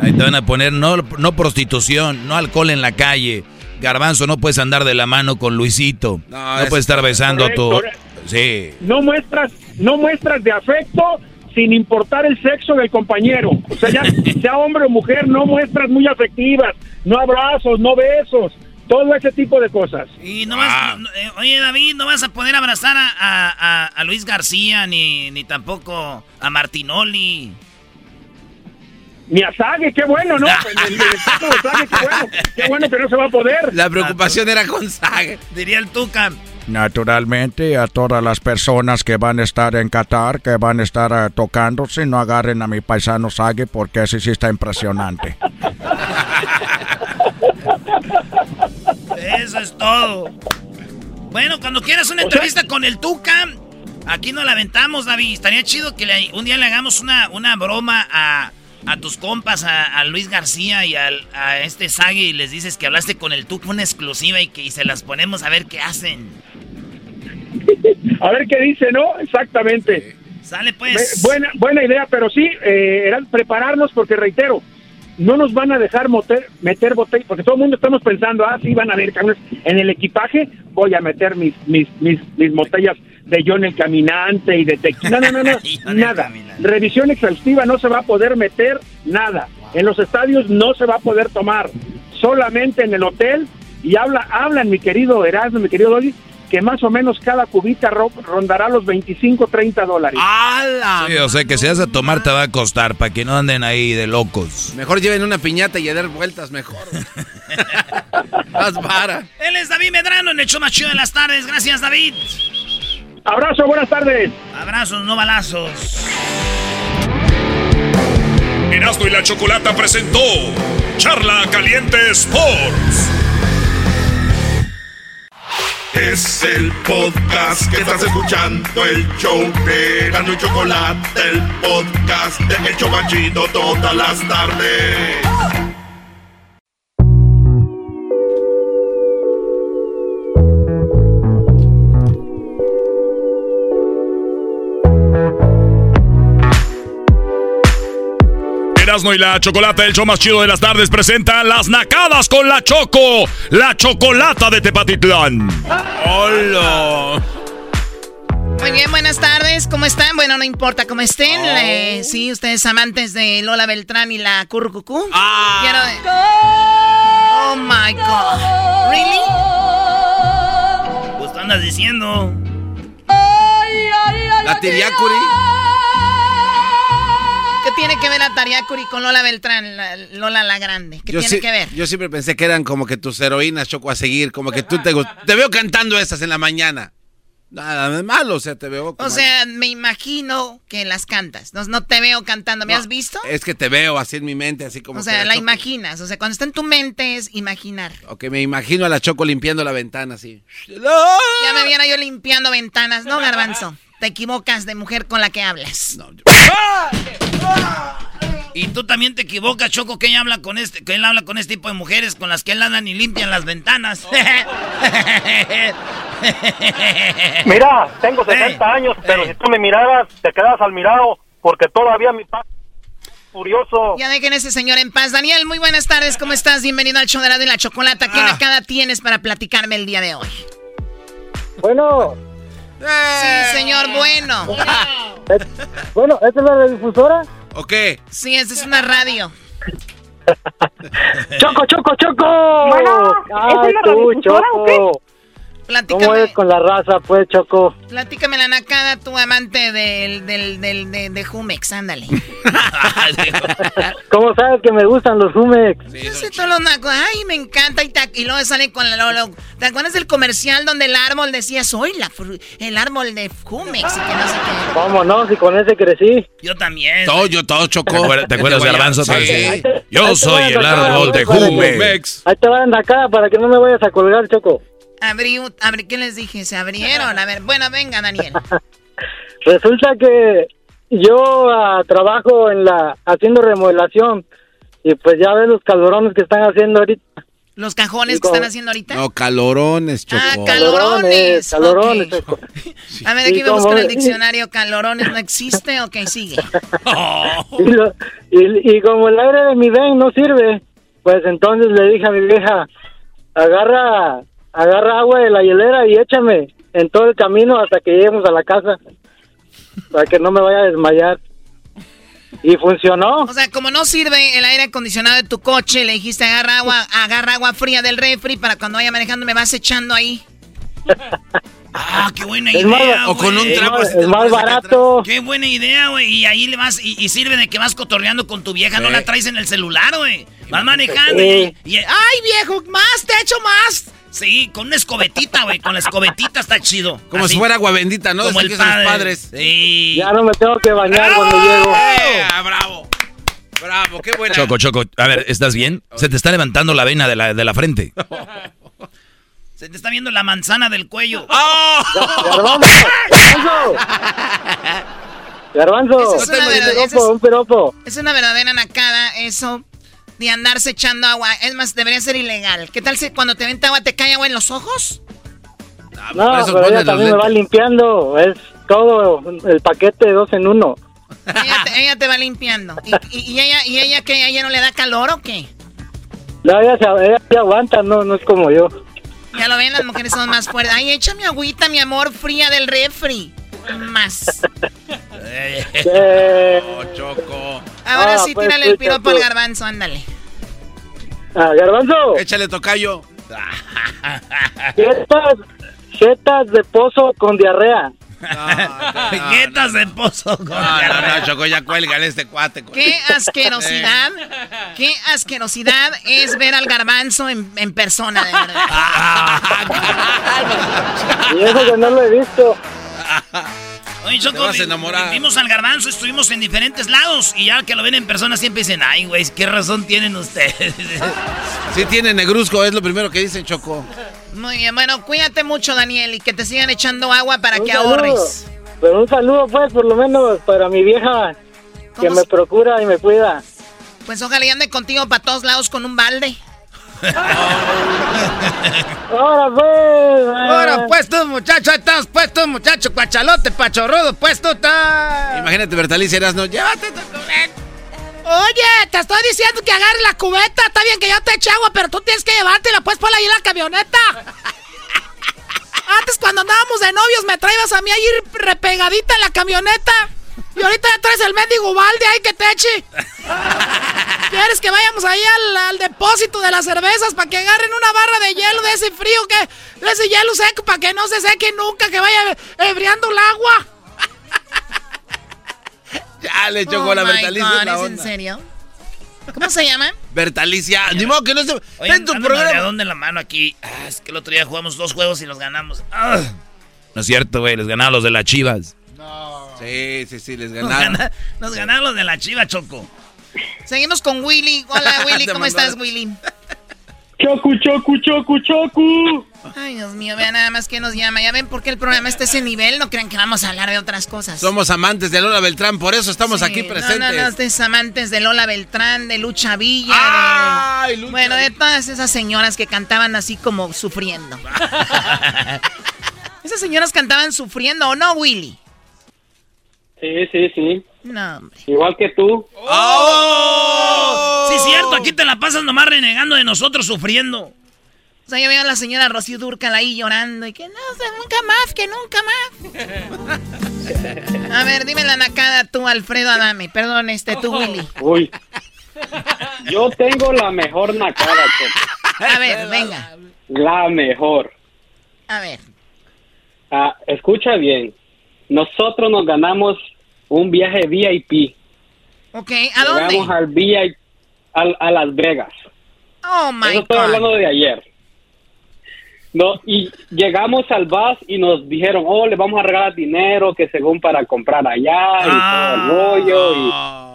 ahí te van a poner no, no prostitución, no alcohol en la calle, Garbanzo, no puedes andar de la mano con Luisito. No, puedes estar besando a tu... Sí. No muestras, no muestras de afecto sin importar el sexo del compañero. O sea, ya *laughs* sea hombre o mujer, no muestras muy afectivas, no abrazos, no besos, todo ese tipo de cosas. Y no vas, eh, oye David, no vas a poder abrazar a, a Luis García ni, ni tampoco a Martinoli. Ni a Sague, qué bueno, ¿no? *laughs* En el, qué bueno. Qué bueno que no se va a poder. La preocupación era con Sague. Diría el Tuca. Naturalmente, a todas las personas que van a estar en Qatar, que van a estar uh, tocándose, no agarren a mi paisano Sage porque ese sí está impresionante. *laughs* Eso es todo. Bueno, cuando quieras una entrevista con el Tuca, aquí nos la aventamos, David. Estaría chido que le- un día le hagamos una, una broma a, a tus compas, a, a Luis García y al- a este Sage y les dices que hablaste con el Tuca, una exclusiva y que y se las ponemos a ver qué hacen. *laughs* A ver qué dice, ¿no? Exactamente. Sale pues. Buena, buena idea, pero sí, eh, era prepararnos porque reitero, no nos van a dejar moter- meter botellas, porque todo el mundo estamos pensando, ah, sí, van a ver. En el equipaje voy a meter mis, mis, mis, mis botellas de John el Caminante y de tequila. No, no, no, no, *laughs* nada. Revisión exhaustiva no se va a poder meter nada. En los estadios no se va a poder tomar. Solamente en el hotel. Y habla, hablan, mi querido Erasmo, mi querido Doggy, que más o menos cada cubita ro- rondará los 25, 30 dólares. Sí, o sea que si vas a tomar te va a costar para que no anden ahí de locos. Mejor lleven una piñata y a dar vueltas mejor. *laughs* Más vara. Él es David Medrano en el show más chido de las tardes. Gracias, David. Abrazo, buenas tardes. Abrazos, no balazos. Erasmo y la Chocolata presentó Charla Caliente Sports. Es el podcast que estás escuchando, el show de Erasmo y Chocolate, el podcast de El Chobachito todas las tardes. Erasmo y la Chocolata, el show más chido de las tardes, presenta Las Nacadas con la Choco, la Chocolata de Tepatitlán. ¡Hola! Muy bien, buenas tardes. ¿Cómo están? Bueno, no importa cómo estén. eh, sí, ustedes amantes de Lola Beltrán y la Currucucú. Quiero... Oh my God. ¿Really? Pues andas diciendo. La Tiriacuri. ¿Qué tiene que ver la Tariacuri con Lola Beltrán, la- Lola la Grande? ¿Qué Yo, tiene que ver? yo siempre pensé que eran como que tus heroínas, Choco, a seguir. Como que tú te, te veo cantando esas en la mañana. Nada de malo, o sea, te veo como... O sea, me imagino que las cantas. No, no te veo cantando. ¿Me has visto? Es que te veo así en mi mente, así como O sea, la Choco- imaginas. O sea, cuando está en tu mente es imaginar. O que me imagino a la Choco limpiando la ventana así. Ya me viera yo limpiando ventanas, ¿no, Garbanzo? Te equivocas de mujer con la que hablas. Y tú también te equivocas, Choco, que ella habla con este, que él habla con este tipo de mujeres con las que él andan y limpian las ventanas. *laughs* Mira, tengo 60 años, pero si tú me miraras, te quedas al mirado, porque todavía mi padre furioso. Ya dejen a ese señor en paz. Daniel, muy buenas tardes. ¿Cómo estás? Bienvenido al show de la y la chocolata. ¿Qué nacada tienes para platicarme el día de hoy? Bueno, Sí, señor, bueno. *laughs* bueno, ¿esta es la radiodifusora? ¿O qué? Sí, esta es una radio. *laughs* ¡Choco, choco, choco! Bueno, Ay, ¿es tú, radiodifusora o qué? Platícame. ¿Cómo es con la raza, pues, Choco? Platícame la nacada, tu amante del, del, del, de, de Jumex, ándale. *laughs* ¿Cómo sabes que me gustan los Jumex? Yo sé todos los nacos, ay, me encanta, y, ta- y luego sale con la... lo- lo- ¿Te acuerdas del comercial donde el árbol decía, soy la fru- el árbol de Jumex? Y que no sé qué. ¿Cómo no? Si con ese crecí. Yo también. Todo, yo todo, Choco. ¿Te acuerdas, acuerdas, Garbanzo? Sí. Sí. Yo soy el árbol de Jumex. Ahí te van acá para que no me vayas a colgar, Choco. Abrí, abrí, ¿qué les dije? Se abrieron. A ver, bueno, venga, Daniel. *laughs* Resulta que yo ah, trabajo en la haciendo remodelación y pues ya ves los calorones que están haciendo ahorita. ¿Los cajones que están haciendo ahorita? No, calorones, Choco. Ah, calorones. calorones. *laughs* A ver, aquí vemos con el diccionario. ¿Calorones no existe? Ok, sigue. *laughs* Y, lo- y- y como el aire de mi ven no sirve, pues entonces le dije a mi vieja, agarra, agarra agua de la hielera y échame en todo el camino hasta que lleguemos a la casa, para que no me vaya a desmayar. Y funcionó. O sea, como no sirve el aire acondicionado de tu coche, le dijiste agarra agua, agarra agua fría del refri para cuando vaya manejando me vas echando ahí. *laughs* Ah, qué buena Es idea. más- O con un trapo Es más barato. Qué buena idea, güey. Y ahí le vas, y, y sirve de que vas cotorreando con tu vieja, no la traes en el celular, güey. Vas manejando Sí. y, y- ¡ay, viejo! ¡Más! ¡Te echo más! Sí, con una escobetita, güey. Con la escobetita está chido. Como Así. si fuera agua bendita, ¿no? Como el que son los padre. padres. Sí. Ya no me tengo que bañar cuando llego. ¡Eh! ¡Bravo! ¡Bravo! ¡Qué buena! Choco, Choco, a ver, ¿estás bien? Se te está levantando la vena de la, de la frente. *laughs* Se te está viendo la manzana del cuello. Garbanzo, garbanzo. Garbanzo, Esa es. Es una verdadera nacada eso de andarse echando agua. Es más, debería ser ilegal. ¿Qué tal si cuando te venta agua te cae agua en los ojos? No, por eso pero ella también me va lentes. limpiando. Es todo el paquete de dos en uno. Ella te, ella te va limpiando. ¿Y, y- y ella, y ella que ella no le da calor o qué? No, ella se, ella se aguanta, no, no es como yo. Ya lo ven, las mujeres son más fuertes. Ay, échame agüita, mi amor, fría del refri. Más. *laughs* Eh, Oh, Choco. Ahora Ah, sí, pues, tírale el pues, piropo al garbanzo, ándale. Ah, garbanzo, Échale tocayo. *laughs* jetas, jetas de pozo con diarrea. *laughs* Jetas de pozo. con No, no, no, Choco, ya cuélgale este cuate. Qué asquerosidad, qué asquerosidad es ver al garbanzo en, en persona, de verdad. *laughs* Y eso que no lo he visto. Oye, Choco, vimos al garbanzo, estuvimos en diferentes lados y ya que lo ven en persona siempre dicen, ay, güey, ¿qué razón tienen ustedes? Sí tiene negruzco, es lo primero que dicen, Choco. Muy bien, bueno, cuídate mucho, Daniel, y que te sigan echando agua para Un que saludo. ahorres. Pero un saludo, pues, por lo menos para mi vieja que ¿Cómo me procura y me cuida. Pues ojalá y ande contigo para todos lados con un balde. Ahora, pues. Ahora, pues tú, muchacho, ahí estás, pues tú, muchacho, cuachalote, pachorrudo, pues tú estás. Imagínate, Bertalicia Erasno, llévate tu Oye, te estoy diciendo que agarres la cubeta. Está bien que yo te eche agua, pero tú tienes que llevártela, pues, por ahí en la camioneta. Antes, cuando andábamos de novios, me traías a mí ahí repegadita en la camioneta. Y ahorita ya traes el mendigo balde ahí que te eche. ¿Quieres que vayamos ahí al, al depósito de las cervezas para que agarren una barra de hielo de ese frío que. de ese hielo seco para que no se seque nunca, que vaya ebriando el agua? *laughs* Ya le chocó Oh la Bertalicia. Es la ¿es en serio? ¿Cómo se llama? Bertalicia, ni modo que no se. Oye, en tu programa. dónde en la mano aquí. Ah, es que el otro día jugamos dos juegos y los ganamos. Ah, No es cierto, güey, les ganaron los de las chivas. Sí, sí, sí, les nos, ganaron. gana- nos ganaron los de la chiva, Choco. Seguimos con Willy. *laughs* Hola, Willy, ¿cómo estás, Willy? Chocu, chocu, chocu, chocu. Ay, Dios mío, vean nada más que nos llama. Ya ven por qué el programa está a ese nivel. No crean que vamos a hablar de otras cosas. Somos amantes de Lola Beltrán, por eso estamos Sí, aquí No, presentes. no, no, ustedes amantes de Lola Beltrán, de Lucha Villa. Ay, de- Lucha bueno, de todas esas señoras que cantaban así como sufriendo. *laughs* esas señoras cantaban sufriendo, ¿o no, Willy? Sí, sí, sí. No, hombre. Igual que tú. ¡Oh! Sí, cierto, aquí te la pasas nomás renegando de nosotros sufriendo. O sea, yo veo a la señora Rocío Durcal ahí llorando y que no, o sea, nunca más, que nunca más. *laughs* A ver, dime la nacada tú, Alfredo Adame. Perdón, este, tú, Willy. Uy. Yo tengo la mejor nacada, *laughs* Choco. A ver, venga. La mejor. A ver. Ah, escucha bien. Nosotros nos ganamos un viaje VIP. Ok, ¿a dónde? Llegamos al VIP al- a Las Vegas. Oh, my Eso estoy God. hablando de ayer. No, y llegamos al bus y nos dijeron, oh, le vamos a regalar dinero que según para comprar allá y todo el rollo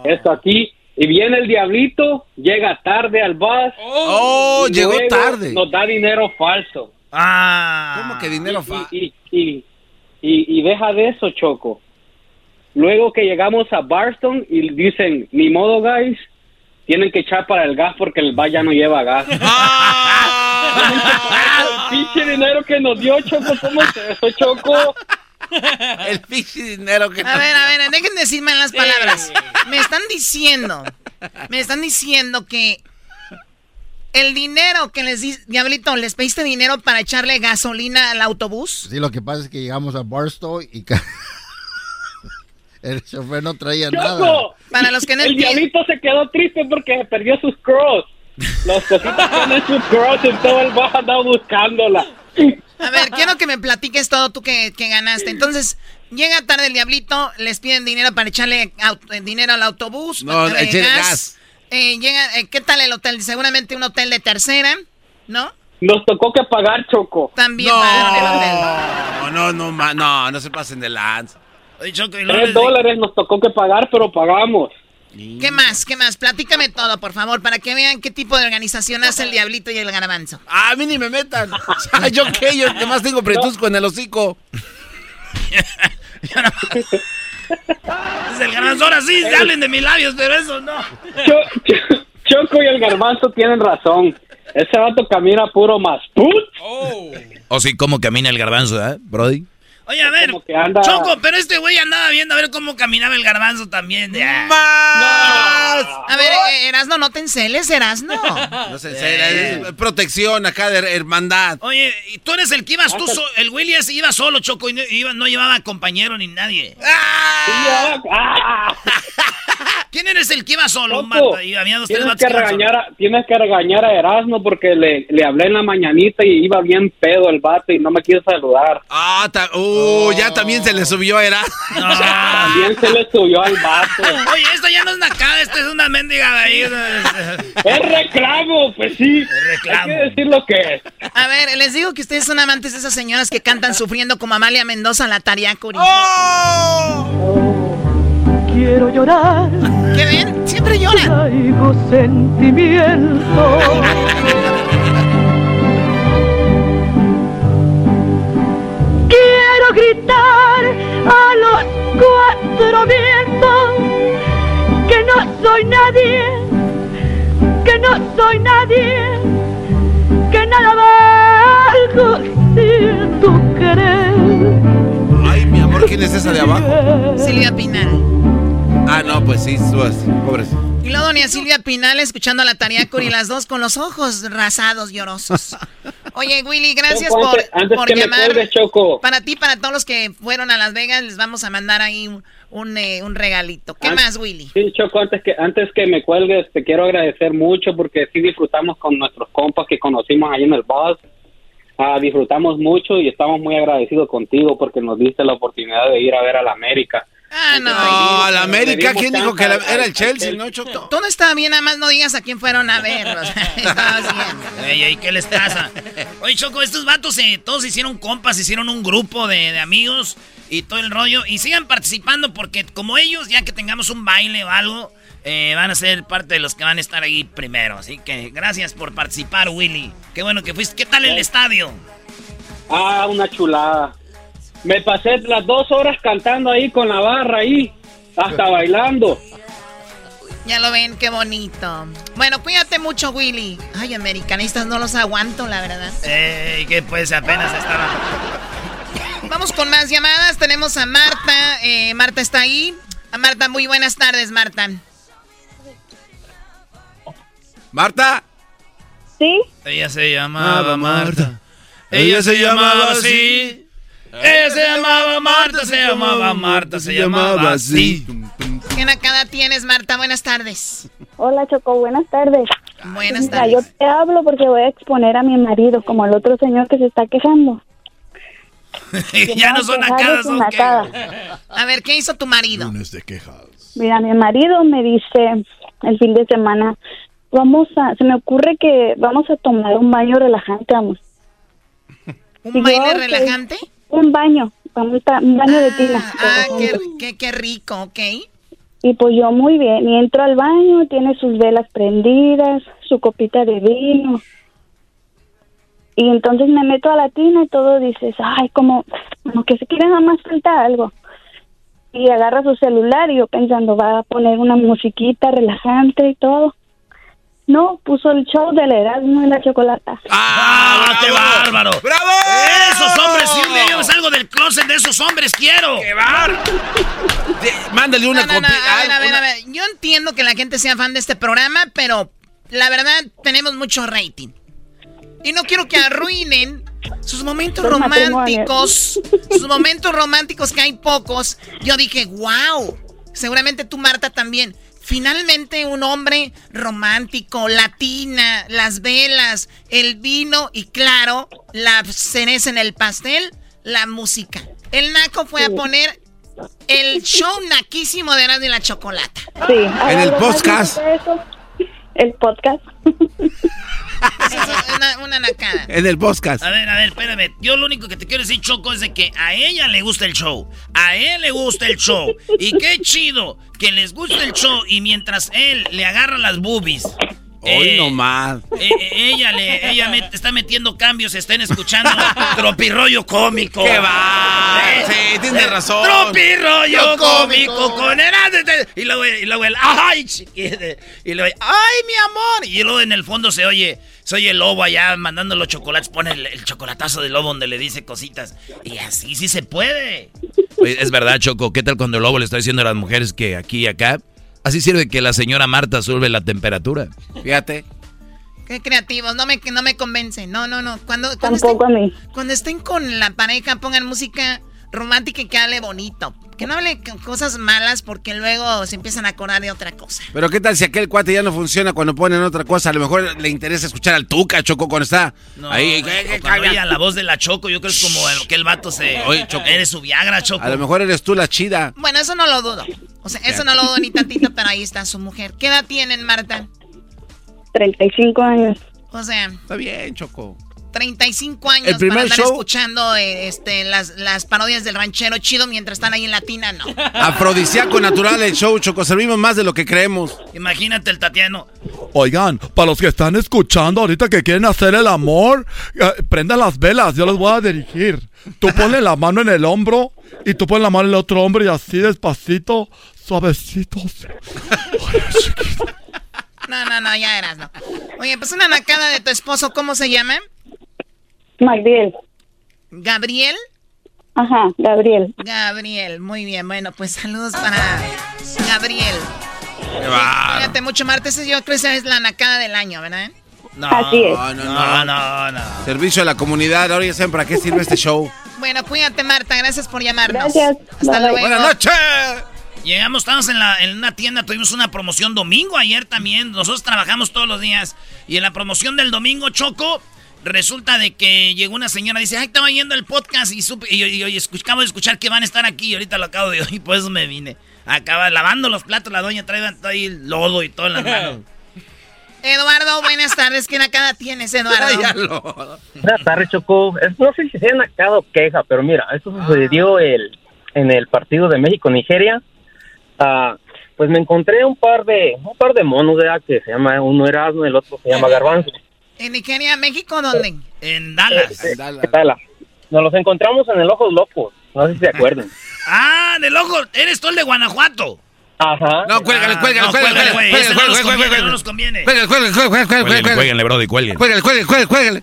y esto aquí. Y viene el diablito, llega tarde al bus. Oh, y llegó luego tarde. Nos da dinero falso. Ah. ¿Cómo que dinero fa? Y, y, y, y deja de eso, Choco. Luego que llegamos a Barston y dicen, ni modo, guys, tienen que echar para el gas porque el bar ya no lleva gas. *laughs* el pinche dinero que nos dio, Choco, ¿cómo es eso, Choco? El pinche dinero que A ver, a ver, dejen de decirme las palabras. Me están diciendo, me están diciendo que el dinero que les di, Diablito, ¿les pediste dinero para echarle gasolina al autobús? Sí, lo que pasa es que llegamos a Barstow y *laughs* el chofer no traía nada. Para los que no El entienden. diablito se quedó triste porque perdió sus cross. Las cositas que tienen sus cross en todo el bar andaba buscándola. A ver, quiero que me platiques todo tú que, que ganaste. Entonces, llega tarde el Diablito, les piden dinero para echarle eh, dinero al autobús. No, eh, echarle gas. Eh, llega, eh, ¿Qué tal el hotel? Seguramente un hotel de tercera, ¿no? Nos tocó que pagar, Choco. También No, no, no, ma- no, no se pasen de lanza. Tres dólares nos tocó que pagar, pero pagamos. ¿Qué más? ¿Qué más? Platícame todo, por favor, para que vean qué tipo de organización hace el Diablito y el Garbanzo. A mí ni me metan. ¿Yo qué? Yo además tengo pretusco en el hocico. *laughs* Es el garbanzo, ahora sí, se hablen de mis labios, pero eso no. Cho- Cho- Choco y el garbanzo tienen razón. Ese vato camina puro más. O sí, cómo camina el garbanzo, ¿eh, Brody? Oye, a ver, anda- Choco, pero este güey andaba viendo a ver cómo caminaba el garbanzo también. de- ah. A ver, eh, Erasno, no te enceles, Erasno. No sé, es- es protección acá de hermandad. Oye, y tú eres el que ibas tú, so- el Willy iba solo, Choco, y no, iba- no llevaba compañero ni nadie. ¿Quién eres el que iba solo, Marta? Y había dos, tres Tienes vatos que, regañar a, tienes que regañar a Erasmo porque le, le hablé en la mañanita y iba bien pedo el vato y no me quiso saludar. Ah, ta- uh, ya también se le subió a Era. *laughs* También se le subió al vato. *laughs* Oye, esto ya no es nacada, esto es una mendiga de ahí. *laughs* Es reclamo, pues sí. reclamo. Hay que decir lo que es. A ver, les digo que ustedes son amantes de esas señoras que cantan sufriendo como Amalia Mendoza, la Tariacuri. Quiero llorar. ¿Qué ven? Siempre lloran. Traigo sentimiento. *laughs* Quiero gritar a los cuatro vientos que no soy nadie, que no soy nadie, que nada valgo sin tu querer. Ay, mi amor, ¿quién es esa de abajo? Silvia Pinal. Ah, no, pues sí, subas, pobres. Y luego doña Silvia Pinal escuchando a la Tariacuri, las dos con los ojos rasados, llorosos. Oye, Willy, gracias Choco, por, antes- antes por que me llamar. cuelgues, Choco. Para ti, para todos los que fueron a Las Vegas, les vamos a mandar ahí un, un, eh, un regalito. ¿Qué An- más, Willy? Sí, Choco, antes que, antes que me cuelgues, te quiero agradecer mucho porque sí disfrutamos con nuestros compas que conocimos ahí en el bus. Ah, disfrutamos mucho y estamos muy agradecidos contigo porque nos diste la oportunidad de ir a ver a la América. Ah, no. No, la América, ¿quién dijo que era el Chelsea, no, Choco? Todo está bien, nada más no digas a quién fueron a ver. o sea, *laughs* estabas bien. Ey, ey, ¿qué les pasa? Oye, Choco, estos vatos eh, todos hicieron compas, hicieron un grupo de, de amigos y todo el rollo. Y sigan participando porque como ellos, ya que tengamos un baile o algo, eh, van a ser parte de los que van a estar ahí primero. Así que gracias por participar, Willy. Qué bueno que fuiste. ¿Qué tal el estadio? Ah, una chulada. Me pasé las dos horas cantando ahí con la barra ahí, hasta bailando. Ya lo ven, qué bonito. Bueno, cuídate mucho, Willy. Ay, americanistas, no los aguanto, la verdad. Ey, que pues apenas estaba. Vamos con más llamadas. Tenemos a Marta. Eh, Marta está ahí. A Marta, muy buenas tardes, Marta. Marta. ¿Sí? Ella se llamaba Marta. Ella se llamaba así. Ella se llamaba Marta, se llamaba Marta, se llamaba así. ¿Qué nacada tienes, Marta? Buenas tardes. Hola, Choco, buenas tardes. Buenas Mira, tardes. yo te hablo porque voy a exponer a mi marido, como al otro señor que se está quejando. *laughs* ya no son nacadas, sin ¿o qué? nacada. A ver, ¿qué hizo tu marido? de quejas. Mira, mi marido me dice el fin de semana, vamos a, se me ocurre que vamos a tomar un baño relajante, amor. ¿Un baile "Ok". relajante? Un baño, un baño de tina. Ah, qué, qué, qué rico, ok. Y pues yo muy bien, y entro al baño, tiene sus velas prendidas, su copita de vino. Y entonces me meto a la tina y todo dices, ay, como, como que se quiere nada más falta algo. Y agarra su celular y yo pensando, va a poner una musiquita relajante y todo. No, puso el show del Erasmo y la chocolata. ¡Ah, qué bárbaro! ¡Bravo! ¡Esos hombres! Si un día yo me salgo del closet de esos hombres, quiero. ¡Qué bárbaro! Mándale una No, no, no, copia- a ver, a ver, una- a ver. Yo entiendo que la gente sea fan de este programa, pero la verdad tenemos mucho rating. Y no quiero que arruinen sus momentos Los románticos. Sus momentos románticos que hay pocos. Yo dije, wow. Seguramente tú, Marta, también. Finalmente un hombre romántico, latina, las velas, el vino y claro, la cereza en el pastel, la música. El naco fue a poner el show naquísimo de Erasmo y la Chocolata. Sí. En el ¿algo más podcast. eso? El podcast. es una, una nacada. En el podcast. A ver, a ver, espérame. Yo lo único que te quiero decir, Choco, es de que a ella le gusta el show. A él le gusta el show. Y qué chido que les guste el show y mientras él le agarra las boobies. Hoy eh, nomás. eh, eh, ella le ella met- está metiendo cambios, estén escuchando *laughs* tropirollo cómico. ¡Qué va! Eh, Sí, tienes eh, razón. Tropirollo cómico. cómico con Heraldo. Y luego, y luego el ay, chiquita. Y luego, ay, mi amor. Y luego en el fondo se oye, se oye el lobo allá mandando los chocolates. Pone el, el chocolatazo del lobo donde le dice cositas. Y así sí se puede. Oye, es verdad, Choco. ¿Qué tal cuando el lobo le está diciendo a las mujeres que aquí y acá? Así sirve que la señora Marta sube la temperatura. Fíjate. Qué creativos, no me, no me convencen. No, no, no. Cuando, cuando estén, Cuando estén con la pareja, pongan música romántica y que hable bonito. Que no hable con cosas malas porque luego se empiezan a acordar de otra cosa. Pero qué tal si aquel cuate ya no funciona cuando ponen otra cosa. A lo mejor le interesa escuchar al Tuca, Choco, cuando está No, ahí. güey, o cuando oye a la voz de la Choco, yo creo que es como el, que el vato se... Oye, Choco. Eres su Viagra, Choco. A lo mejor eres tú la chida. Bueno, eso no lo dudo. O sea, eso no lo dudo ni tantito, pero ahí está su mujer. ¿Qué edad tienen, Marta? 35 años. O sea, Está bien, Choco. 35 años El primer para andar show- escuchando eh, este, las, las parodias del ranchero chido mientras están ahí en Latina, no. *laughs* Afrodisíaco natural el show, Choco. Servimos más de lo que creemos. Imagínate el Tatiano. Oigan, para los que están escuchando ahorita que quieren hacer el amor, eh, prendan las velas, yo les voy a dirigir. Tú *laughs* ponle la mano en el hombro y tú pones la mano en el otro hombro y así despacito, suavecitos. *laughs* No, no, no, ya eras, no. Oye, pues una nacada de tu esposo, ¿cómo se llama? Gabriel. ¿Gabriel? Ajá, Gabriel. Gabriel, muy bien. Bueno, pues saludos para Gabriel. Cuídate mucho, Marta. Yo creo que esa es la nacada del año, ¿verdad? No, Así es. No, no, no, no. Servicio a la comunidad. Ahora ya saben para qué sirve este show. Bueno, cuídate, Marta. Gracias por llamarnos. Gracias. Hasta bye. luego. Buenas noches. Llegamos, estábamos en, la, en una tienda, tuvimos una promoción domingo ayer también. Nosotros trabajamos todos los días. Y en la promoción del domingo, Choco, resulta de que llegó una señora, dice, ay, estaba yendo el podcast y, supe, y, y- y escuch- acabo de escuchar que van a estar aquí. Y ahorita lo acabo de *laughs* oír, por eso me vine. Acaba lavando los platos, la doña trae ahí lodo y todo en las *laughs* manos. Eduardo, buenas tardes. ¿Qué nacada tienes, *laughs* Eduardo? Buenas tardes, Choco. Es- no sé si sea nacada o queja, pero mira, esto sucedió el, en el partido de México-Nigeria. Ah, pues me encontré un par de un par de monos, ¿verdad? Que se llama, uno Erasmo, el otro se llama Garbanzo. ¿En Nigeria, México, dónde? En Dallas. ¿Qué tal? Nos los encontramos en el Ojos Locos. No sé si se acuerdan. *laughs* Ah, del ojo, eres tú el de Guanajuato. Ajá. No, cuélgale, Ah, cuélgale, cuélgale, cuélgale, no nos cuélgale, conviene, cuélgale. Cuélgale, cuélgale, cuélgale, cuélgale, Brody. Cuélgale, cuélgale, cuélgale, cuélgale.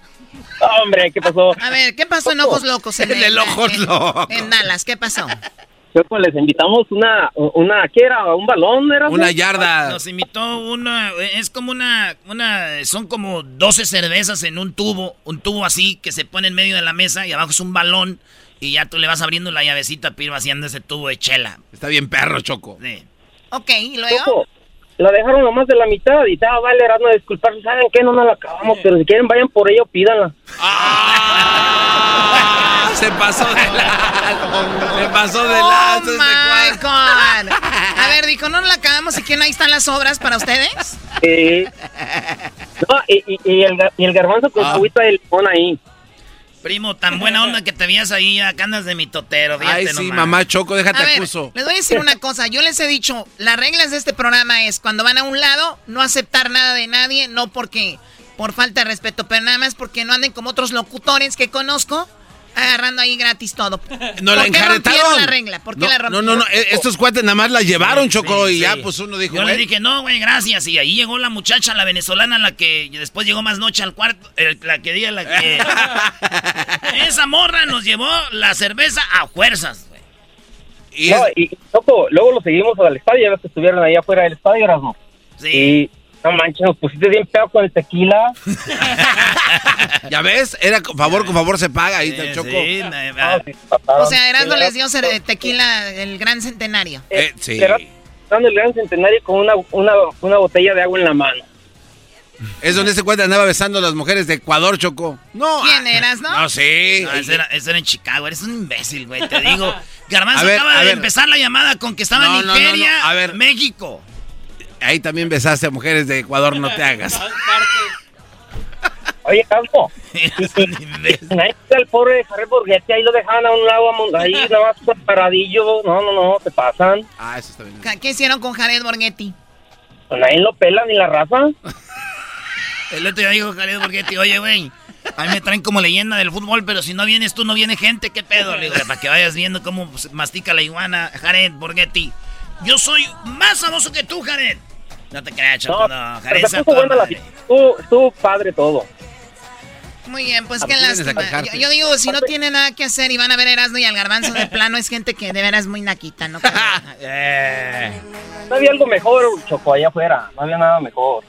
Hombre, ¿qué pasó? A ver, ¿qué pasó en Ojos Locos? En, *laughs* En el Ojos en- Locos. En Dallas, ¿qué pasó? Choco, les invitamos una, una, ¿qué era? ¿Un balón? ¿Era? Una yarda. Nos invitó una, es como una, una, son como 12 cervezas en un tubo, un tubo así que se pone en medio de la mesa y abajo es un balón y ya tú le vas abriendo la llavecita para ir vaciando ese tubo de chela. Está bien perro, Choco. Sí. Ok, ¿y luego? Choco, la dejaron nomás de la mitad y estaba vale, Erasmo, disculparse. ¿Saben qué? No nos la acabamos, pero si quieren vayan por ella o pídanla. ¡Ah! Se pasó de lado. Se pasó de ¡Oh, lado. este my God! A ver, dijo, ¿no la acabamos y quién ahí están las obras para ustedes? Sí. No, y, y, y el, y el garbanzo con Ah. su agüita de limón ahí. Primo, tan buena onda que te veías ahí, acá andas de mi totero, Ay, sí, nomás. mamá Choco, déjate A ver, acuso. les voy a decir una cosa. Yo les he dicho, las reglas de este programa es cuando van a un lado, no aceptar nada de nadie, no porque por falta de respeto, pero nada más porque no anden como otros locutores que conozco, agarrando ahí gratis todo. No la ¿Por qué rompieron enjarretaron. la regla? ¿Por qué no, la no, rompieron? no, no, eh, estos cuates nada más la llevaron, Choco, Sí, y ya pues uno dijo, Yo le dije, no, güey, gracias. Y ahí llegó la muchacha, la venezolana, la que después llegó más noche al cuarto. eh, la que diga, la que. *laughs* Esa morra nos llevó la cerveza a fuerzas, güey. Y no, es- y, y, Choco, luego lo seguimos al estadio, ya ves que estuvieron ahí afuera del estadio, Erasmo. Sí. Y no manches, nos pusiste bien pedo con el tequila. *laughs* ya ves, era con favor con favor se paga ahí está Sí, Choco. sí, No, sí, pasaron. O sea, Erasmo Sí, les dio tequila el gran centenario. Eh, sí. Era- dando el gran centenario con una, una, una botella de agua en la mano. Es donde ese cuate andaba besando a las mujeres de Ecuador, Choco. No. ¿Quién ah, eras, no? No, sí. No, ese, era, ese era en Chicago, eres un imbécil, güey. Te digo, *laughs* Garbanzo A ver, acaba a de ver. empezar la llamada con que estaba No, en no, no, no. Nigeria, A ver. México. Ahí también besaste a mujeres de Ecuador, no te hagas. *laughs* Oye, Campo. *laughs* el pobre Jared Borghetti, ahí lo dejaban a un lado, ahí *laughs* nada más paradillo. No, no, no, te pasan. Ah, eso está bien. ¿Qué hicieron con Jared Borghetti? Pues nadie lo pela ni la raza. El otro día dijo Jared Borghetti, oye, güey, a mí me traen como leyenda del fútbol, pero si no vienes tú, no viene gente, ¿qué pedo? Le digo, para que vayas viendo cómo mastica la iguana, Jared Borghetti. Yo soy más famoso que tú, Jared. No te creas, Choco, no, no Jared estuvo, estuvo padre todo. Muy bien, pues qué lástima. Yo, digo, si no tiene nada que hacer y van a ver Erasmo y al garbanzo de plano, es gente que de veras es muy naquita, ¿no? *laughs* Eh. No había algo mejor, Choco, allá afuera. No había nada mejor.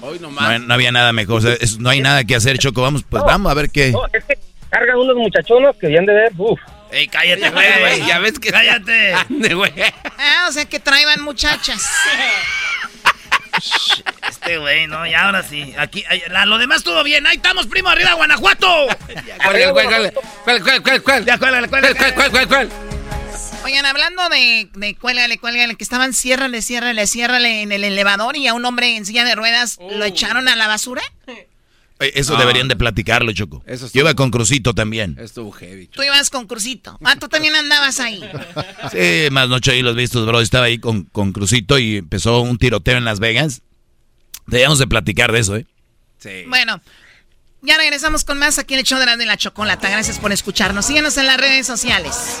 Hoy nomás. No, había nada mejor. no hay nada que hacer, Choco. Vamos, pues vamos a ver qué. No, es que cargan unos muchachonos que vienen de ver. Uf. Ey, cállate, *laughs* güey. Ya ves que. Cállate. güey. Ah, o sea que traían muchachas. *laughs* Este güey, no, y ahora sí. Aquí, lo demás estuvo bien. Ahí estamos, primo, arriba, Guanajuato. *laughs* ¿Cuál, cuál, cuál, cuál, cuál, cuál? Ya, cuál, cuál, cuál, cuál, cuál, cuál. Oigan, hablando de, de cuélgale, cuélgale, que estaban ciérrale, ciérrale, ciérrale en el elevador y a un hombre en silla de ruedas lo echaron a la basura. Eso deberían de platicarlo, Choco. Yo iba con Crucito también. Estuvo heavy. Tú ibas con Crucito. Ah, tú *laughs* también andabas ahí. sí, más noche ahí los vistos, bro. Estaba ahí con, con Crucito y empezó un tiroteo en Las Vegas. Debíamos de platicar de eso, ¿eh? Sí. Bueno, ya regresamos con más aquí en el show de la, de la chocolata. Gracias por escucharnos. Síguenos en las redes sociales.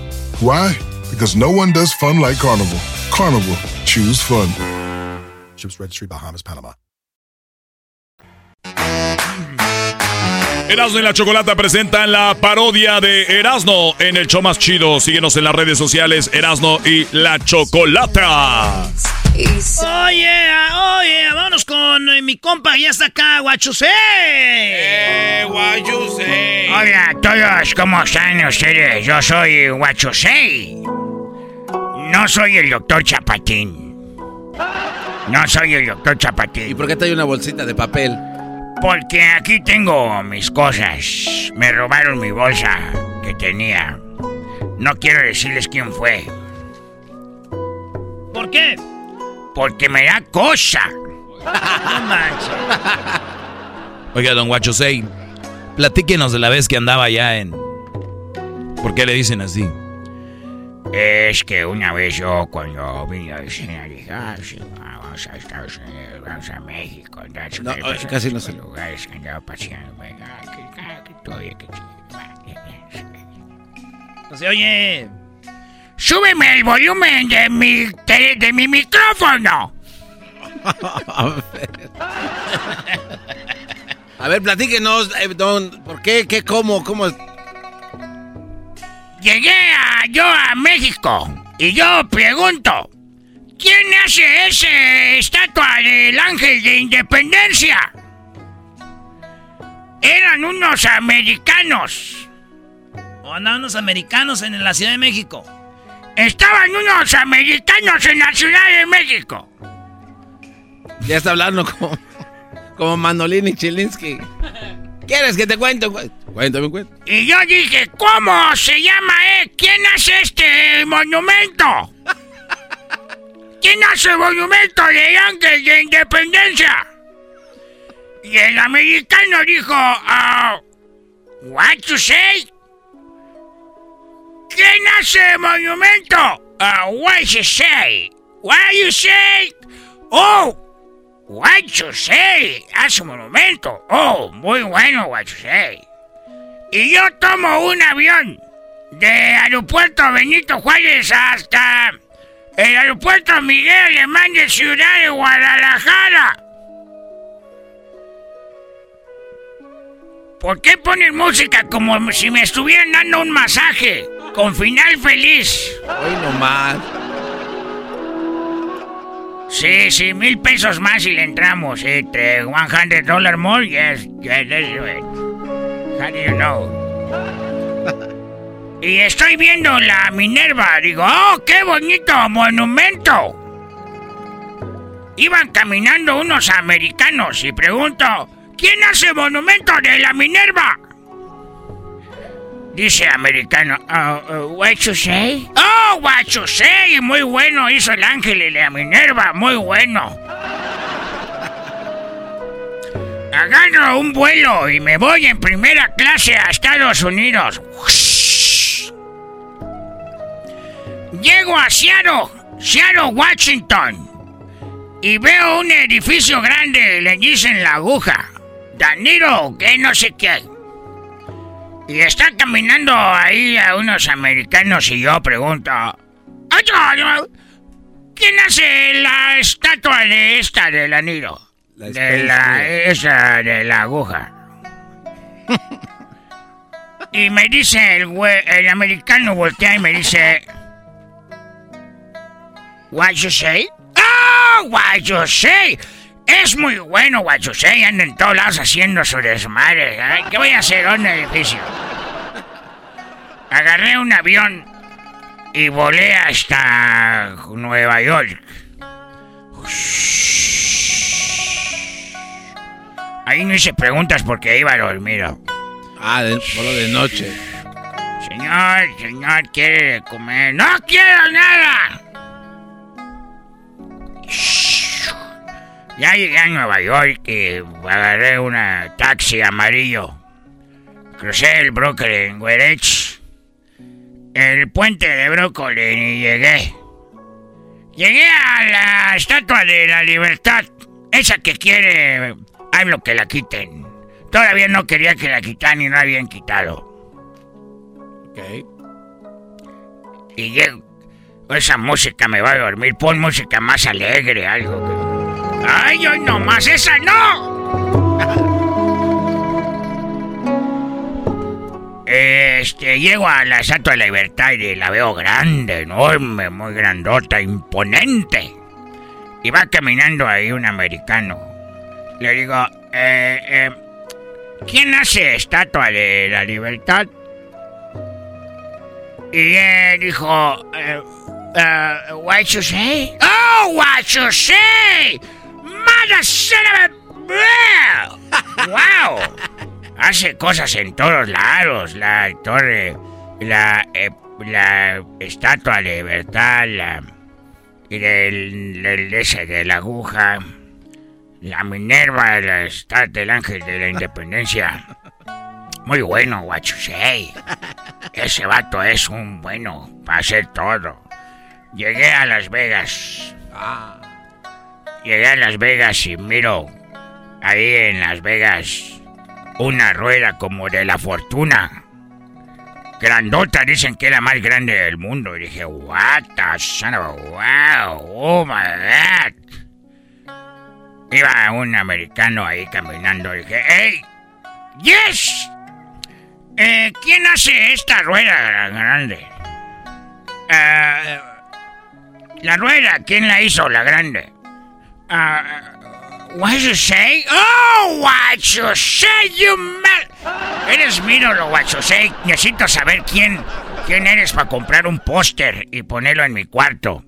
Why? Because no one does fun like Carnival. Carnival, choose fun. Ships Registry, Bahamas, Panama. Erasmo y la Chocolata presentan la parodia de Erasmo en el show más chido. Síguenos en las redes sociales, Erasmo y la Chocolata. Oye, oye, vámonos con mi compa, ya está acá, Guachusei. Eh, Guachusei. Hola a todos, ¿cómo están ustedes? Yo soy Guachusei. No soy el doctor Chapatín. No soy el doctor Chapatín. ¿Y por qué trae una bolsita de papel? Porque aquí tengo mis cosas. Me robaron mi bolsa que tenía. No quiero decirles quién fue. ¿Por qué? Porque me da cosa. No manches. Oiga, don Guachosei, platíquenos de la vez que andaba allá en... ¿Por qué le dicen así? Es que una vez yo cuando vine a cine dije, ah, sí, vamos a Estados Unidos, vamos a México, no, casi no sé. lugares que andaba paseando, venga, que, que, que, que, No se oye. Súbeme el volumen de mi, de, de mi micrófono. a ver, platíquenos, eh, don, ¿por qué, qué, cómo, cómo? Llegué a, yo a México y yo pregunto, ¿quién hace ese estatua del ángel de independencia? Eran unos americanos. ¿O andaban unos americanos en la Ciudad de México? Estaban unos americanos en la Ciudad de México. Ya está hablando como, como Manolini Chilinsky. ¿Quieres que te cuente? Cuéntame, cuento. Y yo dije, ¿cómo se llama, eh? ¿Quién hace este monumento? ¿Quién hace el monumento de Ángel de Independencia? Y el americano dijo, uh, what you say? ¿Quién hace monumento? Uh, what you say? What you say? Oh, what you say? Hace monumento. Oh, muy bueno, what you say. Y yo tomo un avión de aeropuerto Benito Juárez hasta el aeropuerto Miguel Alemán de Ciudad de Guadalajara. ¿Por qué ponen música como si me estuvieran dando un masaje? Con final feliz. Hoy nomás. Sí, sí, mil pesos más y le entramos. Eh, te- 100 dollar more, yes, yes, let's do it. How do you know? *laughs* Y estoy viendo la Minerva. Digo, oh, qué bonito monumento. Iban caminando unos americanos y pregunto, ¿quién hace monumento de la Minerva? Dice americano, oh, uh, what you say? Oh, what you say. Muy bueno hizo el ángel y la Minerva, muy bueno. *laughs* Agarro un vuelo y me voy en primera clase a Estados Unidos. *laughs* Llego a Seattle, Seattle, Washington. Y veo un edificio grande, le dicen la aguja. Danilo, que no sé qué. Y está caminando ahí a unos americanos y yo pregunto... "Ay, ay, ay, ¿Quién hace la estatua de esta del anillo? de la, esa de la aguja. *laughs* y me dice el güey, el americano voltea y me dice... What you say? Oh, what you say. Es muy bueno what you say. Anda en todos lados haciendo su desmadre. ¿Qué voy a hacer? Un edificio. Agarré un avión y volé hasta Nueva York. Ahí no hice preguntas porque iba dormido. Ah, de, solo de noche. Señor, señor, ¿quiere comer? ¡No quiero nada! Ya llegué a Nueva York y agarré una taxi amarillo. Crucé el Brooklyn Greenwich. El puente de Brooklyn y llegué. Llegué a la Estatua de la Libertad. Esa que quiere... Hablo que la quiten. Todavía no quería que la quitaran y no habían quitado. Ok. Y llego. Esa música me va a dormir. Pon música más alegre, algo que. ¡Ay, hoy no más! ¡Esa no! Este, llego a la Estatua de la Libertad y la veo grande, enorme, muy grandota, imponente. Y va caminando ahí un americano. Le digo, eh, eh, ¿quién hace Estatua de la Libertad? Y él dijo, eh, what you say? Oh, what you say? Mother wow. Hace cosas en todos lados, la torre, la, eh, estatua de libertad, la, del, del ese de la aguja, la Minerva, la estatua del ángel de la independencia. Muy bueno, say. Ese vato es un bueno para hacer todo. Llegué a Las Vegas. Llegué a Las Vegas y miro ahí en Las Vegas una rueda como de la fortuna. Grandota, dicen que es la más grande del mundo. Y dije, what the son of wow, oh my god. Iba un americano ahí caminando. Y dije, hey, yes. Eh, ¿Quién hace esta rueda grande? Eh, la rueda, ¿quién la hizo, la grande? Ah, what you say? Oh, what you say, you man. Eres mi ídolo, what you say. Necesito saber quién, quién eres para comprar un póster y ponerlo en mi cuarto.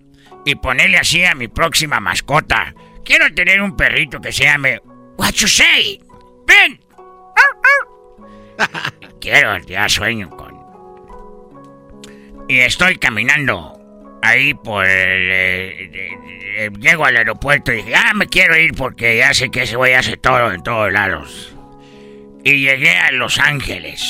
Y ponerle así a mi próxima mascota. Quiero tener un perrito que se llame What you say. Ven. *laughs* Quiero, ya sueño con. Y estoy caminando ahí por el. eh, eh, eh, llego al aeropuerto y dije, ah, me quiero ir porque ya sé que ese güey hace todo en todos lados. Y llegué a Los Ángeles.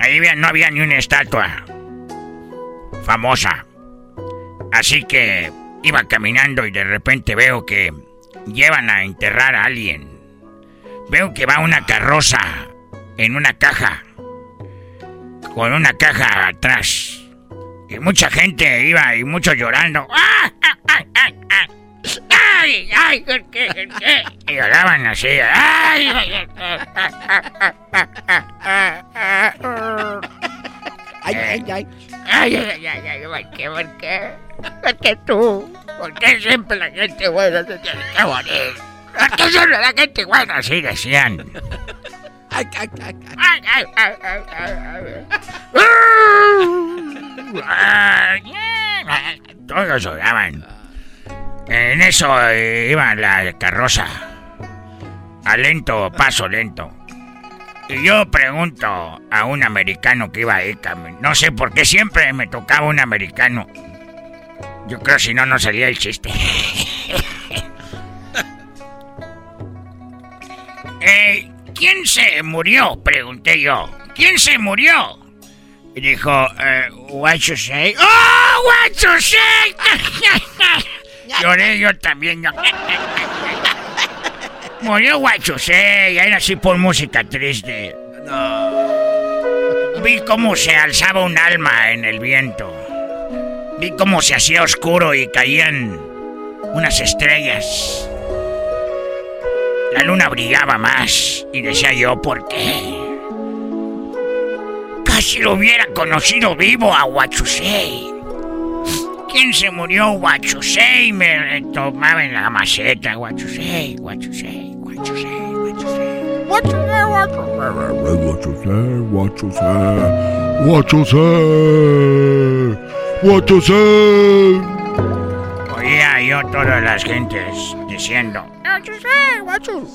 Ahí no había ni una estatua famosa. Así que iba caminando y de repente veo que llevan a enterrar a alguien. Veo que va una carroza en una caja. Con una caja atrás. Y mucha gente iba y muchos llorando. ¡Ah! ¡Ah! ¡Ah! ¡Ah! ¡Ah! ¡Ay! ¡Ay! ¿por qué? ¿Por qué? Y lloraban así. ¡Ay! ay, ay. Ay, ay, ay. Ay, ay, ay, ay, ¿por qué? ¿Por qué? ¿Por qué tú? ¿Por qué siempre la gente buena se tiene que morir? ¿Por qué siempre la gente buena? Así decían. Todos odiaban. En eso iba la carroza. A lento, paso lento. Y yo pregunto a un americano que iba ahí, no sé por qué siempre me tocaba un americano. Yo creo si no, no salía el chiste. *laughs* eh, ¿Quién se murió? Pregunté yo. ¿Quién se murió? Y dijo, eh, what you say? ¡Oh, what you say! Lloré yo también. Yo. *laughs* Murió Guachusei, era así por música triste. Vi cómo se alzaba un alma en el viento. Vi cómo se hacía oscuro y caían unas estrellas. La luna brillaba más y decía yo, ¿por qué? Casi lo hubiera conocido vivo a Huachusei. ¿Quién se murió? Huachusei me tomaba en la maceta. Huachusei, Huachusei, Huachusei, Huachusei. Huachusei, Huachusei, Huachusei, Huachusei. Oía yo todas las gentes diciendo... Huachusei, Huachusei,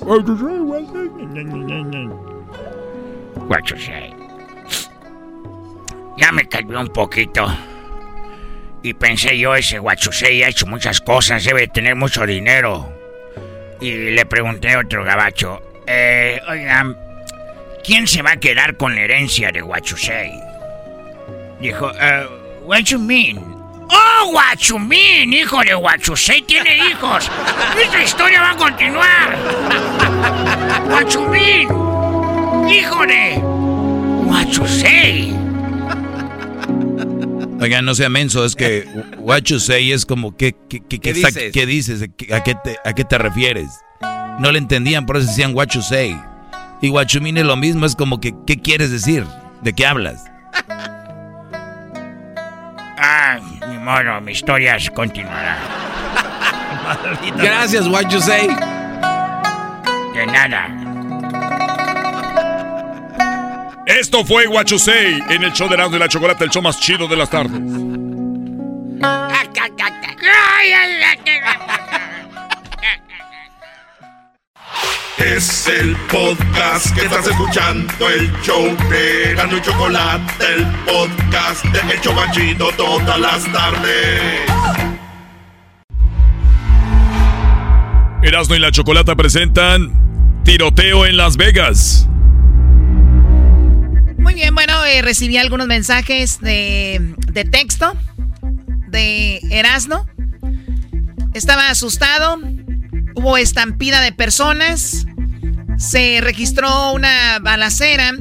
Huachusei. Ya me calmé un poquito. Y pensé yo, ese Guachusei ha hecho muchas cosas, debe tener mucho dinero. Y le pregunté a otro gabacho, eh, oigan, ¿quién se va a quedar con la herencia de Guachusei? Dijo, eh, what you mean? ¡Oh, Guachumín! ¡Hijo de Guachusei tiene hijos! ¡Esta historia va a continuar! ¡Guachumín! ¡Hijo de Guachusei! Oigan, no sea menso, es que say es como, ¿qué, qué, qué, ¿Qué dices? ¿qué dices? ¿A qué, te, ¿A qué te refieres? No le entendían, por eso decían say. Y mean es lo mismo, es como que, ¿qué quieres decir? ¿De qué hablas? Ah, modo, mi historia continuará. Gracias, what you say. De nada. Esto fue Guachusei en el show de Erasmo y la Chocolate, el show más chido de las tardes. Es el podcast que estás escuchando, el show de Erasmo y Chocolate, el podcast de El Chobachito todas las tardes. Erasmo y la Chocolata presentan Tiroteo en Las Vegas. Muy bien, bueno, eh, recibí algunos mensajes de, de texto de Erasno. Estaba asustado. Hubo estampida de personas. Se registró una balacera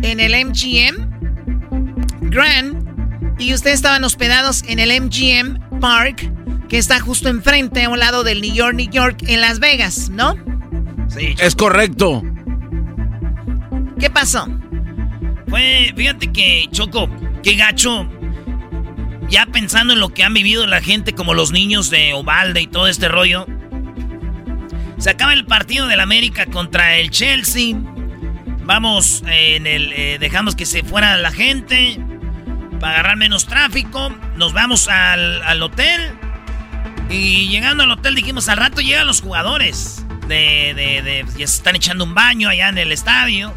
en el MGM Grand. Y ustedes estaban hospedados en el MGM Park, que está justo enfrente, a un lado del New York, New York, en Las Vegas, ¿no? Sí. Es correcto. ¿Qué pasó? Fue, fíjate que, Choco, qué gacho. Ya pensando en lo que han vivido la gente, como los niños de Ovalde y todo este rollo. Se acaba el partido del América contra el Chelsea. Vamos, eh, en el, eh, dejamos que se fuera la gente para agarrar menos tráfico. Nos vamos al, al hotel. Y llegando al hotel dijimos, al rato llegan los jugadores. De, de, de- ya se están echando un baño allá en el estadio.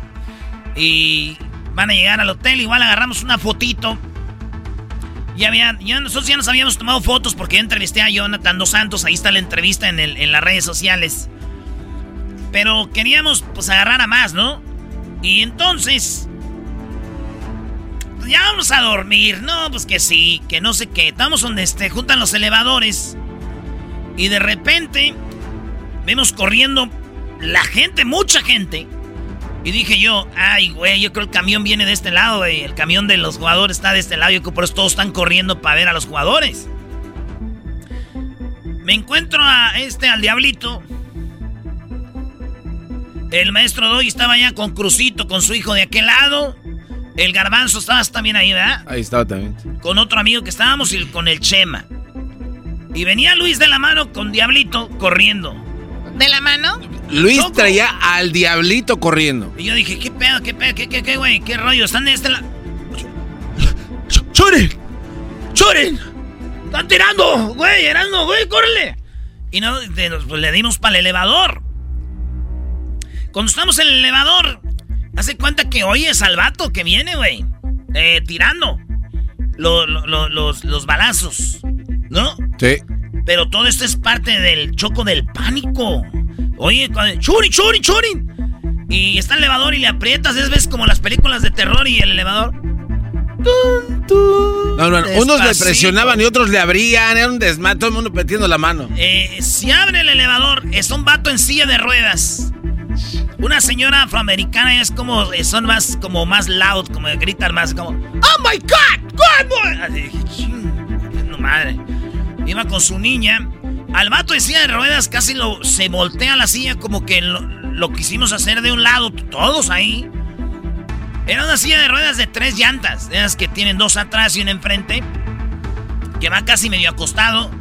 Y van a llegar al hotel. Igual agarramos una fotito. Ya, había, ya nosotros ya nos habíamos tomado fotos porque yo entrevisté a Jonathan Dos Santos. Ahí está la entrevista en, el- en las redes sociales. Pero queríamos pues agarrar a más, ¿no? Y entonces... pues, ya vamos a dormir. No, pues que sí, que no sé qué. Estamos donde este, juntan los elevadores. Y de repente vemos corriendo la gente, mucha gente. Y dije yo, ay, güey, yo creo el camión viene de este lado, güey. El camión de los jugadores está de este lado. Yo creo por eso todos están corriendo para ver a los jugadores. Me encuentro a este, al diablito. El maestro Doy estaba ya con Crucito, con su hijo de aquel lado. El garbanzo, estabas también ahí, ¿verdad? Ahí estaba también. Con otro amigo que estábamos y con el Chema. Y venía Luis de la mano con Diablito corriendo. ¿De la mano? Luis traía al diablito corriendo. Y yo dije, ¿qué pedo? ¿Qué pedo? ¿Qué, qué, qué, güey? ¿Qué rollo? ¿Están de este lado? ¡Churin! ¡Churin! ¡Están tirando! ¡Güey, Erasmo, güey, córrele! Y no, de- pues, le dimos para el elevador. Cuando estamos en el elevador, hace cuenta que oyes al vato que viene, güey. eh, tirando. Lo- lo- lo- los, los balazos. ¿No? Sí. Pero todo esto es parte del choco del pánico. Oye, ¡Churin, churin, churin! Y está el elevador y le aprietas, es ves como las películas de terror y el elevador. No, no, no, Unos le presionaban y otros le abrían. Era un desmate, todo el mundo metiendo la mano. Eh, si abre el elevador, es un vato en silla de ruedas. Una señora afroamericana es como, eh, son más, como más loud, como gritan más, como, ¡Oh my God! God boy! Así dije, "Ching, no madre. Iba con su niña. Al vato en silla de ruedas casi lo, se voltea la silla como que lo, lo quisimos hacer de un lado, todos ahí. Era una silla de ruedas de tres llantas, de esas que tienen dos atrás y una enfrente, que va casi medio acostado.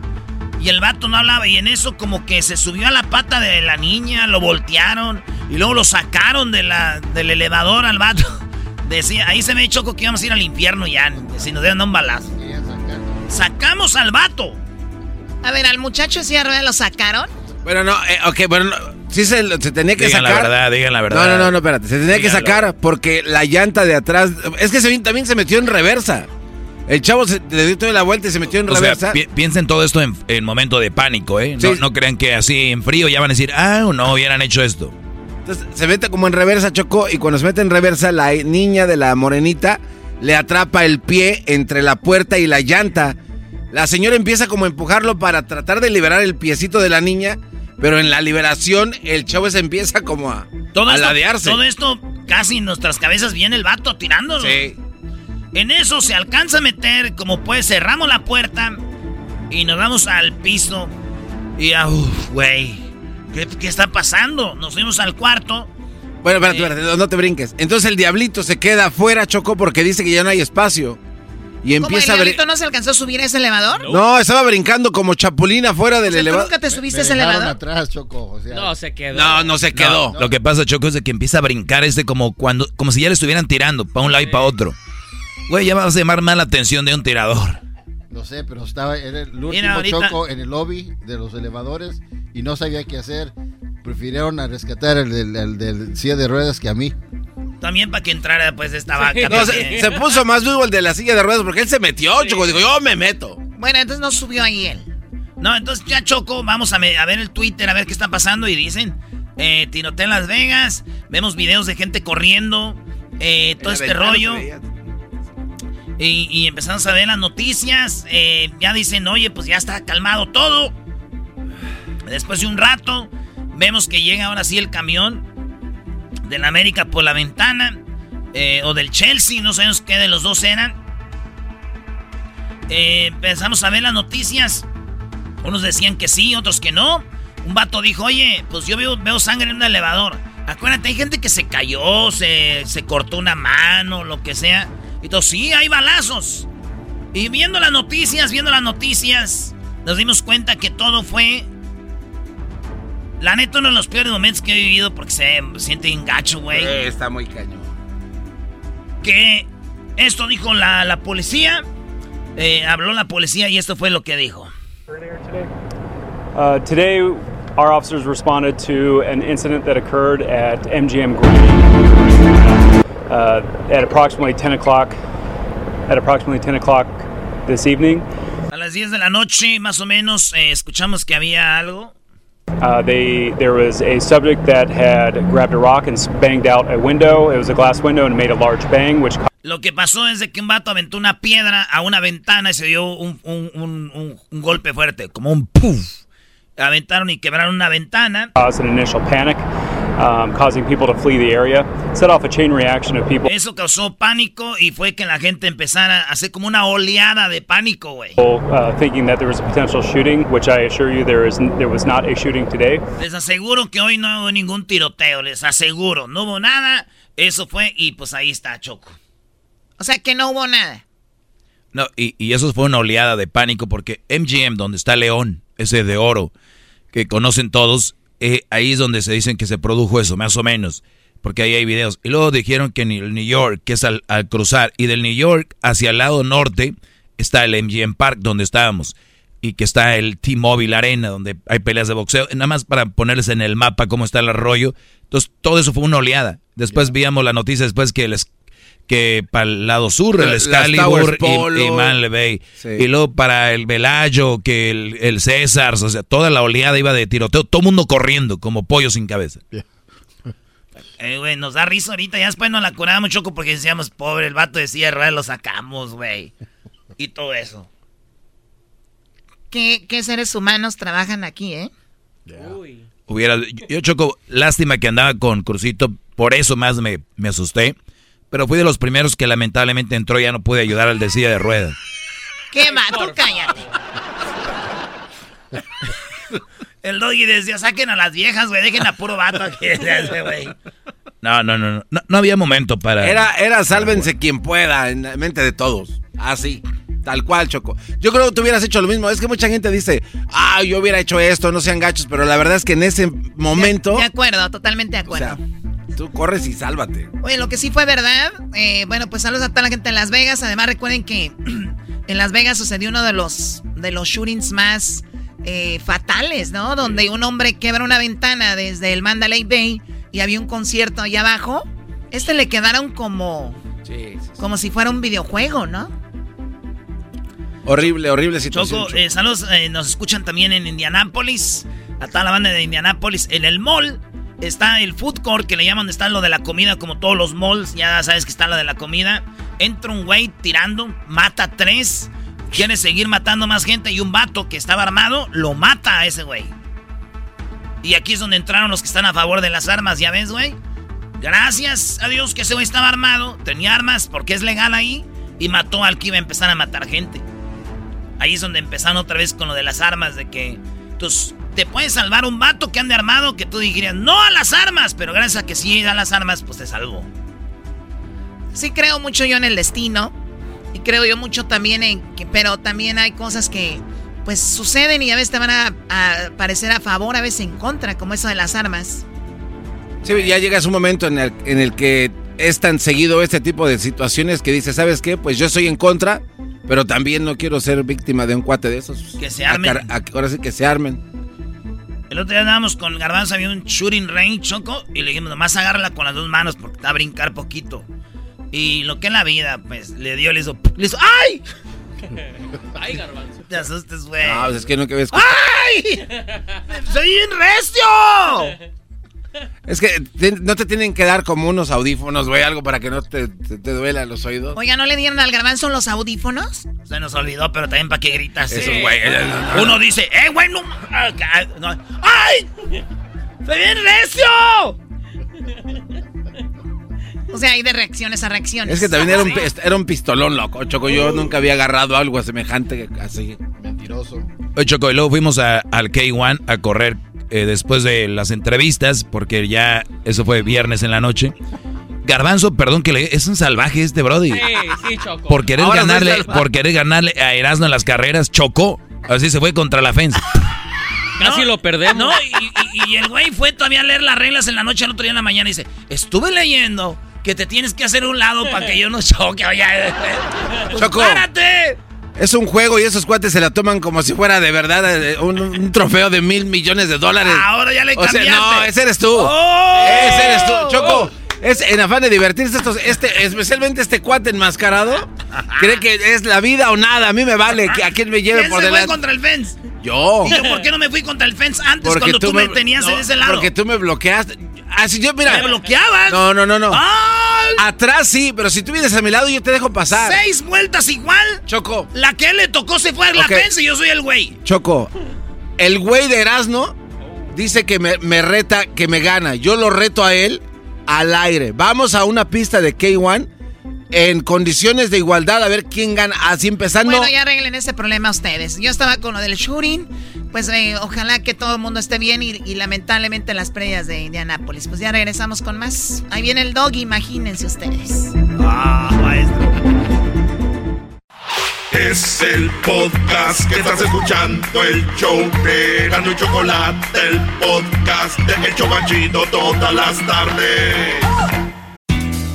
Y el vato no hablaba y en eso como que se subió a la pata de la niña, lo voltearon y luego lo sacaron de la, del elevador al vato. *laughs* Decía, ahí se me choco que íbamos a ir al infierno ya, si nos dieron un balazo. Sacamos al vato. A ver, al muchacho de ruedas lo sacaron. Bueno, no, eh, ok, bueno, no, sí se, se tenía que Digan la sacar. verdad, digan la verdad. No, no, no, no, espérate. Se tenía que sacar porque la llanta de atrás. Es que se, también se metió en reversa. El chavo se, le dio toda la vuelta y se metió en O sea, reversa. pi- piensen todo esto en, en momento de pánico, ¿eh? No, Sí. no crean que así en frío ya van a decir, ah, no hubieran hecho esto. Entonces se mete como en reversa, Chocó, y cuando se mete en reversa, la niña de la morenita le atrapa el pie entre la puerta y la llanta. La señora empieza como a empujarlo para tratar de liberar el piecito de la niña, pero en la liberación el chavo se empieza como a, Todo a esto, ladearse. todo esto casi en nuestras cabezas viene el vato tirándolo. Sí. En eso se alcanza a meter, como pues cerramos la puerta y nos vamos al piso. Y ah, uff, güey, ¿qué, qué está pasando? Nos fuimos al cuarto. Bueno, espérate, espérate, no, no te brinques. Entonces el diablito se queda afuera, Chocó, porque dice que ya no hay espacio. Y ¿Cómo el empieza a no se alcanzó a subir a ese elevador? No, estaba brincando como chapulín afuera del ¿Tú elevador. nunca te subiste a ese elevador? atrás, Choco. O sea, No, se quedó. No, no se quedó. Lo que pasa, Choco, es de que empieza a brincar este como cuando, como si ya le estuvieran tirando para un lado y para otro. Güey, ya vas a llamar más la atención de un tirador. No sé, pero estaba en el último Mira, ahorita- choco en el lobby de los elevadores y no sabía qué hacer. Prefirieron a rescatar el del, el del silla de ruedas que a mí. También para que entrara pues esta vaca. No, se, puso más vivo el de la silla de ruedas porque él se metió, Choco. Digo, yo me meto. Bueno, entonces no subió ahí él. No, entonces ya Choco, vamos a, me- a ver el Twitter, a ver qué está pasando. Y dicen, eh, tiroteo en Las Vegas, vemos videos de gente corriendo, eh, todo este rollo. y empezamos a ver las noticias. eh, ya dicen, oye, pues ya está calmado todo. Después de un rato, vemos que llega ahora sí el camión del América por la ventana. eh, o del Chelsea, no sabemos qué de los dos eran. Eh, empezamos a ver las noticias. Unos decían que sí, otros que no. Un vato dijo, oye, pues yo veo, veo sangre en un elevador. Acuérdate, hay gente que se cayó, se, se cortó una mano, lo que sea. Y todo, sí, hay balazos. Y viendo las noticias, viendo las noticias, nos dimos cuenta que todo fue... La neta, uno de los peores momentos que he vivido porque se siente bien gacho, güey. Eh, está muy cañón. Que esto dijo la, la policía. Eh, habló la policía y esto fue lo que dijo. Uh, today, our officers responded to an incident that occurred at MGM Grand uh, at approximately 10 o'clock. At approximately 10 o'clock this evening, A las 10 de la noche, más o menos, eh, escuchamos que había algo. Uh, they there was a subject that had grabbed a rock and banged out a window. It was a glass window and made a large bang, which Lo que pasó es de que un vato aventó una piedra a una ventana y se dio un, un- un- un- golpe fuerte, como un puff. Aventaron y quebraron una ventana. caused an initial panic, um, causing people to flee the area. Set off a chain reaction of people. Eso causó pánico y fue que la gente empezara a hacer como una oleada de pánico, güey. uh, thinking that there was a potential shooting, which I assure you there is there was not a shooting today. Les aseguro que hoy no hubo ningún tiroteo, les aseguro, no hubo nada. Eso fue y pues ahí está Choco. O sea que no hubo nada. No, y, y eso fue una oleada de pánico porque MGM, donde está León, ese de oro, que conocen todos, eh, ahí es donde se dicen que se produjo eso, más o menos, porque ahí hay videos. Y luego dijeron que en el New York, que es al, al cruzar, y del New York hacia el lado norte está el MGM Park, donde estábamos, y que está el T-Mobile Arena, donde hay peleas de boxeo, nada más para ponerles en el mapa cómo está el arroyo. Entonces, todo eso fue una oleada. Después víamos la noticia después que les que para el lado sur, el Excalibur y, y Manly Bay. Sí. Y luego para el Velayo, que el, el César, o sea, toda la oleada iba de tiroteo, todo el mundo corriendo como pollo sin cabeza. *laughs* Eh, güey, nos da risa ahorita. Ya después nos la curábamos, Choco, porque decíamos, pobre, el vato decía de ruedas, lo sacamos, güey. Y todo eso. ¿Qué, qué seres humanos trabajan aquí, eh? Hubiera, yo, yo, choco, lástima que andaba con Crucito, por eso más me, me asusté. Pero fui de los primeros que lamentablemente entró y ya no pude ayudar al de silla de ruedas. ¿Qué va? Tú cállate. *laughs* El doggy decía, saquen a las viejas, güey, dejen a puro vato aquí. *laughs* güey. No, no, no, no, no, había momento para... Era, era sálvense quien pueda en la mente de todos. Así. Tal cual, Choco. Yo creo que tú hubieras hecho lo mismo. Es que mucha gente dice, ah, yo hubiera hecho esto, no sean gachos, pero la verdad es que en ese momento, De acuerdo, totalmente de acuerdo. Tú corres y sálvate. Oye, lo que sí fue verdad, eh, bueno, pues saludos a toda la gente en Las Vegas. Además, recuerden que *clears throat* en Las Vegas sucedió uno de los, de los shootings más eh, fatales, ¿no? Donde un hombre quebra una ventana desde el Mandalay Bay y había un concierto allá abajo. Este le quedaron como, como si fuera un videojuego, ¿no? Horrible, horrible situación. Choco, eh, saludos, eh, nos escuchan también en Indianápolis, a toda la banda de Indianápolis. En el mall está el food court, que le llaman está lo de la comida, como todos los malls, ya sabes que está lo de la comida. Entra un güey tirando, mata a tres, quiere seguir matando más gente y un vato que estaba armado lo mata a ese güey. Y aquí es donde entraron los que están a favor de las armas, ¿ya ves, güey? Gracias a Dios que ese güey estaba armado, tenía armas porque es legal ahí y mató al que iba a empezar a matar gente. Ahí es donde empezaron otra vez con lo de las armas, de que tus, te puede salvar un vato que ande armado que tú dirías, no a las armas, pero gracias a que sí a las armas, pues te salvó. Sí creo mucho yo en el destino y creo yo mucho también en que, pero también hay cosas que pues suceden y a veces te van a, a parecer a favor, a veces en contra, como eso de las armas. Sí, ya llegas un momento en el, en el que es tan seguido este tipo de situaciones que dices, ¿sabes qué? Pues yo estoy en contra, pero también no quiero ser víctima de un cuate de esos. Que se armen. Ahora sí que se armen. El otro día andábamos con Garbanzo, había un shooting range, Choco, y le dijimos, nomás agárrala con las dos manos porque te va a brincar poquito. Y lo que en la vida, pues, le dio, le hizo, le hizo, ¡ay! *laughs* Ay, garbanzo. Te asustes, güey. No, pues es que nunca ves. ¡Ay! ¡Soy bien recio! Es que te- no te tienen que dar como unos audífonos, güey, algo para que no te, te, te duela los oídos. Oiga, ¿no le dieron al garbanzo los audífonos? Se nos olvidó, pero también para qué gritas. Esos eh? güey, eh, no, no. Uno dice, ¡eh, güey, no! ah, ah, no. ¡Ay! ¡Soy bien recio! O sea, hay de reacciones a reacciones. Es que también era un, era un pistolón, loco, Choco. Yo nunca había agarrado algo semejante así. Mentiroso. Oye, Choco, y luego fuimos a- al K1 a correr eh, después de las entrevistas, porque ya eso fue viernes en la noche. Garbanzo, perdón que le... Es un salvaje este Brody. Sí, sí, Choco. Por querer Ahora ganarle, por querer ganarle a Erasmo en las carreras, chocó. Así se fue contra la fence. Casi lo perdemos. No, y, y- y el güey fue todavía a leer las reglas en la noche, el otro día en la mañana y dice, estuve leyendo que te tienes que hacer un lado para que yo no choque. Oye, pues, *laughs* Choco. ¡Párate! Es un juego y esos cuates se la toman como si fuera de verdad eh, un, un trofeo de mil millones de dólares. Ahora ya le O sea, cambiaste. no, ese eres tú. ¡Oh! Ese eres tú, Choco. Es en afán de divertirse estos, este, especialmente este cuate enmascarado, cree que es la vida o nada. A mí me vale que a quién me lleve ¿Quién por se fue delante. contra el fence? Yo. ¿Y yo por qué no me fui contra el fence antes cuando tú, me, tenías no, en ese lado? Porque tú me bloqueaste. Así yo, mira. ¿Me bloqueabas? No, no, no, no. ¡Ay! Atrás sí, pero si tú vienes a mi lado yo te dejo pasar. Seis vueltas igual. Choco. La que él le tocó se fue a la Ok. fence y yo soy el güey. Choco, el güey de Erasmo dice que me, me reta, que me gana. Yo lo reto a él al aire. Vamos a una pista de K1 en condiciones de igualdad, a ver quién gana, así empezando. Bueno, ya arreglen ese problema ustedes. Yo estaba con lo del shooting, pues eh, ojalá que todo el mundo esté bien y, y lamentablemente las playas de Indianápolis. Pues ya regresamos con más. Ahí viene el dog, imagínense ustedes. Ah, maestro. Es el podcast que estás escuchando, el show de Gano y Chocolate, el podcast de El Chocachito todas las tardes.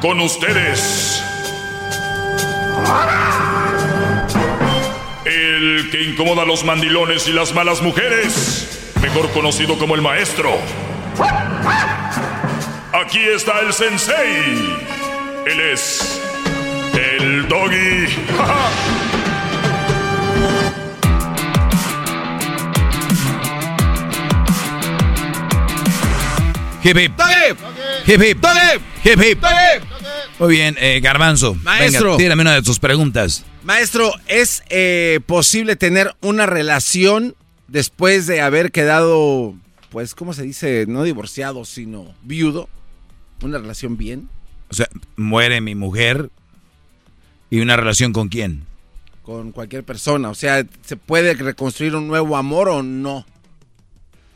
Con ustedes. El que incomoda a los mandilones y las malas mujeres. Mejor conocido como el maestro. Aquí está el sensei. Él es el doggy. *laughs* Hip hip. Hip hip. Hip hip. Muy bien, eh, Garbanzo. Maestro. Venga, tírame una de tus preguntas. Maestro, ¿es eh, posible tener una relación después de haber quedado, pues, ¿cómo se dice? No divorciado, sino viudo. ¿Una relación bien? O sea, muere mi mujer y una relación con quién? Con cualquier persona. O sea, ¿se puede reconstruir un nuevo amor o no?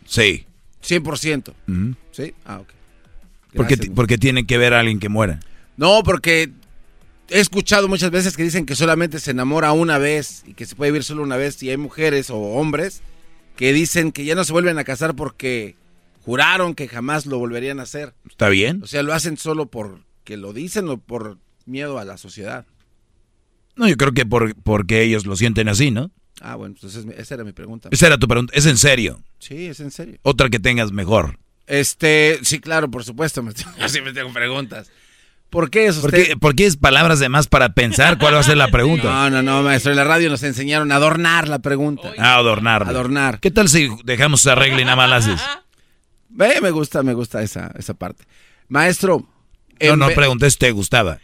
Sí. 100%. Ujú. ¿Sí? Ah, ok. Porque, porque tiene que ver a alguien que muera. No, porque he escuchado muchas veces que dicen que solamente se enamora una vez y que se puede vivir solo una vez y hay mujeres o hombres que dicen que ya no se vuelven a casar porque juraron que jamás lo volverían a hacer. ¿Está bien? O sea, lo hacen solo porque lo dicen o por miedo a la sociedad. No, yo creo que por, porque ellos lo sienten así, ¿no? Ah, bueno, entonces esa era mi pregunta. Esa era tu pregunta. ¿Es en serio? Sí, es en serio. Otra que tengas mejor. Este, sí, claro, por supuesto. Me, yo siempre tengo preguntas. ¿Por qué es usted? ¿Por qué, por qué es palabras de más para pensar cuál va a ser la *laughs* pregunta? No, no, no, maestro. En la radio nos enseñaron a adornar la pregunta. Ah, adornar. Adornar. ¿Qué tal si dejamos esa regla y nada más la haces? *laughs* Ve, me gusta, me gusta esa, esa parte. Maestro. No, no pregunté si te gustaba.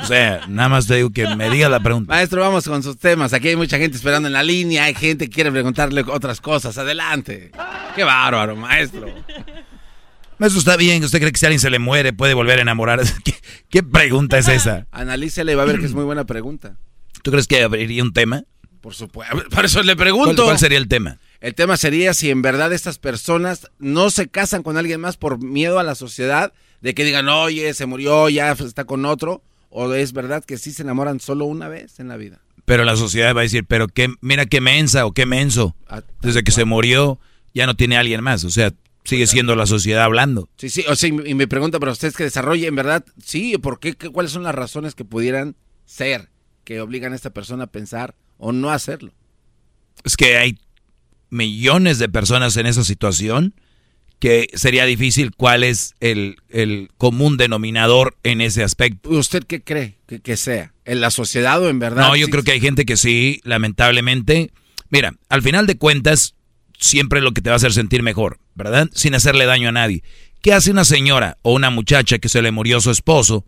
O sea, nada más te digo que me diga la pregunta. Maestro, vamos con sus temas. Aquí hay mucha gente esperando en la línea. Hay gente que quiere preguntarle otras cosas. Adelante. Qué bárbaro, maestro. Eso está bien. ¿Usted cree que si alguien se le muere puede volver a enamorar? *laughs* ¿Qué, qué pregunta es esa? Analícele y va a ver que es muy buena pregunta. ¿Tú crees que abriría un tema? Por supuesto. *laughs* Por eso le ¿Cuál, pregunto. cuál sería el tema? El tema sería si en verdad estas personas no se casan con alguien más por miedo a la sociedad, de que digan, oye, se murió, ya está con otro, o es verdad que sí se enamoran solo una vez en la vida. Pero la sociedad va a decir, pero qué, mira qué mensa o qué menso. Ah, Desde que se murió ya no tiene a alguien más. O sea, sigue siendo la sociedad hablando. Sí, sí, o sea, y mi pregunta para ustedes que desarrolle, en verdad, sí, ¿por qué? ¿Qué- ¿Cuáles son las razones que pudieran ser que obligan a esta persona a pensar o no hacerlo? Es que hay millones de personas en esa situación que sería difícil cuál es el, el común denominador en ese aspecto. ¿Usted qué cree que, que sea? ¿En la sociedad o en verdad? No, yo sí- creo que hay gente que sí, lamentablemente. Mira, al final de cuentas, siempre lo que te va a hacer sentir mejor, ¿verdad? Sin hacerle daño a nadie. ¿Qué hace una señora o una muchacha que se le murió su esposo?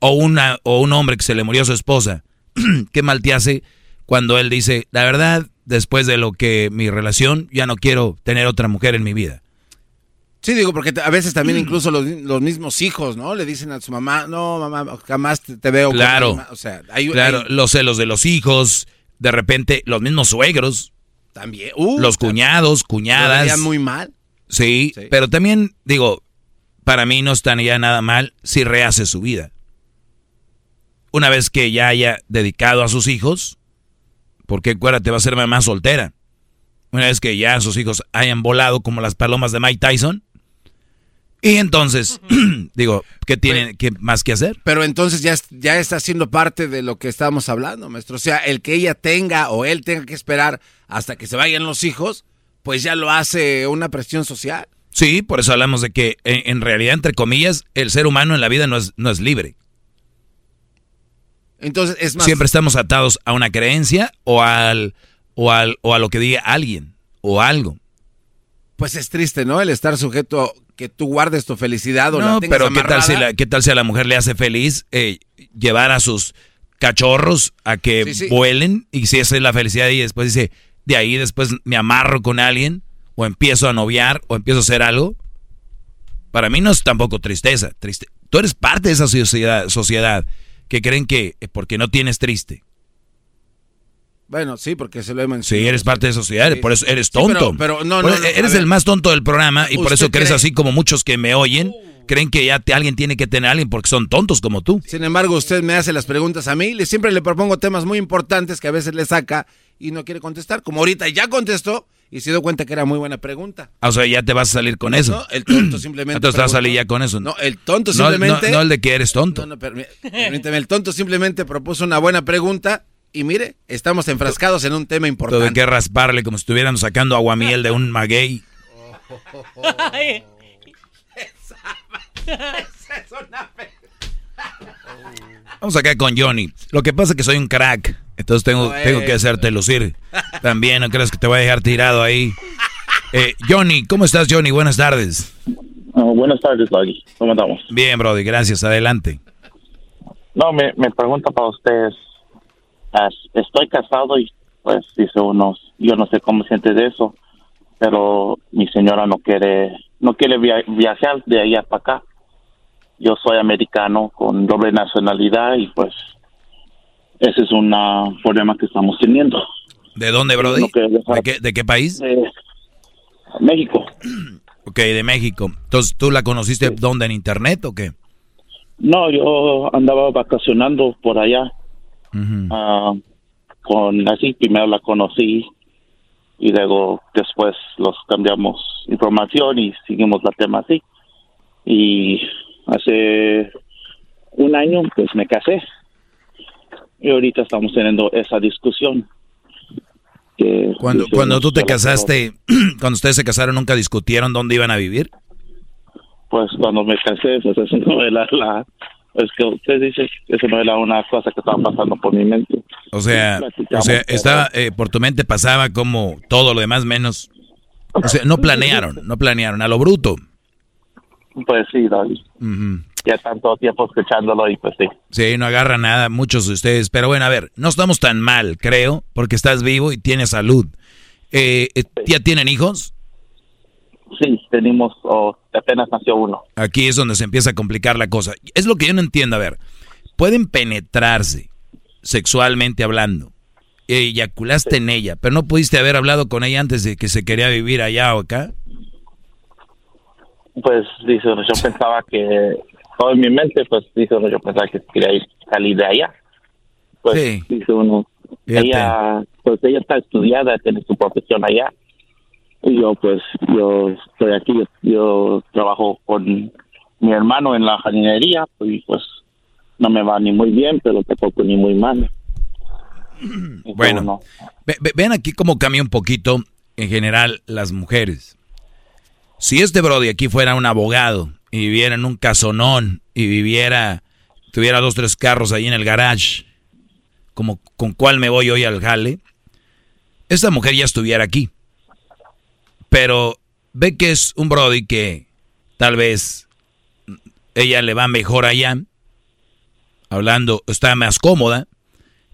O, una, o un hombre que se le murió su esposa. *clears throat* ¿Qué mal te hace cuando él dice, la verdad, después de lo que mi relación, ya no quiero tener otra mujer en mi vida? Sí, digo, porque a veces también incluso los, los mismos hijos, ¿no? Le dicen a su mamá, no, mamá, jamás te, te veo. Claro. alguien más". O sea, hay, Claro, hay- los celos de los hijos, de repente los mismos suegros, también. Uh, los cuñados, cuñadas. muy mal. Sí, Sí. pero también digo, para mí no estaría nada mal si rehace su vida. Una vez que ya haya dedicado a sus hijos, porque acuérdate, va a ser mamá soltera. Una vez que ya sus hijos hayan volado como las palomas de Mike Tyson. Y entonces, *clears throat* digo, ¿qué tienen qué más que hacer? Pero entonces ya, ya está siendo parte de lo que estábamos hablando, maestro. O sea, el que ella tenga o él tenga que esperar hasta que se vayan los hijos, pues ya lo hace una presión social. Sí, por eso hablamos de que en, en realidad, entre comillas, el ser humano en la vida no es, no es libre. Entonces, es más... Siempre estamos atados a una creencia o al, o al o a lo que diga alguien o algo. Pues es triste, ¿no? El estar sujeto que tú guardes tu felicidad o la No, tengas pero ¿qué tal, si la, ¿qué tal si a la mujer le hace feliz eh, llevar a sus cachorros a que Sí, sí. vuelen? Y si esa es la felicidad y después dice, de ahí después me amarro con alguien o empiezo a noviar o empiezo a hacer algo. Para mí no es tampoco tristeza. Triste. Tú eres parte de esa sociedad, sociedad que creen que eh, porque no tienes triste. Bueno, sí, porque se lo he mencionado. Sí, eres parte de esa sociedad, por eso eres Sí, pero- tonto. pero no, no, no, eres el más tonto del programa y por ¿Usted eso crees cree? así como muchos que me oyen, creen que ya te- alguien tiene que tener a alguien porque son tontos como tú. Sin embargo, usted me hace las preguntas a mí, le siempre le propongo temas muy importantes que a veces le saca y no quiere contestar. Como ahorita ya contestó y se dio cuenta que era muy buena pregunta. Ah, O sea, ya te vas a salir con eso. No, el tonto simplemente. Entonces vas a salir ya con eso. No, el tonto simplemente. No, no el de que eres tonto. No, no, permí- permíteme, el tonto simplemente propuso una buena pregunta y mire, estamos enfrascados en un tema importante. que rasparle como si estuvieran sacando aguamiel de un maguey. Vamos acá con Johnny. Lo que pasa es que soy un crack. Entonces tengo, tengo que hacerte lucir. También, no creas que te voy a dejar tirado ahí. Eh, Johnny, ¿cómo estás, Johnny? Buenas tardes. buenas tardes, Doggy. ¿Cómo estamos? Bien, Brody, gracias. Adelante. No, me, me pregunta para ustedes. Estoy casado y pues dice uno, yo no sé cómo siente de eso, pero mi señora no quiere, no quiere via- viajar de allá para acá. Yo soy americano con doble nacionalidad y pues ese es un problema que estamos teniendo. ¿De dónde, Brody? ¿De qué, de qué país? De México. *clears throat* Ok, de México. Entonces, ¿tú la conociste dónde? ¿En internet o qué? No, yo andaba vacacionando por allá. Ah, con así primero la conocí y luego después los cambiamos información y seguimos la tema así. Y hace un año pues me casé. Y ahorita estamos teniendo esa discusión que Cuando, cuando tú te casaste, *clears throat* cuando ustedes se casaron, ¿nunca discutieron dónde iban a vivir? pues cuando me casé pues eso no era la es que usted dice que eso no era una cosa que estaba pasando por mi mente O sea, o sea, estaba, eh, por tu mente pasaba como todo lo demás menos. O sea, no planearon, no planearon, a lo bruto. pues sí David Ujú. ya tanto tiempo escuchándolo y pues sí Sí, no agarra nada, muchos de ustedes. Pero bueno, a ver, no estamos tan mal, creo, porque estás vivo y tienes salud. Eh, eh, ¿Ya tienen hijos? Sí, tenemos, oh, apenas nació uno. Aquí es donde se empieza a complicar la cosa. Es lo que yo no entiendo. A ver, pueden penetrarse sexualmente hablando. Eyaculaste en ella, pero no pudiste haber hablado con ella antes de que se quería vivir allá o acá. Pues dice yo pensaba que, todo en mi mente, pues dice yo pensaba que quería ir, salir de allá. Pues dice uno, Fíjate. ella, pues ella está estudiada, tiene su profesión allá. Y yo, pues, yo estoy aquí, yo, yo trabajo con mi hermano en la jardinería, y pues no me va ni muy bien, pero tampoco ni muy mal. *clears throat* Bueno, ve- ve- vean aquí cómo cambia un poquito en general las mujeres. Si este Brody aquí fuera un abogado y viviera en un casonón y viviera, tuviera dos, tres carros ahí en el garage, como con cuál me voy hoy al jale, esta mujer ya estuviera aquí. Pero ve que es un Brody que tal vez ella le va mejor allá, hablando, está más cómoda.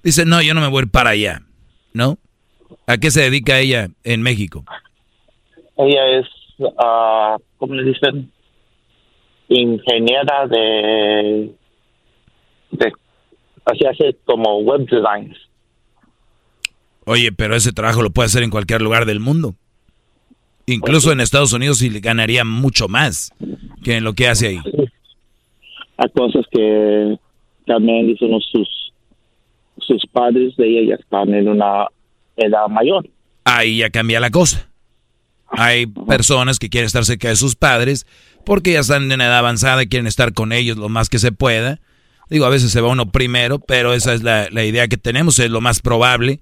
Dice, no, yo no me voy a ir para allá, ¿no? ¿A qué se dedica ella en México? Ella es, ah, ¿cómo le dicen? Ingeniera de, de, así hace como web designs. Oye, pero ese trabajo lo puede hacer en cualquier lugar del mundo. Incluso en Estados Unidos y le ganaría mucho más que en lo que hace ahí. Hay cosas que también dicen sus, sus padres de ella ya están en una edad mayor. Ahí ya cambia la cosa. Hay personas que quieren estar cerca de sus padres porque ya están en una edad avanzada y quieren estar con ellos lo más que se pueda. Digo, a veces se va uno primero, pero esa es la, la idea que tenemos, es lo más probable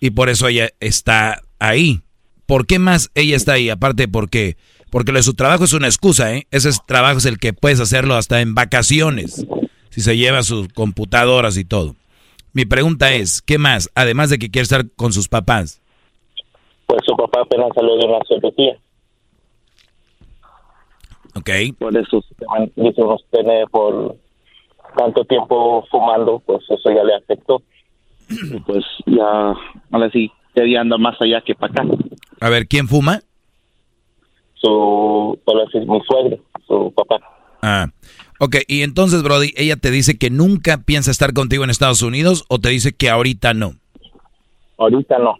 y por eso ella está ahí. ¿Por qué más ella está ahí? Aparte porque Porque lo de su trabajo es una excusa, ¿eh? Ese es- trabajo es el que puedes hacerlo hasta en vacaciones, si se lleva sus computadoras y todo. Mi pregunta es, ¿qué más? Además de que quiere estar con sus papás. Pues su papá apenas salió de una cirugía. Ok. Por eso dice uno tiene por tanto tiempo fumando, pues eso ya le afectó. Pues ya, ahora sí, ya anda más allá que para acá. A ver, ¿quién fuma? Su, mi suegro, su papá. Ah, ok. Y entonces, Brody, ella te dice que nunca piensa estar contigo en Estados Unidos o te dice que ahorita no. Ahorita no.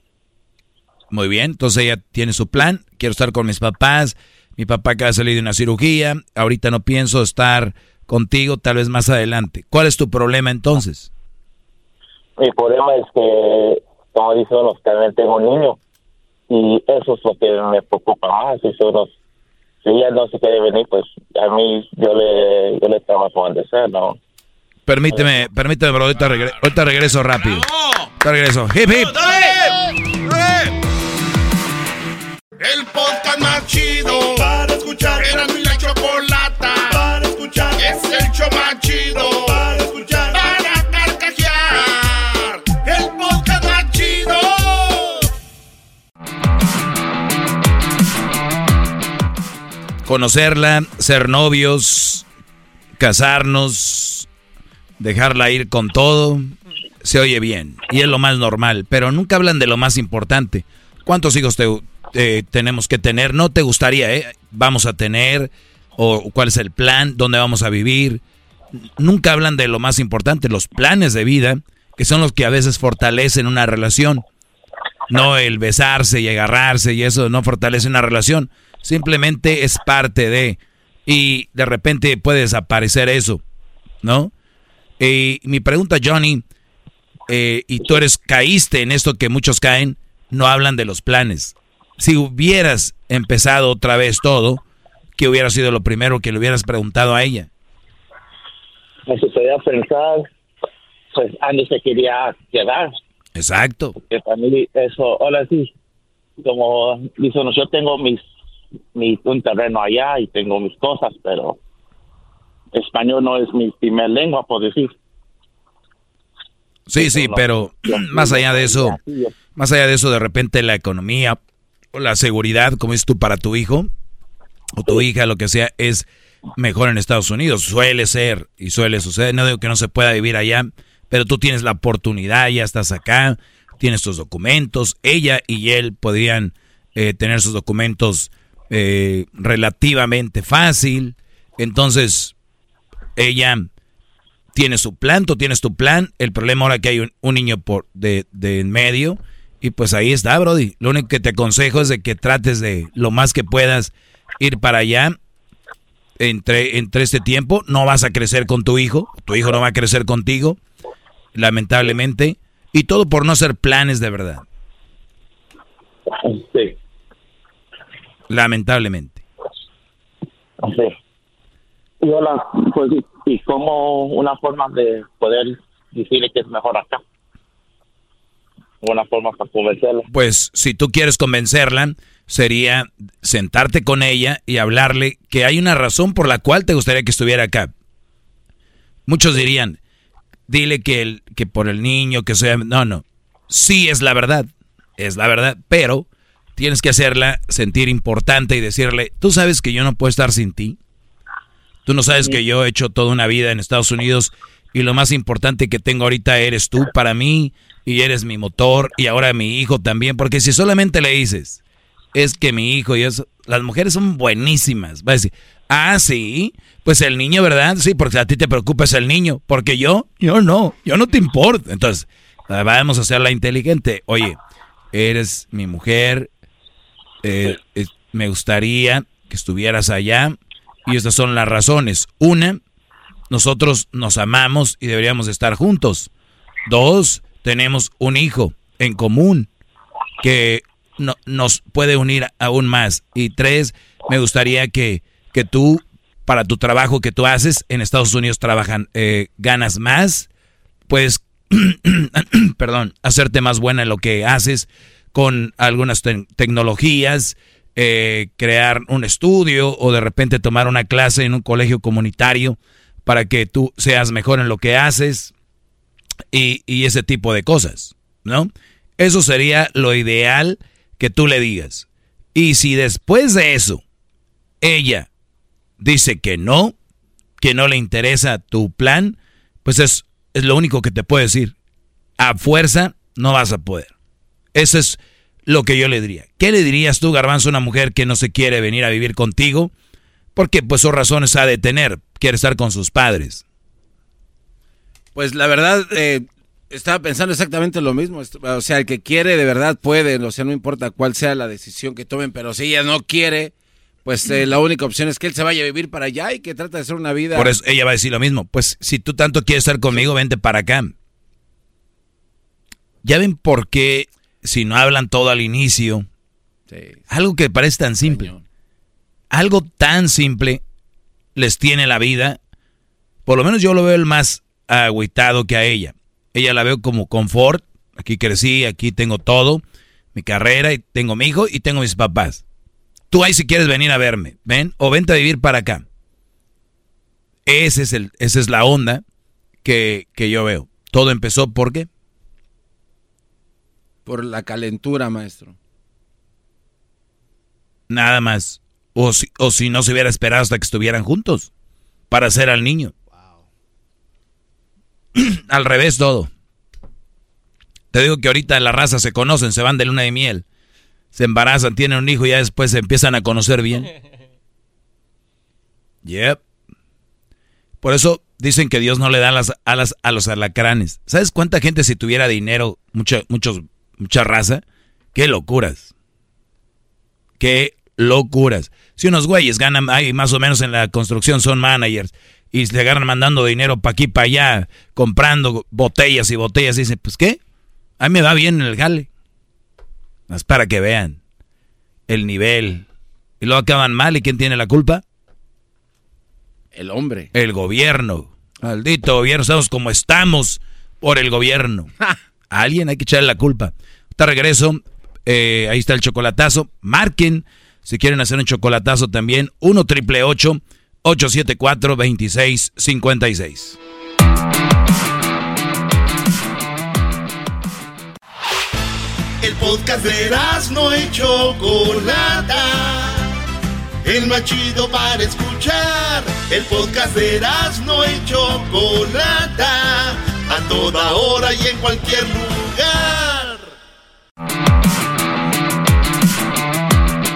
Muy bien, entonces ella tiene su plan, quiero estar con mis papás, mi papá acaba de salir de una cirugía, ahorita no pienso estar contigo, tal vez más adelante. ¿Cuál es tu problema entonces? Mi problema es que, como dice uno, también tengo un niño. Y eso es lo que me preocupa más. Si, uno, si ella no se quiere venir, pues a mí yo le, yo le trabajo donde sea, ¿no? Permíteme, permíteme, bro, ahorita, regre- ahorita regreso rápido. Ahorita regreso. Hip, hip. El podcast más chido para escuchar. Era mi la chocolata para escuchar. Es el show más chido Conocerla, ser novios, casarnos, dejarla ir con todo, se oye bien y es lo más normal, pero nunca hablan de lo más importante. ¿Cuántos hijos te, te- tenemos que tener? No te gustaría, ¿eh? Vamos a tener, o cuál es el plan, dónde vamos a vivir. Nunca hablan de lo más importante, los planes de vida, que son los que a veces fortalecen una relación. No el besarse y agarrarse y eso no fortalece una relación. Simplemente es parte de. Y de repente puede desaparecer eso, ¿no? Y mi pregunta, Johnny, eh, y tú eres, caíste en esto que muchos caen, no hablan de los planes. Si hubieras empezado otra vez todo, ¿qué hubiera sido lo primero que le hubieras preguntado a ella? Me sucedió pensar, pues Andy se quería quedar. Exacto. Que para mí eso, ahora sí, como dice yo tengo mis, mi, un terreno allá y tengo mis cosas, pero español no es mi primer lengua, por decir. Sí, sí, pero más allá de eso, más allá de eso, de repente la economía o la seguridad, como dices tú, para tu hijo o tu hija, lo que sea, es mejor en Estados Unidos. Suele ser y suele suceder. No digo que no se pueda vivir allá, pero tú tienes la oportunidad, ya estás acá, tienes tus documentos. Ella y él podrían eh, tener sus documentos eh, relativamente fácil. Entonces, ella tiene su plan, tú tienes tu plan. El problema ahora que hay un, niño por de, de en medio. Y pues ahí está, Brody. Lo único que te aconsejo es de que trates de lo más que puedas ir para allá. Entre, entre este tiempo no vas a crecer con tu hijo, tu hijo no va a crecer contigo, lamentablemente, y todo por no hacer planes de verdad. Sí. Lamentablemente. Sí. Y hola, pues, y- como una forma de poder decirle que es mejor acá. Una forma para convencerla. Pues si tú quieres convencerla, sería sentarte con ella y hablarle que hay una razón por la cual te gustaría que estuviera acá. Muchos dirían, dile que, el, que por el niño, que sea... No, no. Sí es la verdad, es la verdad, pero tienes que hacerla sentir importante y decirle, tú sabes que yo no puedo estar sin ti. Tú no sabes que yo he hecho toda una vida en Estados Unidos y lo más importante que tengo ahorita eres tú para mí y eres mi motor y ahora mi hijo también, porque si solamente le dices, es que mi hijo y eso, las mujeres son buenísimas, va a decir, ah, sí, pues el niño, ¿verdad? Sí, porque a ti te preocupa es el niño, porque yo, yo no, yo no te importa. Entonces, vamos a hacerla inteligente. Oye, eres mi mujer, eh, me gustaría que estuvieras allá y estas son las razones. Una, nosotros nos amamos y deberíamos estar juntos. Dos, tenemos un hijo en común que no- nos puede unir aún más. Y tres, me gustaría que, que tú, para tu trabajo que tú haces, en Estados Unidos trabajan, eh, ganas más, puedes, *clears throat* perdón, hacerte más buena en lo que haces con algunas te- tecnologías, eh, crear un estudio o de repente tomar una clase en un colegio comunitario para que tú seas mejor en lo que haces y, y ese tipo de cosas, ¿no? Eso sería lo ideal que tú le digas. Y si después de eso ella dice que no, que no le interesa tu plan, pues es, es lo único que te puedo decir. A fuerza no vas a poder. Eso es lo que yo le diría. ¿Qué le dirías tú, Garbanzo, a una mujer que no se quiere venir a vivir contigo? Porque pues son razones ha de tener. Quiere estar con sus padres. Pues la verdad, eh, estaba pensando exactamente lo mismo. O sea, el que quiere de verdad puede. O sea, no importa cuál sea la decisión que tomen. Pero si ella no quiere, pues eh, la única opción es que él se vaya a vivir para allá y que trate de hacer una vida. Por eso ella va a decir lo mismo. Pues si tú tanto quieres estar conmigo, vente para acá. Ya ven por qué si no hablan todo al inicio. Algo que parece tan simple. Algo tan simple les tiene la vida. Por lo menos yo lo veo el más agüitado que a ella. Ella la veo como confort. Aquí crecí, aquí tengo todo. Mi carrera, y tengo mi hijo y tengo mis papás. Tú ahí si quieres venir a verme, ven, o vente a vivir para acá. Ese es el, esa es la onda que, que yo veo. Todo empezó por qué? Por la calentura, maestro. Nada más. O si, o si no se hubiera esperado hasta que estuvieran juntos para hacer al niño. *clears throat* al revés todo. Te digo que ahorita la raza se conocen, se van de luna de miel, se embarazan, tienen un hijo y ya después se empiezan a conocer bien. *laughs* Yep. Por eso dicen que Dios no le da las alas a los alacranes. ¿Sabes cuánta gente si tuviera dinero, mucha, muchos, mucha raza? Qué locuras. Qué locuras. Si unos güeyes ganan ahí más o menos en la construcción son managers y se agarran mandando dinero para aquí, para allá, comprando botellas y botellas, y dicen, pues qué, a mí me va bien en el jale. Más para que vean el nivel. Y luego acaban mal, ¿y quién tiene la culpa? El hombre. El gobierno. Maldito gobierno, estamos como estamos por el gobierno. *laughs* Alguien hay que echarle la culpa. Te regreso, eh, ahí está el chocolatazo. Marquen si quieren hacer un chocolatazo también. 1 triple 874 2656. El podcast de no y Chocolata. El más chido para escuchar. El podcast de no y Chocolata. A toda hora y en cualquier lugar.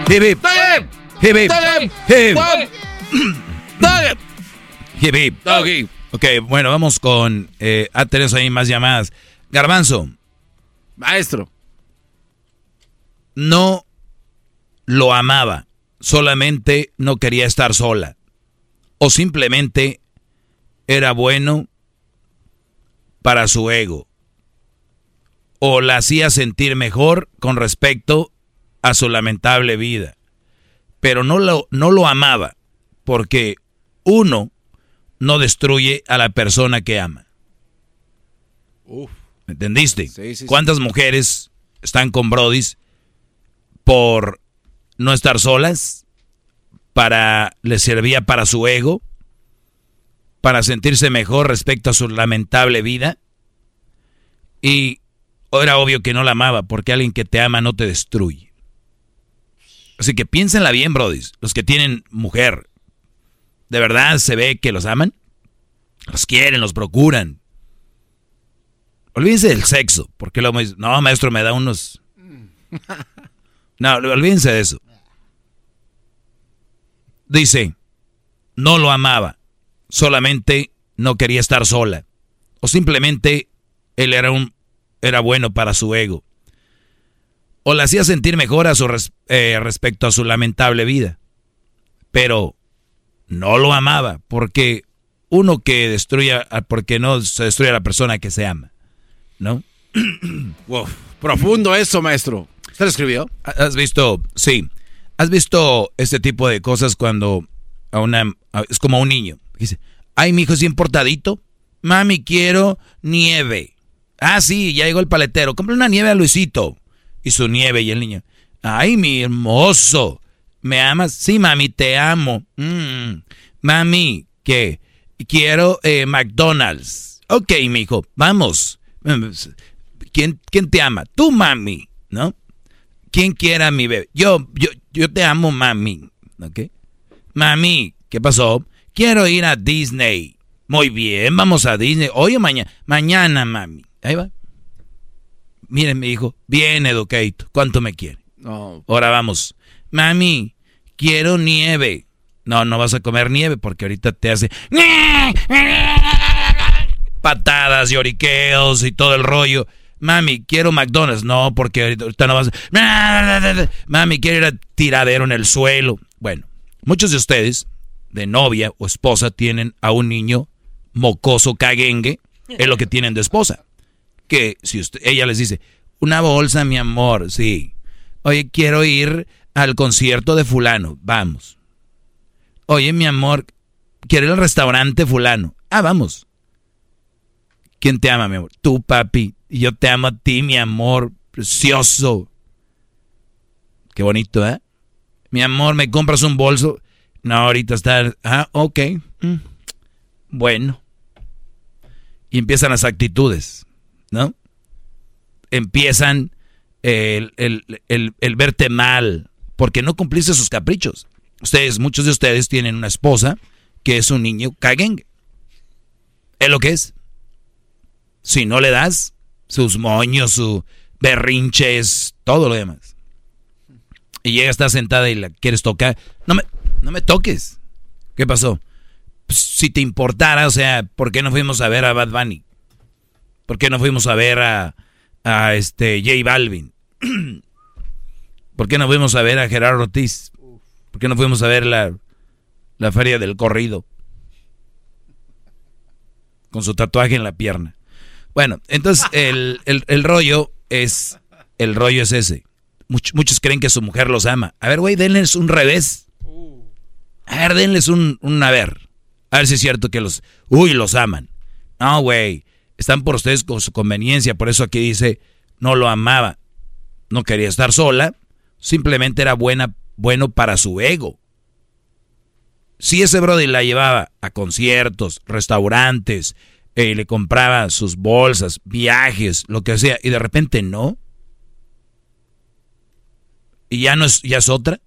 Hip hip. Hip. Ok, bueno, vamos con... Eh, ah, tenemos ahí más llamadas. Garbanzo. Maestro. No lo amaba. Solamente no quería estar sola. O simplemente era bueno para su ego. O la hacía sentir mejor con respecto a su lamentable vida. Pero no lo, no lo amaba porque uno no destruye a la persona que ama. ¿Me entendiste? Sí, sí, ¿Cuántas mujeres están con Brodis por no estar solas? Para les servía para su ego, para sentirse mejor respecto a su lamentable vida. Y era obvio que no la amaba, porque alguien que te ama no te destruye. Así que piénsenla bien, Brodis. Los que tienen mujer, ¿de verdad se ve que los aman? Los quieren, los procuran. Olvídense del sexo, porque dicen, no, maestro, me da unos... *laughs* No, olvídense de eso. Dice, no lo amaba, solamente no quería estar sola. O simplemente él era un era bueno para su ego. O la hacía sentir mejor a su res- eh, respecto a su lamentable vida. Pero no lo amaba, porque uno que destruya, porque no se destruye a la persona que se ama. ¿No? *clears throat* wow, profundo eso, maestro. ¿Usted lo escribió? ¿Has visto? Sí. ¿Has visto este tipo de cosas cuando a una a- es como a un niño? Dice, "Ay, mi hijo es bien portadito. Mami, quiero nieve." Ah, sí, ya llegó el paletero. Compra una nieve a Luisito. Y su nieve y el niño. "Ay, mi hermoso. ¿Me amas? Sí, mami, te amo. Mm. Mami, ¿qué? Quiero eh, McDonald's. Ok, mijo, vamos. ¿Quién, ¿Quién te ama? Tú, mami, ¿no? ¿Quién quiere a mi bebé? Yo, yo, yo te amo, mami. ¿Ok? Mami, ¿qué pasó? Quiero ir a Disney. Muy bien, vamos a Disney. Hoy o mañana. Mañana, mami. Ahí va. Miren, mi hijo, bien educado. ¿Cuánto me quiere? No. Ahora vamos. Mami, quiero nieve. No, no vas a comer nieve porque ahorita te hace patadas, lloriqueos y todo el rollo. Mami, quiero McDonald's. No, porque ahorita no vas a... Mami, quiero ir a tiradero en el suelo. Bueno, muchos de ustedes, de novia o esposa, tienen a un niño mocoso caguengue. Es lo que tienen de esposa. Que si usted, ella les dice, una bolsa, mi amor, sí. Oye, quiero ir al concierto de fulano. Vamos. Oye, mi amor, quiero ir al restaurante fulano. Ah, vamos. ¿Quién te ama, mi amor? Tú, papi. Y yo te amo a ti, mi amor. Precioso. Qué bonito, ¿eh? Mi amor, ¿me compras un bolso? No, ahorita está... Ah, ok. Mm. Bueno. Y empiezan las actitudes, ¿no? Empiezan el, el, el, verte mal, porque no cumpliste sus caprichos. Ustedes, muchos de ustedes tienen una esposa que es un niño caguengue. Es lo que es. Si no le das sus moños, su berrinches, todo lo demás. Y llega, está sentada y la quieres tocar. No me, no me toques. ¿Qué pasó? Pues, si te importara, o sea, ¿por qué no fuimos a ver a Bad Bunny? ¿Por qué no fuimos a ver a, a este J Balvin? *clears throat* ¿Por qué no fuimos a ver a Gerardo Ortiz? ¿Por qué no fuimos a ver la, la feria del corrido? Con su tatuaje en la pierna. Bueno, entonces *laughs* el, el, rollo es. El rollo es ese. muchos creen que su mujer los ama. A ver, güey, denles un revés. A ver, denles un, un a ver. A ver si es cierto que los. Uy, los aman. No, güey. Están por ustedes con su conveniencia. Por eso aquí dice, no lo amaba. No quería estar sola. Simplemente era buena, bueno para su ego. Si ese brother la llevaba a conciertos, restaurantes, eh, le compraba sus bolsas, viajes, lo que sea, y de repente no. Y ya no es, ya es otra.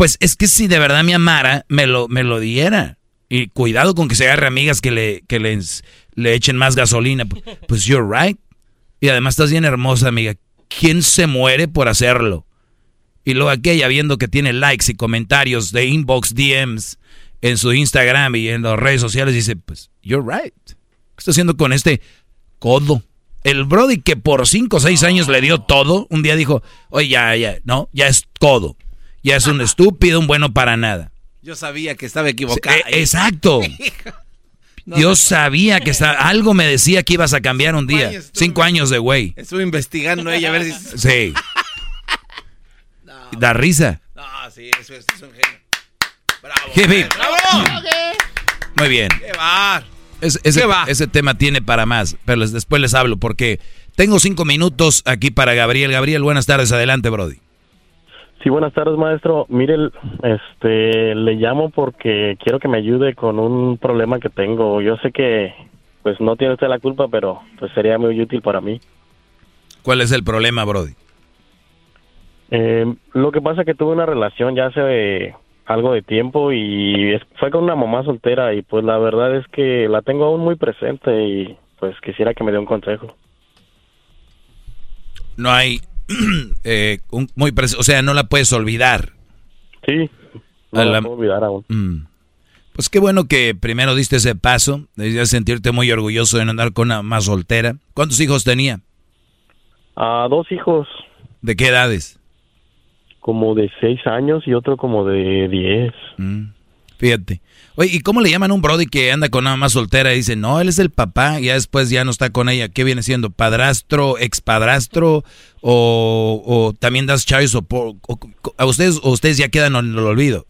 Pues es que si de verdad me amara, me lo, me lo diera. Y cuidado con que se agarre amigas que le, que les, le echen más gasolina. *laughs* Pues you're right. Y además estás bien hermosa, amiga. ¿Quién se muere por hacerlo? Y luego aquella viendo que tiene likes y comentarios de inbox, DMs en su Instagram y en las redes sociales, dice, pues, you're right. ¿Qué está haciendo con este codo? El Brody que por 5 o 6 años le dio todo, un día dijo, oye, ya, ya, no, ya es codo. Ya es un *laughs* estúpido, un bueno para nada. Yo sabía que estaba equivocado. Eh, exacto. *laughs* Yo sabía que algo me decía que ibas a cambiar un día. Cinco años de güey. Estuve investigando ella a ver si... *laughs* Sí. da risa. No, sí, eso, es un genio. Bravo. ¡Bravo! Muy bien. ¿Qué va? ese, ese tema tiene para más, pero después les hablo porque tengo cinco minutos aquí para Gabriel. Gabriel, buenas tardes. Adelante, Brody. Sí, buenas tardes, maestro. Mire, este, le llamo porque quiero que me ayude con un problema que tengo. Yo sé que, pues, no tiene usted la culpa, pero pues sería muy útil para mí. ¿Cuál es el problema, Brody? Eh, lo que pasa es que tuve una relación ya hace algo de tiempo y fue con una mamá soltera y pues la verdad es que la tengo aún muy presente y pues quisiera que me dé un consejo. No hay *clears throat* eh, muy o sea, no la puedes olvidar. Sí, no la, puedo olvidar aún. Mm. Pues qué bueno que primero diste ese paso, debías sentirte muy orgulloso de andar con una más soltera. ¿Cuántos hijos tenía? Ah, dos hijos. ¿De qué edades? Como de seis años y otro como de diez. Mm. Fíjate. Oye, ¿y cómo le llaman a un Brody que anda con una más soltera y dice, no, él es el papá y ya después ya no está con ella? ¿Qué viene siendo? ¿Padrastro, expadrastro? ¿O, o también das chaves o, a ustedes, o ustedes ya quedan en el olvido?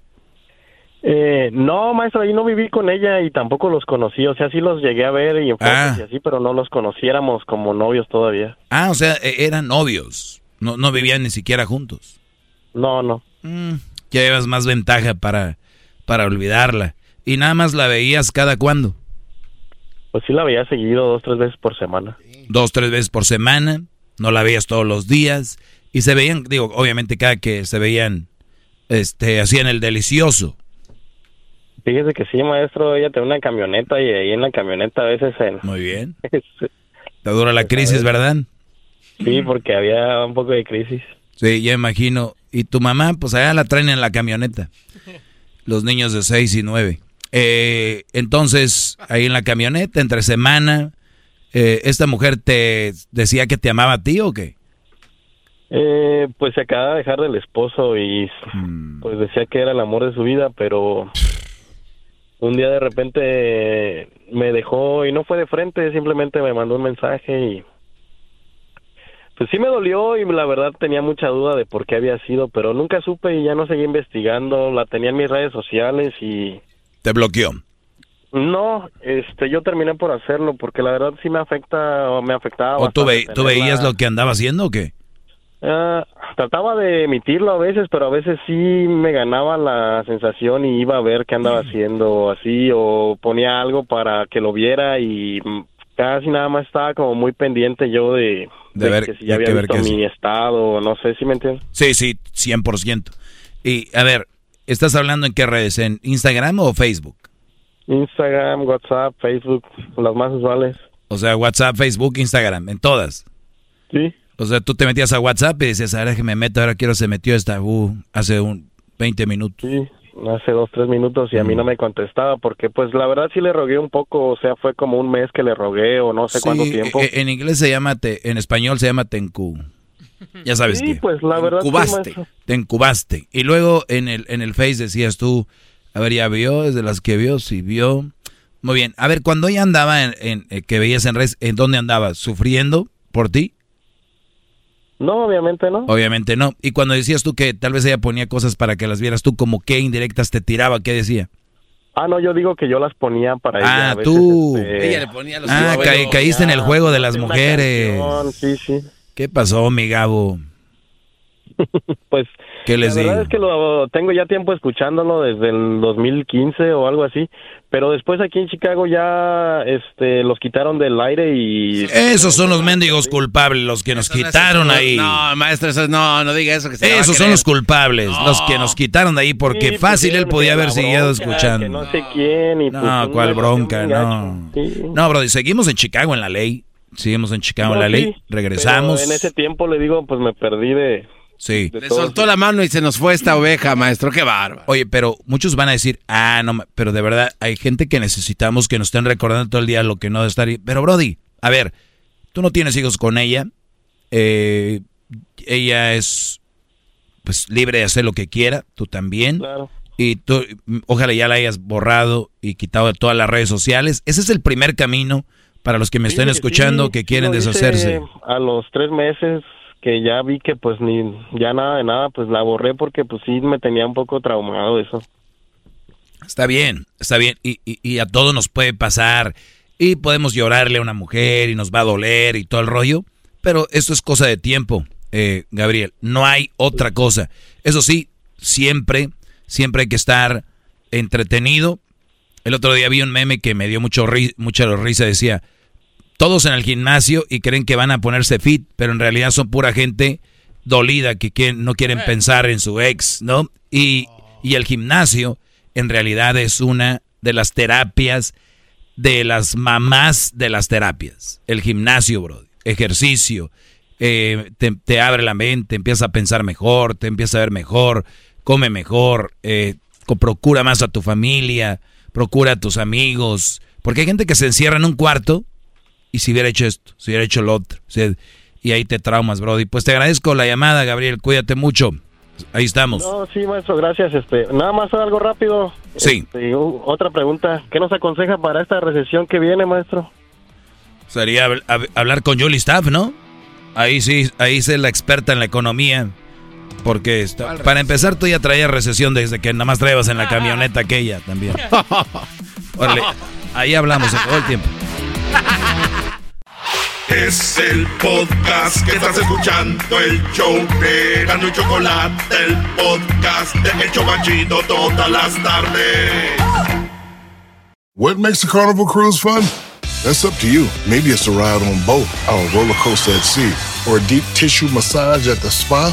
Eh, no, maestro, ahí no viví con ella y tampoco los conocí. O sea, sí los llegué a ver y en ah. y así, pero no los conociéramos como novios todavía. Ah, o sea, e, eran novios. No, no vivían ni siquiera juntos. No, no. Mm, ya llevas más ventaja para, para olvidarla. ¿Y nada más la veías cada cuándo? Pues sí la veía seguido dos, tres veces por semana. Dos, tres veces por semana. No la veías todos los días. Y se veían, digo, obviamente cada que se veían, este, hacían el delicioso. Fíjese que sí, maestro, ella tiene una camioneta y ahí en la camioneta a veces en... Muy bien. *laughs* Te dura la crisis, ¿verdad? Sí, porque había un poco de crisis. Sí, ya imagino. Y tu mamá, pues allá la traen en la camioneta. Los niños de 6 y 9. Eh, entonces, ahí en la camioneta, entre semana, eh, ¿esta mujer te decía que te amaba a ti o qué? Eh, pues se acaba de dejar del esposo y pues decía que era el amor de su vida, pero un día de repente me dejó y no fue de frente, simplemente me mandó un mensaje y pues sí me dolió y la verdad tenía mucha duda de por qué había sido, pero nunca supe y ya no seguí investigando, la tenía en mis redes sociales y ¿Te bloqueó? no, este yo terminé por hacerlo porque la verdad sí me afecta o me afectaba. ¿O tú, ve- tú veías lo que andaba haciendo o qué? Ah, trataba de emitirlo a veces, pero a veces sí me ganaba la sensación y iba a ver qué andaba haciendo así o ponía algo para que lo viera y casi nada más estaba como muy pendiente yo de, De ver- que si ya había que visto mi estado, no sé si me entiendes. Sí, sí, 100%. Y a ver, ¿estás hablando en qué redes? ¿En Instagram o Facebook? Instagram, WhatsApp, Facebook, las más usuales. O sea, WhatsApp, Facebook, Instagram, en todas. Sí. O sea, tú te metías a WhatsApp y decías, ahora que me meto, ahora quiero se metió esta, uh, hace un 20 minutos. Sí, hace dos, tres minutos y a mí Mm. no me contestaba porque pues la verdad sí le rogué un poco, o sea, fue como un mes que le rogué o no sé Sí, cuánto tiempo. e- En inglés se llama, te- en español se llama tencu. Ya sabes sí, qué. pues la verdad sí, Cubaste. maestro. Te encubaste. Y luego en el, en el Face decías tú, a ver, ya vio, es de las que vio, sí vio. Muy bien. A ver, cuando ella andaba en, en- eh, que veías en redes, ¿en dónde andaba? ¿Sufriendo por ti? No, obviamente no. Obviamente no. Y cuando decías tú que tal vez ella ponía cosas para que las vieras tú, como qué indirectas te tiraba, ¿qué decía? Ah, no, yo digo que yo las ponía para ella. Ah, a veces, tú. este, Ella le ponía los Ah, ca- caíste en el juego de las mujeres. canción, Sí, sí. ¿Qué pasó, mi Gabo? *laughs* Pues ¿Qué les la verdad es que lo tengo ya tiempo escuchándolo desde el 2015 o algo así, pero después aquí en Chicago ya este los quitaron del aire y Esos son los mendigos culpables, los que nos quitaron ahí. No, maestro, eso no, no diga eso. Que se Esos son los culpables, los que nos quitaron de ahí, porque Sí, fácil él podía haber seguido escuchando. que no sé quién y pues, No, una cuál bronca, no. Sí. No, bro, seguimos en Chicago en la ley. Seguimos en Chicago No, la ley. sí, Regresamos. en ese tiempo le digo, pues me perdí de Sí. de Le soltó la mano y se nos fue esta oveja, maestro. Qué bárbaro. Oye, pero muchos van a decir, ah, no, pero de verdad hay gente que necesitamos que nos estén recordando todo el día lo que no debe estar. ahí. Pero Brody, a ver, tú no tienes hijos con ella. eh, ella es pues libre de hacer lo que quiera, tú también. Claro. Y tú, ojalá ya la hayas borrado y quitado de todas las redes sociales. Ese es el primer camino para los que me estén Sí, escuchando sí, que quieren deshacerse. A los tres meses que ya vi que pues ni ya nada de nada, pues la borré porque pues sí me tenía un poco traumado eso. Está bien, está bien. Y, y- y a todos nos puede pasar. Y podemos llorarle a una mujer y nos va a doler y todo el rollo. Pero esto es cosa de tiempo, eh, Gabriel. No hay otra cosa. Eso sí, siempre, siempre hay que estar entretenido. El otro día vi un meme que me dio mucho ri- mucha risa. Decía, todos en el gimnasio y creen que van a ponerse fit, pero en realidad son pura gente dolida que quieren- no quieren pensar en su ex, ¿no? Y, y el gimnasio en realidad es una de las terapias de las mamás de las terapias. El gimnasio, bro. Ejercicio. eh, te, te abre la mente, empieza a pensar mejor, te empieza a ver mejor, come mejor, eh, procura más a tu familia, procura a tus amigos. Porque hay gente que se encierra en un cuarto y si hubiera hecho esto, si hubiera hecho lo otro. y ahí te traumas, Brody. Pues te agradezco la llamada, Gabriel. Cuídate mucho. Ahí estamos. No, sí, maestro, gracias. Este, nada más algo rápido. Sí. Este, otra pregunta. ¿Qué nos aconseja para esta recesión que viene, maestro? Sería hab- hab- hablar con Julie Staff, ¿no? Ahí sí, ahí es la experta en la economía. Porque está- para empezar, tú ya traías recesión desde que nada más traías en la camioneta aquella también. *laughs* Órale, ahí hablamos todo el tiempo. Es el podcast que estás escuchando, el show de Gano y Chocolate, el podcast de El Chobachito todas las tardes. What makes a carnival cruise fun? That's up to you. Maybe it's a ride on boat, or a roller coaster at sea, or a deep tissue massage at the spa.